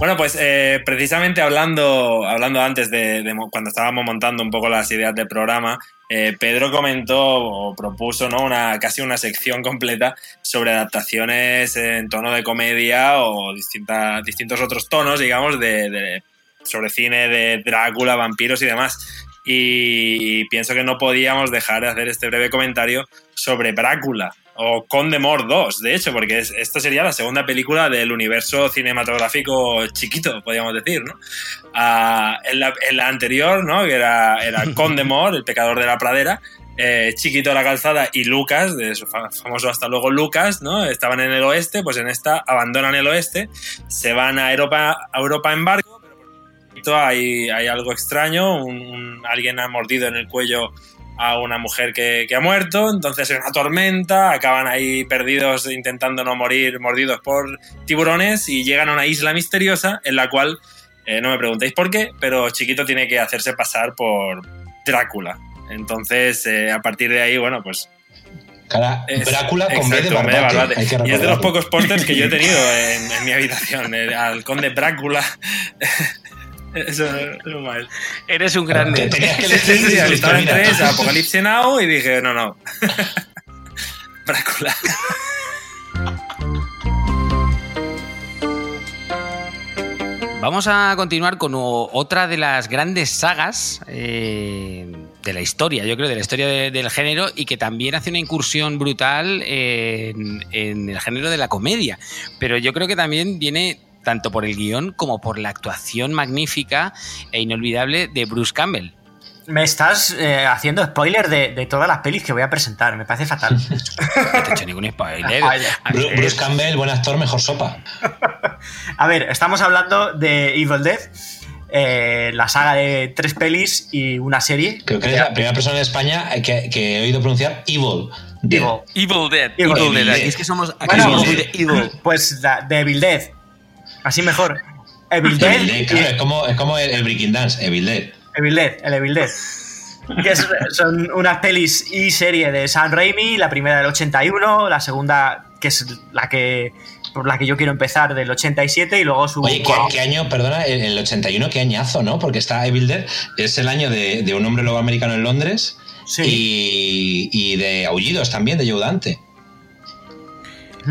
Bueno, pues eh, precisamente hablando, hablando antes de, cuando estábamos montando un poco las ideas del programa, eh, Pedro comentó o propuso ¿no? una, casi una sección completa sobre adaptaciones en tono de comedia o distinta- distintos otros tonos, digamos, de, de- sobre cine de Drácula, vampiros y demás. Y, pienso que no podíamos dejar de hacer este breve comentario sobre Drácula o Conde Mor 2, de hecho, porque es- esto sería la segunda película del universo cinematográfico chiquito, podríamos decir, ¿no? Ah, en, la, anterior, ¿no? Que era, era Conde el pecador de la pradera, eh, Chiquito la calzada y Lucas, de su fa- famoso hasta luego Lucas, ¿no? Estaban en el oeste, pues en esta abandonan el oeste, se van a Europa, Europa en barco, hay, hay algo extraño, alguien ha mordido en el cuello a una mujer que, que ha muerto, entonces hay una tormenta, acaban ahí perdidos intentando no morir, mordidos por tiburones y llegan a una isla misteriosa en la cual, eh, no me preguntéis por qué, pero Chiquito tiene que hacerse pasar por Drácula. Entonces, eh, a partir de ahí, bueno, pues... Cara, es- Drácula con B de exacto, Barbate. Y es de los pocos pósters que yo he tenido en, en mi habitación, el- al conde Drácula. Eso es mal. Eres un grande. Tenías que elegir estaba entre esa, Apocalipsis Now y dije, no, no. Drácula. Vamos a continuar con otra de las grandes sagas eh, de la historia, yo creo, de la historia de- del género y que también hace una incursión brutal en, en el género de la comedia. Pero yo creo que también viene tanto por el guion como por la actuación magnífica e inolvidable de Bruce Campbell. Me estás eh, haciendo spoiler de, de todas las pelis que voy a presentar. Me parece fatal. No te he hecho ningún spoiler. Bruce Campbell, buen actor, mejor sopa. A ver, estamos hablando de Evil Dead, eh, la saga de tres pelis y una serie. Creo que eres la primera persona en España que, que he oído pronunciar Evil. Dead. Evil. Evil Dead. Evil Evil Dead. Dead. Aquí es que somos, aquí Bueno, somos muy de Evil. Pues la, de Evil Dead. Así mejor. Evil Dead. Evil Dead, claro, es como, es como el, el Breaking Dance, Evil Dead. Evil Dead, el Evil Dead. Que es- son unas pelis y serie de Sam Raimi, la primera del 81, la segunda, que es la que por la que yo quiero empezar, del 87, y luego su... Oye, ¿qué, qué año, perdona, el, el 81, qué añazo, ¿no? Porque está Evil Dead, es el año de, de un hombre lobo americano en Londres Sí. y, y de Aullidos también, de Joe Dante.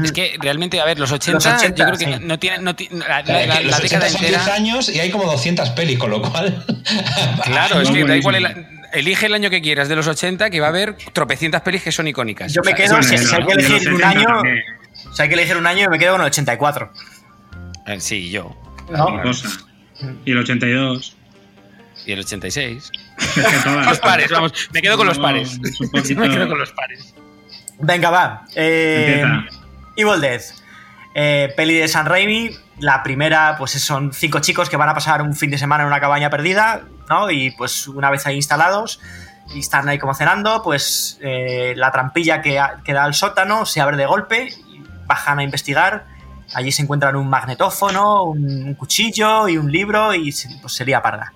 Es que realmente, a ver, los 80, Los 80, yo creo que sí. no tiene, no ti- la, la- es la- la los década 80 son 10 entera. años y hay como 200 pelis, con lo cual... Claro, es que da igual el, elige el año que quieras de los 80, que va a haber tropecientas pelis que son icónicas. Yo me O sea, quedo, si, hay que elegir un 70 año, también. si hay que elegir un año, yo me quedo con el 84. Eh, Sí, yo. ¿no? Y el 82. Y el 86. Es que todas. Los pares, vamos. Me quedo con los pares. Me quedo con los pares. Venga, va. Eh, Empieza. Evil Dead. Eh, peli de San Raimi. La primera, pues son cinco chicos que van a pasar un fin de semana en una cabaña perdida, ¿no? Y pues una vez ahí instalados y están ahí como cenando, pues eh, la trampilla que, da al sótano se abre de golpe y bajan a investigar. Allí se encuentran un magnetófono, un, cuchillo y un libro y pues sería parda.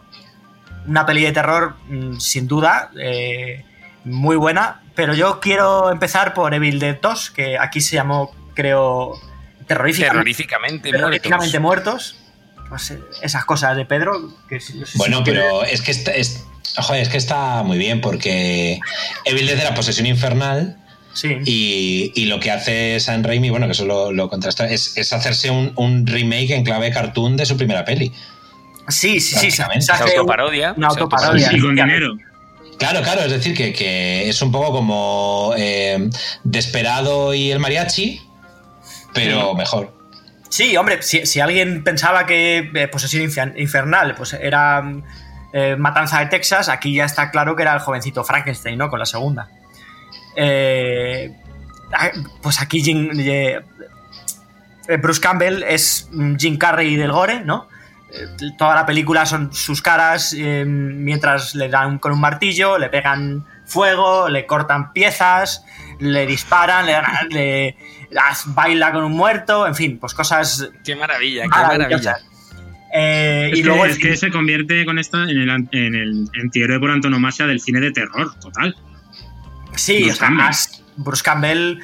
Una peli de terror, mm, sin duda, eh, muy buena, pero yo quiero empezar por Evil Dead 2, que aquí se llamó, creo, terroríficamente, Terroríficamente terroríficamente muertos. muertos. No sé, esas cosas de Pedro. Que si- no sé si Bueno, quiere- pero es que está, es, joder, es que está muy bien porque Evil Dead era posesión infernal Sí. y, y lo que hace San Raimi, bueno, que eso lo, lo contrasta, es, es hacerse un, un remake en clave cartoon de su primera peli. Sí, sí, sí. se- hace autoparodia. Una Se autoparodia. Y con dinero. Claro, claro, es decir, que, que es un poco como eh, Desperado y el mariachi, pero mejor. Sí, hombre, si, si alguien pensaba que eh, Posesión Infer- Infernal pues era eh, Matanza de Texas, aquí ya está claro que era el jovencito Frankenstein, ¿no? Con la segunda. Eh, ah, pues aquí Jim- eh, eh, Bruce Campbell es mm, Jim Carrey del gore, ¿no? Toda la película son sus caras mientras le dan con un martillo, le pegan fuego, le cortan piezas, le disparan, le, dan- le- las- baila con un muerto, en fin, pues cosas Qué maravilla, qué maravilla. Eh, Es, y que, luego es que se convierte con esta en el, en el antihéroe por antonomasia del cine de terror, total. Sí, Bruce o sea, Campbell. más Bruce Campbell,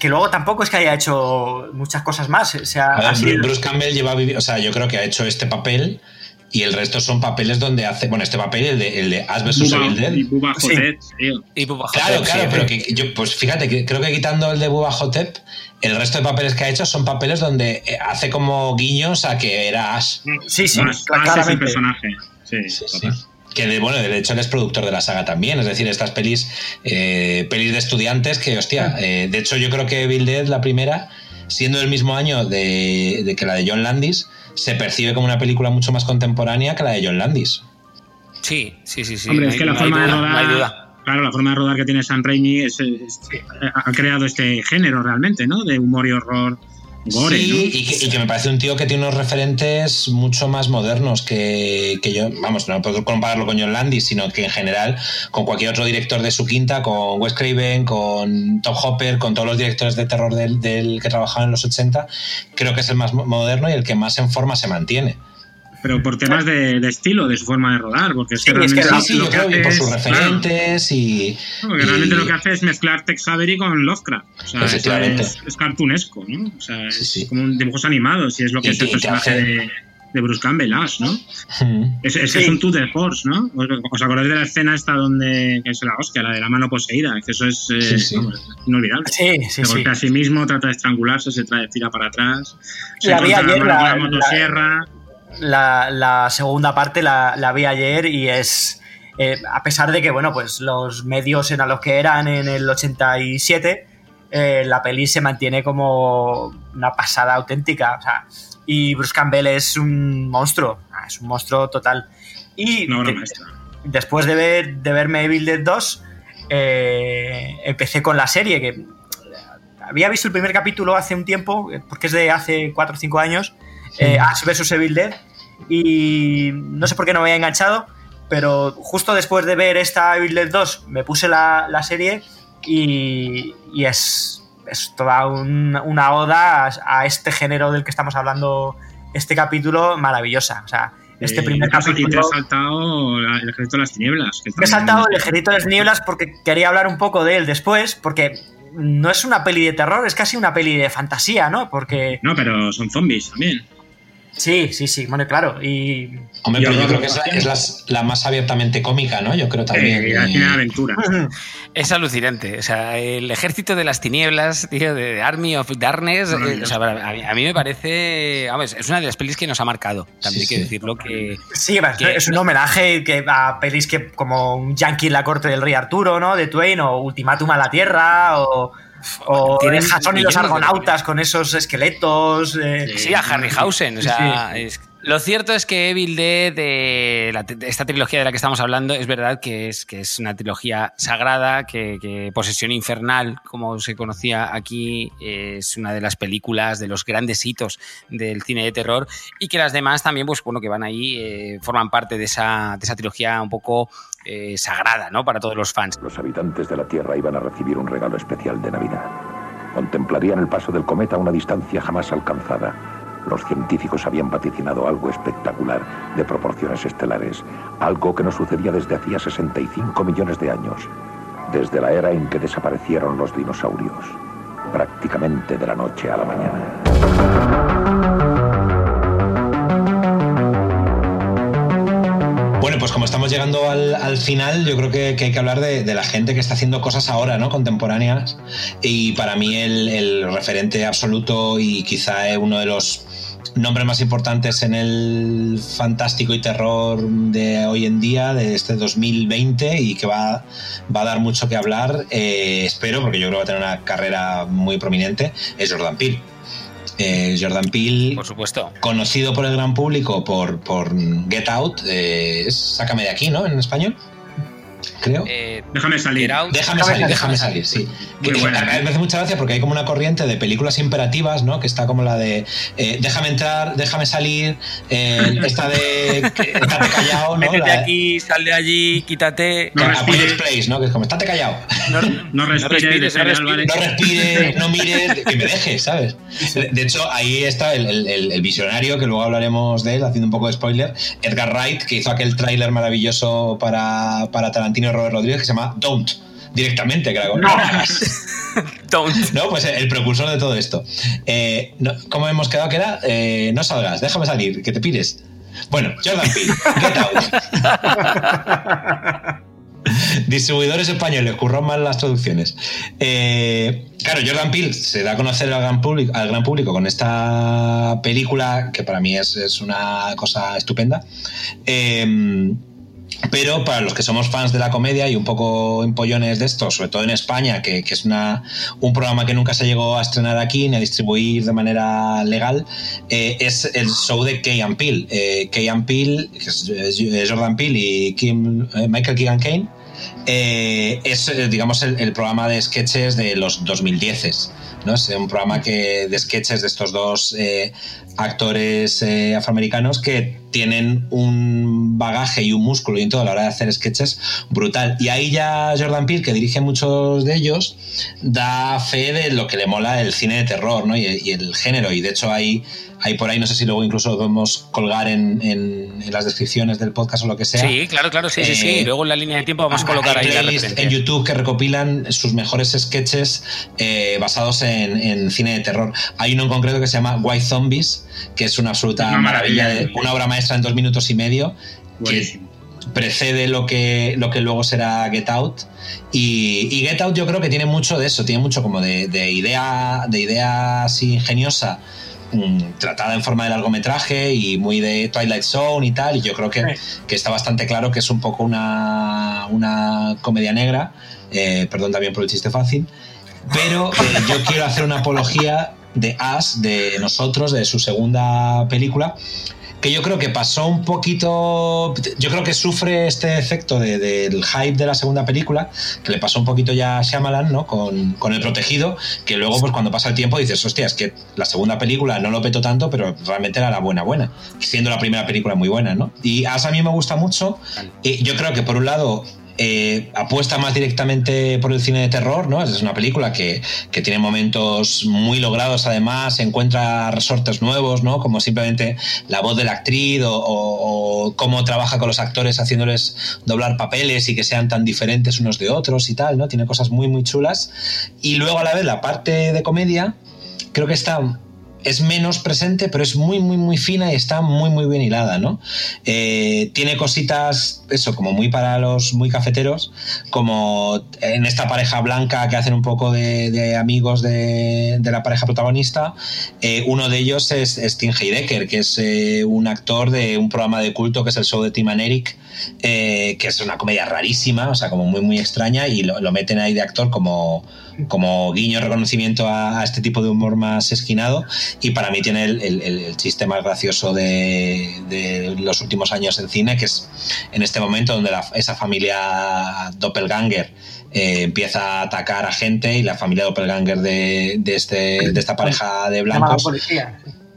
que luego tampoco es que haya hecho muchas cosas más. O sea, Bruce Campbell lleva o sea, yo creo que ha hecho este papel y el resto son papeles donde hace, bueno, este papel, el de, el de Ash vs Evil Dead. y Bubba Sí. Hotep, tío. Y Bubba Claro, Hotep, claro, sí, pero que yo, pues fíjate, que creo que quitando el de Bubba Hotep, el resto de papeles que ha hecho son papeles donde eh, hace como guiños a que era Ash. sí, sí, más es el personaje. Sí, Sí, sí. total. Que de, bueno, de hecho él es productor de la saga también, es decir, estas pelis, eh, pelis de estudiantes que, hostia, eh, de hecho yo creo que Evil Dead, la primera, siendo el mismo año de, de que la de John Landis, se percibe como una película mucho más contemporánea que la de John Landis. Sí, sí, sí. sí. Hombre, no es que la no forma de rodar. no hay duda. Claro, la forma de rodar que tiene San Raimi es, es- ha creado este género realmente, ¿no? De humor y horror gore, sí, ¿no? y, que, y que me parece un tío que tiene unos referentes mucho más modernos que, que yo, vamos, no puedo compararlo con John Landis, sino que en general con cualquier otro director de su quinta, con Wes Craven, con Top Hopper, con todos los directores de terror del, del que trabajaban en los 80, creo que es el más mo- moderno y el que más en forma se mantiene. Pero por temas de, de estilo, de su forma de rodar, porque es Sí, que es que realmente Sí, sí, lo que hace por es- sus claro, referentes y... porque realmente y- lo que hace es mezclar Tex Avery con Lovecraft. O sea, es, es cartunesco, ¿no? O sea, es sí. como un dibujos animados y es lo que Y es el y personaje hace- de, de Bruce Campbell, Ash, ¿no? Hmm. Es, es, Sí. es un de force, ¿no? ¿Os, os acordáis de la escena esta donde, que es la hostia, la de la mano poseída? Que eso es, eh, vamos, inolvidable. Sí, sí, se sí. golpea a sí mismo, trata de estrangularse, se trae, tira para atrás. Se La mano con la- la motosierra. La, la segunda parte la, la vi ayer y es. eh, a pesar de que, bueno, pues los medios eran los que eran en el 87, eh, la peli se mantiene como una pasada auténtica. O sea, y Bruce Campbell es un monstruo, es un monstruo total. Y de- después de, ver, de verme Evil Dead 2, eh, empecé con la serie, que había visto el primer capítulo hace un tiempo, porque es de hace 4 o 5 años, eh, Ash vs. Evil Dead, y no sé por qué no me había enganchado, pero justo después de ver esta Evil Dead 2 me puse la, la serie y, y es, es toda un- una oda a, a este género del que estamos hablando este capítulo maravillosa. O sea, este Eh, primer has- Y te capítulo... has saltado el ejército de las tinieblas. que Me he saltado el Ejército de las Nieblas porque quería hablar un poco de él después, porque no es una peli de terror, es casi una peli de fantasía, ¿no? Porque No, pero son zombies también. Sí, sí, sí, bueno, claro. Y Hombre, Y pero yo creo que es, la, es las- la más abiertamente cómica, ¿no? Yo creo también. Eh, Y- aventura. Es alucinante. O sea, el ejército de las tinieblas, tío, de Army of Darkness. eh, o sea, a, mí, a mí me parece. Vamos, es una de las pelis que nos ha marcado. También Sí, hay que sí. decirlo que. Sí, que- es un homenaje que a pelis que como un Yankee en la corte del rey Arturo, ¿no? De Twain, o Ultimátum a la Tierra, o, o Tienen Jason y los argonautas con esos esqueletos. eh, Sí, a Harryhausen. O sea, Sí. es- lo cierto es que Evil Dead, de, la- esta trilogía de la que estamos hablando, es verdad que es, que es una trilogía sagrada, que, que Posesión Infernal, como se conocía aquí, es una de las películas, de los grandes hitos del cine de terror, y que las demás también, pues bueno, que van ahí, eh, forman parte de esa, de esa trilogía un poco eh, sagrada, ¿no? Para todos los fans. Los habitantes de la Tierra iban a recibir un regalo especial de Navidad. Contemplarían el paso del cometa a una distancia jamás alcanzada. Los científicos habían vaticinado algo espectacular, de proporciones estelares, algo que no sucedía desde hacía 65 millones de años, desde la era en que desaparecieron los dinosaurios, prácticamente de la noche a la mañana. Bueno, pues como estamos llegando al, al final, yo creo que, hay que hablar de, la gente que está haciendo cosas ahora, ¿no? Contemporáneas. Y para mí el, el referente absoluto y quizá uno de los nombres más importantes en el fantástico y terror de hoy en día, de este 2020, y que va, va a dar mucho que hablar, eh, espero, porque yo creo que va a tener una carrera muy prominente, es Jordan Peele. Eh, Jordan Peele, Por supuesto. conocido por el gran público por, por Get Out, eh, es Sácame de aquí, ¿no? En español, creo. Eh, Déjame salir. Out- Déjame salir, déjame salir, sí. Muy Que- buena, a mí ¿eh? me hace mucha gracia porque hay como una corriente de películas imperativas, ¿no? Que está como la de eh, déjame entrar, déjame salir, eh, esta de que- estate callado, ¿no? Métete La- aquí, sal de allí, quítate. No a respires. Quiet Place, ¿no? Que es como estate callado. No respires, no respires. No respires, no mires, que me dejes, ¿sabes? De hecho, ahí está el, el- el- el visionario, que luego hablaremos de él, haciendo un poco de spoiler, Edgar Wright, que hizo aquel tráiler maravilloso para, para Tarantino Robert Rodríguez que se llama Don't, directamente, como, "No hagas". Don't. No, pues el precursor de todo esto. Eh, no- ¿Cómo hemos quedado que era? Eh, no salgas, déjame salir, que te pires. Bueno, Jordan Peele, Get Out. Distribuidores españoles, curran mal las traducciones. Eh, claro, Jordan Peele se da a conocer al gran público, al gran público con esta película, que para mí es, es una cosa estupenda. Eh, pero para los que somos fans de la comedia y un poco empollones de esto, sobre todo en España, que, es una, un programa que nunca se llegó a estrenar aquí ni a distribuir de manera legal, eh, es el show de Key and. Eh, and es Jordan Peele y Kim, eh, Michael Keegan Kane, eh, es, eh, digamos, el, el programa de sketches de los 2010. ¿no? Es un programa que, de sketches de estos dos eh, actores eh, afroamericanos que tienen un bagaje y un músculo y todo a la hora de hacer sketches brutal. Y ahí ya Jordan Peele, que dirige muchos de ellos, da fe de lo que le mola el cine de terror ¿no? y, y el género. Y de hecho hay, hay por ahí, no sé si luego incluso lo podemos colgar en, en- en las descripciones del podcast o lo que sea. Sí, claro, claro, sí, sí, sí. Luego en la línea de tiempo vamos a colocar hay ahí la playlists referencia. en YouTube que recopilan sus mejores sketches eh, basados en, en cine de terror. Hay uno en concreto que se llama White Zombies, que es una absoluta Una maravilla, maravilla. de, una obra maestra en dos minutos y medio, que precede lo que, lo que luego será Get Out. Y, y Get Out yo creo que tiene mucho de eso, tiene mucho como de, de idea, de idea así ingeniosa mm, tratada en forma de largometraje y muy de Twilight Zone y tal, y yo creo que, que está bastante claro que es un poco una, una comedia negra, eh, perdón también por el chiste fácil, pero eh, yo quiero hacer una apología de Us, de nosotros, de su segunda película, que yo creo que pasó un poquito. Yo creo que sufre este efecto de- del hype de la segunda película, que le pasó un poquito ya a Shyamalan, ¿no? Con, con El Protegido, que luego, pues cuando pasa el tiempo, dices, hostia, es que la segunda película no lo petó tanto, pero realmente era la buena, buena, siendo la primera película muy buena, ¿no? Y As a mí me gusta mucho. Y yo creo que por un lado eh, apuesta más directamente por el cine de terror, ¿no? Es una película que, que tiene momentos muy logrados, además, encuentra resortes nuevos, ¿no? Como simplemente la voz de la actriz o, o- o cómo trabaja con los actores haciéndoles doblar papeles y que sean tan diferentes unos de otros y tal, ¿no? Tiene cosas muy, muy chulas. Y luego a la vez la parte de comedia, creo que está es menos presente, pero es muy, muy, muy fina y está muy, muy bien hilada, ¿no? Eh, tiene cositas, eso, como muy para los muy cafeteros, como en esta pareja blanca que hacen un poco de, amigos de, de, la pareja protagonista. Eh, uno de ellos es, Tim Heidecker, que es eh, un actor de un programa de culto que es el show de Tim and Eric, que es una comedia rarísima, o sea, como muy, muy extraña, y lo, lo meten ahí de actor como como guiño reconocimiento a, a, este tipo de humor más esquinado y para mí tiene el, el, el chiste más gracioso de, de, los últimos años en cine que es en este momento donde la, esa familia doppelganger eh, empieza a atacar a gente y la familia doppelganger de, de, este, de esta pareja de blancos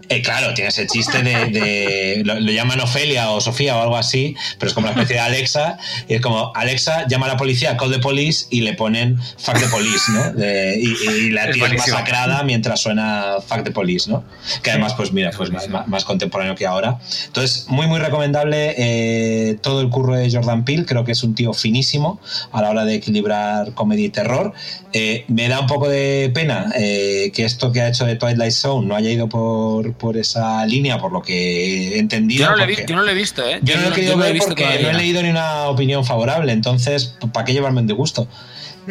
eh, claro, tiene ese chiste de. de lo, lo, llaman Ofelia o Sofía o algo así, pero es como una especie de Alexa. Y es como Alexa llama a la policía, call the police, y le ponen fuck the police, ¿no? De, y, y, la tía es masacrada mientras suena fuck the police, ¿no? Que además, pues mira, pues más, más, contemporáneo que ahora. Entonces, muy, muy recomendable eh, todo el curro de Jordan Peele. Creo que es un tío finísimo a la hora de equilibrar comedia y terror. Eh, me da un poco de pena eh, que esto que ha hecho de Twilight Zone no haya ido por, por esa línea, por lo que he entendido. Yo no, lo he, yo no lo he visto, ¿eh? Yo, yo no lo he querido ver porque todavía. no he leído ni una opinión favorable, entonces, ¿para qué llevarme de gusto?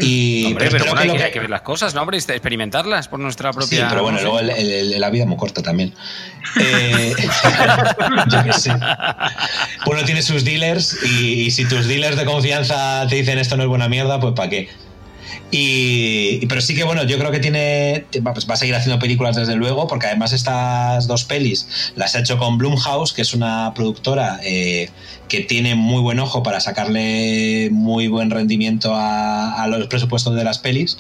Y, hombre, pero, pero bueno, hay, que, hay, que, ver las cosas, ¿no, hombre? Experimentarlas por nuestra propia. Sí, pero bueno, no luego el, el, la vida es muy corta también. Eh, yo qué sé. Uno tiene sus dealers y, y, si tus dealers de confianza te dicen esto no es buena mierda, pues ¿para qué? Y, pero sí que bueno, yo creo que tiene pues va a seguir haciendo películas desde luego, porque además estas dos pelis las ha hecho con Blumhouse, que es una productora eh, que tiene muy buen ojo para sacarle muy buen rendimiento a, a, los presupuestos de las pelis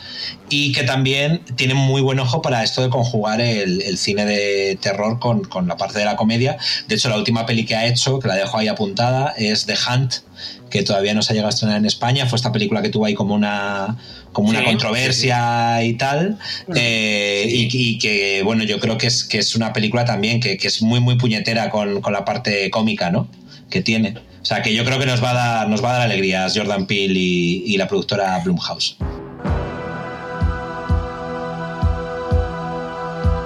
y que también tiene muy buen ojo para esto de conjugar el, el cine de terror con, con la parte de la comedia. De hecho, la última peli que ha hecho, que la dejo ahí apuntada, es The Hunt, que todavía no se ha llegado a estrenar en España. Fue esta película que tuvo ahí como una como una sí, controversia sí, sí. y tal. Eh, y, y, que, bueno, yo creo que es, que es una película también que, que es muy, muy puñetera con, con, la parte cómica, ¿no? Que tiene. O sea, que yo creo que nos va a dar, nos va a dar alegrías Jordan Peele y, y la productora Blumhouse.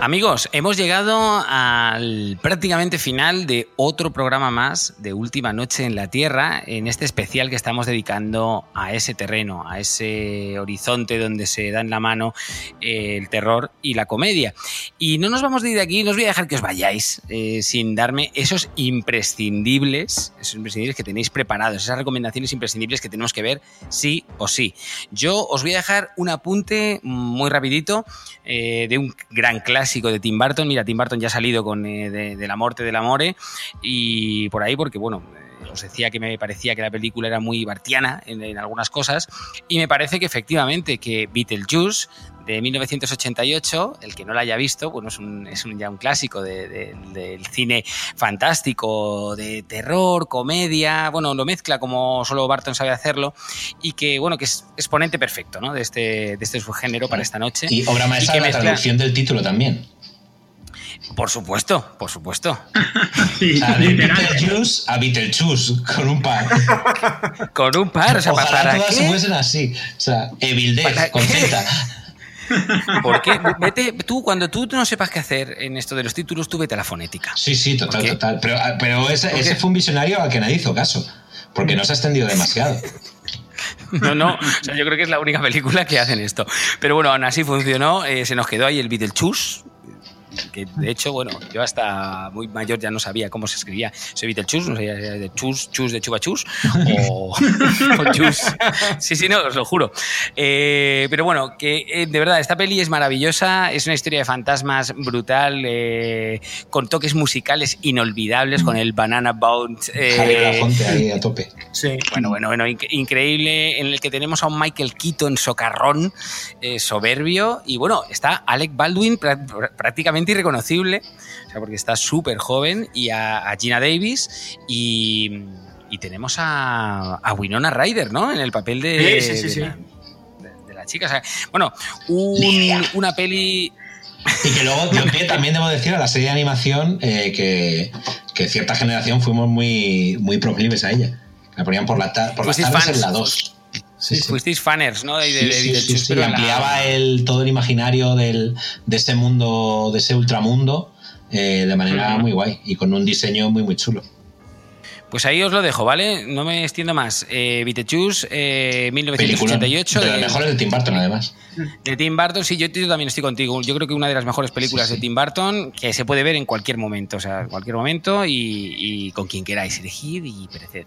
Amigos, hemos llegado al prácticamente final de otro programa más de Última Noche en la Tierra, en este especial que estamos dedicando a ese terreno, a ese horizonte donde se dan la mano eh, el terror y la comedia. Y no nos vamos de ir de aquí, no os voy a dejar que os vayáis eh, sin darme esos imprescindibles, esos imprescindibles que tenéis preparados, esas recomendaciones imprescindibles que tenemos que ver sí o sí. Yo os voy a dejar un apunte muy rapidito eh, de un gran clásico de Tim Burton. Mira, Tim Burton ya ha salido con eh, de, La Morte del Amore y por ahí, porque bueno, eh, os decía que me parecía que la película era muy bartiana en, en, algunas cosas y me parece que efectivamente que Beetlejuice de 1988, el que no la haya visto, bueno, es, un, es un, ya un clásico de, de, del cine fantástico, de terror, comedia, bueno, lo mezcla como solo Barton sabe hacerlo y que, bueno, que es exponente perfecto, ¿no? De este, de este subgénero para esta noche. Y obra maestra y la mezcla... traducción del título también. Por supuesto, por supuesto. sí, o sea, de Beetlejuice a Beetlejuice, con un par. con un par, o sea, Ojalá ¿para todas qué? fuesen así. O sea, Evil Dead, con Z. ¿Por qué? Vete, tú, cuando tú no sepas qué hacer en esto de los títulos, tú vete a la fonética. Sí, sí, total, total. Pero, pero ese, ese, fue un visionario al que nadie hizo caso, porque no se ha extendido demasiado. No, no, o sea, yo creo que es la única película que hacen esto. Pero bueno, aún así funcionó, eh, se nos quedó ahí el Beetlejuice, que de hecho, bueno, yo hasta muy mayor ya no sabía cómo se escribía. Se evita el chus, no sabía de chus, chus de chuba chus o, o chus. Sí, sí, no, os lo juro. Eh, pero bueno, que eh, de verdad, esta peli es maravillosa, es una historia de fantasmas brutal, eh, con toques musicales inolvidables, con el Banana Bound. Eh, ahí a tope. Sí. Bueno, bueno, bueno, inc increíble, en el que tenemos a un Michael Keaton socarrón, eh, soberbio, y bueno, está Alec Baldwin prácticamente irreconocible, o sea, porque está súper joven, y a, a, Gina Davis, y, y tenemos a, a, Winona Ryder, ¿no? En el papel de, sí, sí, sí, de, la, de, de la, chica. O sea, bueno, un, una peli... Y que luego pie, también debo decir, a la serie de animación eh, que, que, cierta generación fuimos muy, muy proclives a ella. La ponían por, la ta por las tardes en la 2. Sí. Fuisteis fanners, ¿no? De, de- de sí, pero ampliaba el, todo el imaginario del, de ese mundo, de ese ultramundo, eh, de manera muy guay y con un diseño muy, muy chulo. Pues ahí os lo dejo, ¿vale? No me extiendo más. Eh, eh, Película 1988. de las de- mejores de Tim Burton, además. De Tim Burton, sí, yo, yo también estoy contigo. Yo creo que una de las mejores películas de Tim Burton que se puede ver en cualquier momento, o sea, en cualquier momento y, y con quien queráis elegir y perecer.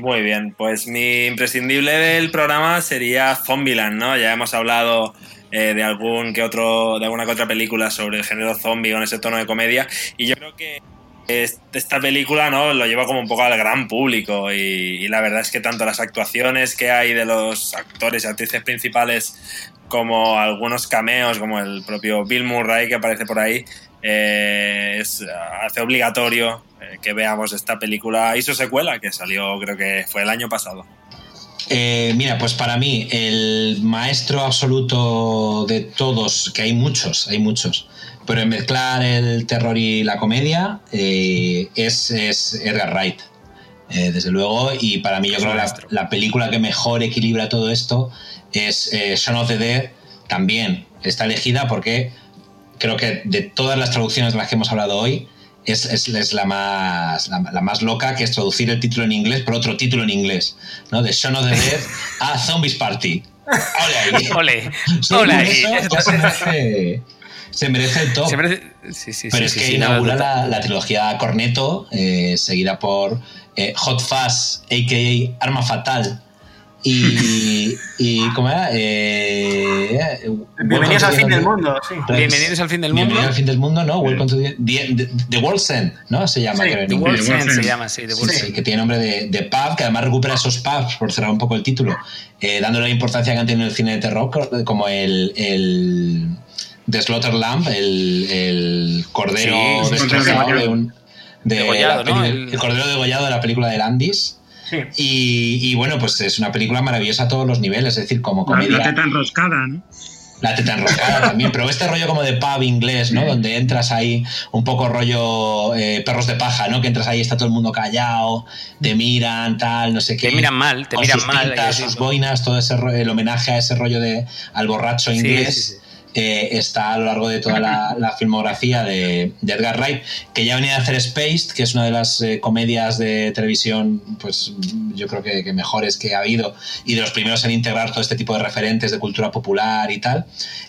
Muy bien, pues mi imprescindible del programa sería Zombieland, ¿no? Ya hemos hablado eh, de algún que otro, de alguna que otra película sobre el género zombie con ese tono de comedia y yo creo que es- esta película no lo lleva como un poco al gran público y, y la verdad es que tanto las actuaciones que hay de los actores y actrices principales como algunos cameos como el propio Bill Murray que aparece por ahí eh, es, hace obligatorio eh, que veamos esta película y su secuela que salió creo que fue el año pasado Eh, mira, pues para mí, el maestro absoluto de todos, que hay muchos, hay muchos, pero en mezclar el terror y la comedia, eh, es, es Edgar Wright. Eh, desde luego, y para mí yo creo que la, película que mejor equilibra todo esto es eh, Shaun of the Dead, también está elegida porque creo que de todas las traducciones de las que hemos hablado hoy, es, es- es la, más, la, la más loca, que es traducir el título en inglés por otro título en inglés, ¿no? De Shaun of the Dead a Zombies Party. ¡Ole ahí! Ole, ole se, merece, el top. Merece- Sí, sí, Pero sí, es que inaugura la, la trilogía Corneto, eh, seguida por eh, Hot Fuzz, a.k.a. Arma Fatal. Y, y ¿cómo era? Eh, Bienvenidos al fin del mundo, sí. Bienvenidos al fin del mundo. Bienvenidos al fin del mundo, ¿no? Welcome to the, the, the- World's End, ¿no? Se llama, Sí, creo, The inglés. World's End se llama, sí, The World's sí, End. que tiene nombre de, de pub, que además recupera esos pubs, por cerrar un poco el título, eh, dándole la importancia que han tenido el cine de terror, co- como el, el The Slaughter Lamb, el, el cordero destrozado de un... de Degollado, la ¿no? peli- El- el cordero degollado de la película de Landis. Sí. Y, y bueno, pues es una película maravillosa a todos los niveles, es decir, como comedia. la teta enroscada, ¿no? La teta enroscada también, pero este rollo como de pub inglés, ¿no? Donde entras ahí un poco rollo eh, perros de paja, ¿no? Que entras ahí, está todo el mundo callado, te miran, tal, no sé qué. Te miran mal, te miran sus mal, pintas, sus boinas, todo ese ro- el homenaje a ese rollo de al borracho Sí, inglés. sí, sí. Está a lo largo de toda la, filmografía de, Edgar Wright, que ya venía de hacer Spaced, que es una de las eh, comedias de televisión, pues yo creo que, que mejores que ha habido, y de los primeros en integrar todo este tipo de referentes de cultura popular y tal.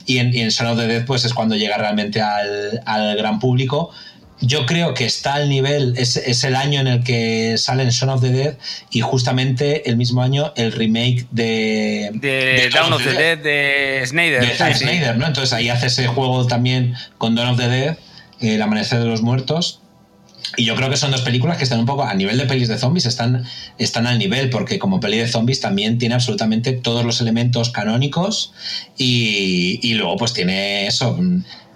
Y en, y en Son of the Dead, pues es cuando llega realmente al, al gran público. Yo creo que está al nivel, es, es el año en el que sale en Son of the Dead y justamente el mismo año el remake de, De Dawn of the Dead de Snyder. de Zack. Snyder, ¿no? Entonces ahí hace ese juego también con Dawn of the Dead, El Amanecer de los Muertos. Y yo creo que son dos películas que están un poco a nivel de pelis de zombies, están, están al nivel, porque como peli de zombies también tiene absolutamente todos los elementos canónicos y, y luego pues tiene eso,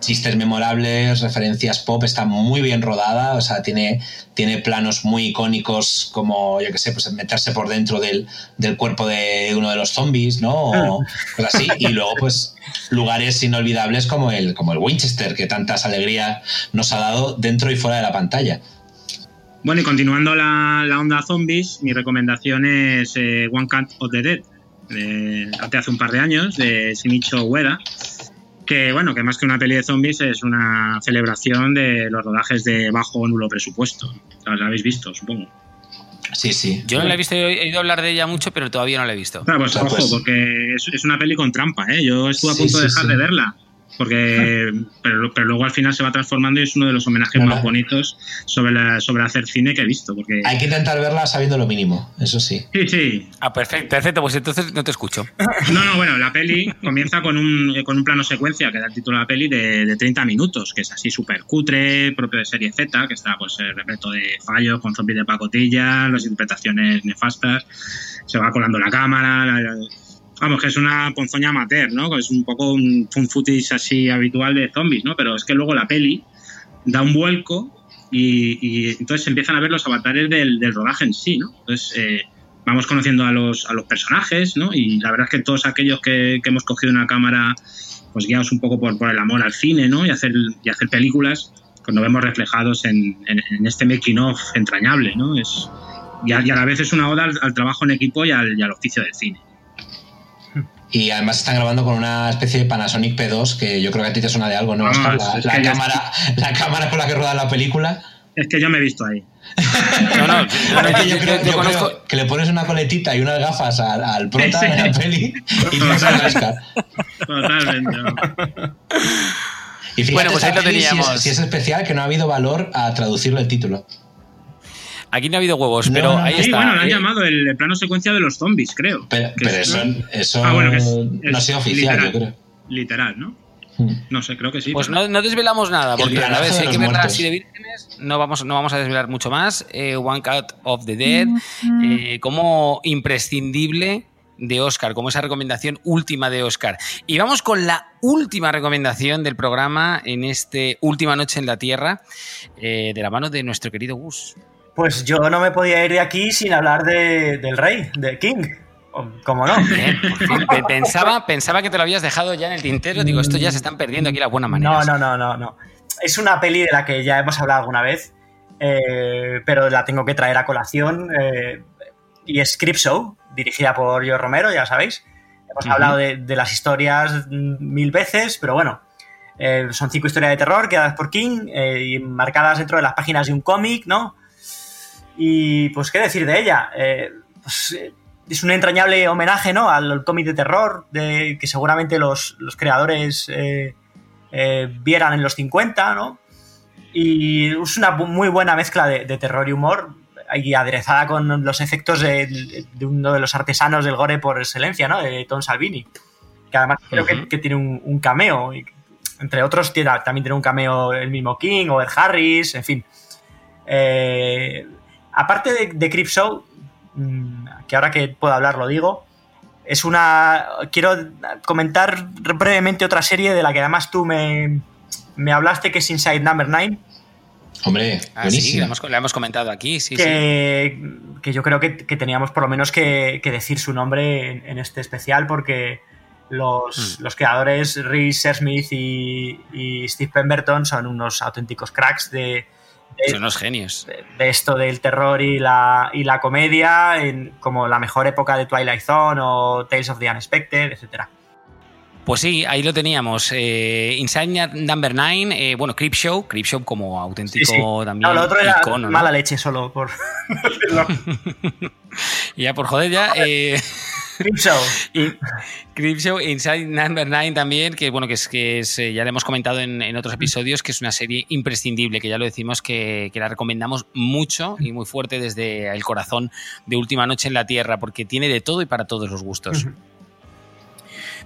chistes memorables, referencias pop, está muy bien rodada, o sea, tiene, tiene planos muy icónicos como, yo qué sé, pues meterse por dentro del, del cuerpo de uno de los zombies, ¿no? O cosas así. Y luego, pues, lugares inolvidables como el, como el Winchester, que tantas alegrías nos ha dado dentro y fuera de la pantalla. Bueno, y continuando la, la onda zombies, mi recomendación es eh, One Cut of the Dead, de, de hace un par de años, de Shinicho Ueda, que bueno, que más que una peli de zombies es una celebración de los rodajes de bajo o nulo presupuesto. La habéis visto, supongo. Sí, sí. Yo no la he visto, he oído hablar de ella mucho, pero todavía no la he visto. Claro, pues O sea, ojo, pues- porque es, es una peli con trampa, ¿eh? Yo estuve a Sí, punto de dejar sí. de verla. Porque, pero, pero luego al final se va transformando y es uno de los homenajes Claro. más bonitos sobre, la, sobre hacer cine que he visto. Porque, Hay que intentar verla sabiendo lo mínimo, eso sí. sí, sí, Ah, perfecto, perfecto, pues entonces no te escucho. No, no, bueno, la peli comienza con un, con un plano secuencia que da el título a la peli de, de 30 minutos, que es así súper cutre, propio de serie Z, que está pues repleto de fallos, con zombies de pacotilla, las interpretaciones nefastas, se va colando la cámara, la- la- vamos, que es una ponzoña amateur, ¿no? Es un poco un, footage así habitual de zombies, ¿no? Pero es que luego la peli da un vuelco y, entonces empiezan a ver los avatares del, rodaje en sí, ¿no? Entonces eh, vamos conociendo a los, a los personajes, ¿no? Y la verdad es que todos aquellos que, hemos cogido una cámara, pues guiados un poco por, el amor al cine, ¿no? Y hacer, películas, pues nos vemos reflejados en, este making of entrañable, ¿no? Es, y, a, la vez es una oda al, trabajo en equipo y al oficio del cine. Y además están grabando con una especie de Panasonic P2 que yo creo que a ti te suena de algo, ¿no? Ah, Oscar? es- la, cámara, la cámara con la que rueda la película. Es que yo me he visto ahí. No, no, no, no, Es que yo, yo- creo, yo yo conozco- creo que le pones una coletita y unas gafas al, al prota Sí. de la peli y te sale Oscar. Totalmente. ¿no? Y fíjate, Bueno, pues ahí lo peli, si teníamos. es, si es especial, que no ha habido valor a traducirle el título. Aquí no ha habido huevos, No, pero no, ahí Sí, está. bueno, lo han Eh, llamado el, plano secuencia de los zombies, creo. Pero, Que pero es- eso, eso Ah, bueno, que es- no ha sido oficial, literal. yo creo. Literal, ¿no? Hmm. No sé, creo que sí. Pues no, no desvelamos nada, porque a de si hay que verla así de vírgenes, no vamos, no vamos a desvelar mucho más. Eh, One Cut of the Dead, eh, como imprescindible de Oscar, como esa recomendación última de Oscar. Y vamos con la última recomendación del programa en este Última Noche en la Tierra, eh, de la mano de nuestro querido Gus. Pues yo no me podía ir de aquí sin hablar de- del rey, de King. ¿Cómo no? Pensaba, pensaba que te lo habías dejado ya en el tintero. Digo, esto ya se están perdiendo aquí las buenas maneras. No, no, no, no, no. Es una peli de la que ya hemos hablado alguna vez, eh, pero la tengo que traer a colación. eh, y es Show, dirigida por Joe Romero, ya sabéis. Hemos hablado de, de las historias mil veces, pero bueno. eh, son cinco historias de terror creadas por King eh, y marcadas dentro de las páginas de un cómic, ¿no? Y pues, ¿qué decir de ella? Eh, pues, eh, es un entrañable homenaje, ¿no? Al cómic de terror de, que seguramente los, los creadores eh, eh, vieran en los 50, ¿no? Y es una muy buena mezcla de, de terror y humor, y aderezada con los efectos de, de uno de los artesanos del gore por excelencia, ¿no? De Tom Salvini, que además creo que, tiene un, un cameo, y entre otros tiene- también tiene un cameo el mismo King o el Harris, en fin. Eh, aparte de, de Creepshow, mm, que ahora que puedo hablar lo digo, es una. Quiero comentar brevemente otra serie de la que además tú me, me hablaste, que es Inside Number 9, Hombre, Ah, sí, la hemos, la hemos comentado aquí, sí, sí. que, que yo creo que, que teníamos por lo menos que, que decir su nombre en, en este especial, porque los, Mm. los creadores Reese Smith y, y Steve Pemberton son unos auténticos cracks de, de- Son unos genios. de- de esto del terror y la, y la comedia, en, como la mejor época de Twilight Zone o Tales of the Unexpected, etcétera. Pues sí, ahí lo teníamos. Eh, Inside Number 9, eh, bueno, Creepshow, Creepshow como auténtico Sí, sí. también No, lo otro era icono, ¿no? mala leche solo por ya por joder ya, eh, Creepshow. y Creepshow Inside Number 9 también, que bueno, que es que es, eh, ya le hemos comentado en, en otros episodios, que es una serie imprescindible, que ya lo decimos que, que la recomendamos mucho y muy fuerte desde el corazón de Última Noche en la Tierra, porque tiene de todo y para todos los gustos.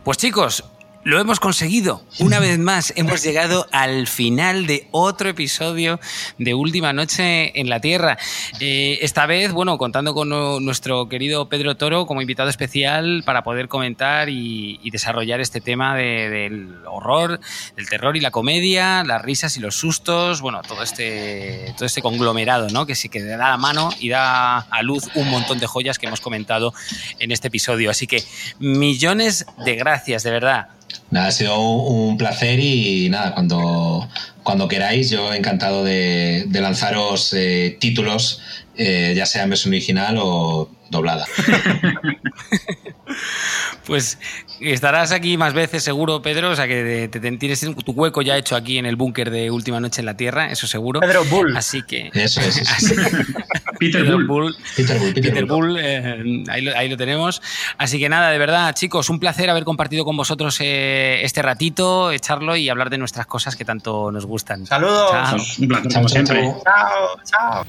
Pues chicos, lo hemos conseguido. Una vez más hemos llegado al final de otro episodio de Última Noche en la Tierra. Eh, esta vez, bueno, contando con nuestro querido Pedro Toro como invitado especial para poder comentar y, y desarrollar este tema de- del horror, del terror y la comedia, las risas y los sustos, bueno, todo este, todo este conglomerado, ¿no? Que sí que da la mano y da a luz un montón de joyas que hemos comentado en este episodio. Así que millones de gracias, de verdad. Nada, ha sido un placer y nada, cuando, cuando queráis, yo encantado de, de lanzaros eh, títulos, eh, ya sea en versión original o doblada. Pues estarás aquí más veces seguro, Pedro, o sea que te, te tienes tu hueco ya hecho aquí en el búnker de Última Noche en la Tierra, eso seguro. Pedro Bull. Así que... Eso es. eso. Peter Bull. Bull. Peter Bull, Peter Peter Bull. Bull, eh, ahí, lo, ahí lo tenemos. Así que nada, de verdad, chicos, un placer haber compartido con vosotros eh, este ratito, echarlo y hablar de nuestras cosas que tanto nos gustan. Saludos. Chao. Un placer, Chao, como chao, siempre. chao. Chao,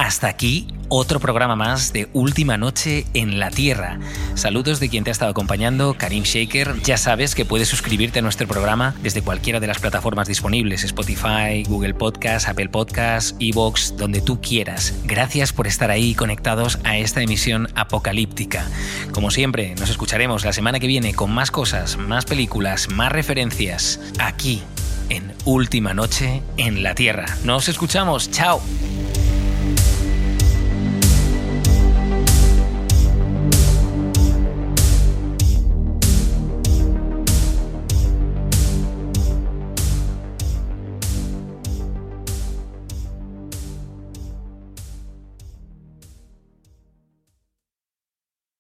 Hasta aquí otro programa más de Última Noche en la Tierra. Saludos de quien te ha estado acompañando, Karim Shaker. Ya sabes que puedes suscribirte a nuestro programa desde cualquiera de las plataformas disponibles, Spotify, Google Podcast, Apple Podcast, Evox, donde tú quieras. Gracias por estar ahí conectados a esta emisión apocalíptica. Como siempre, nos escucharemos la semana que viene con más cosas, más películas, más referencias, aquí en Última Noche en la Tierra. Nos escuchamos, chao.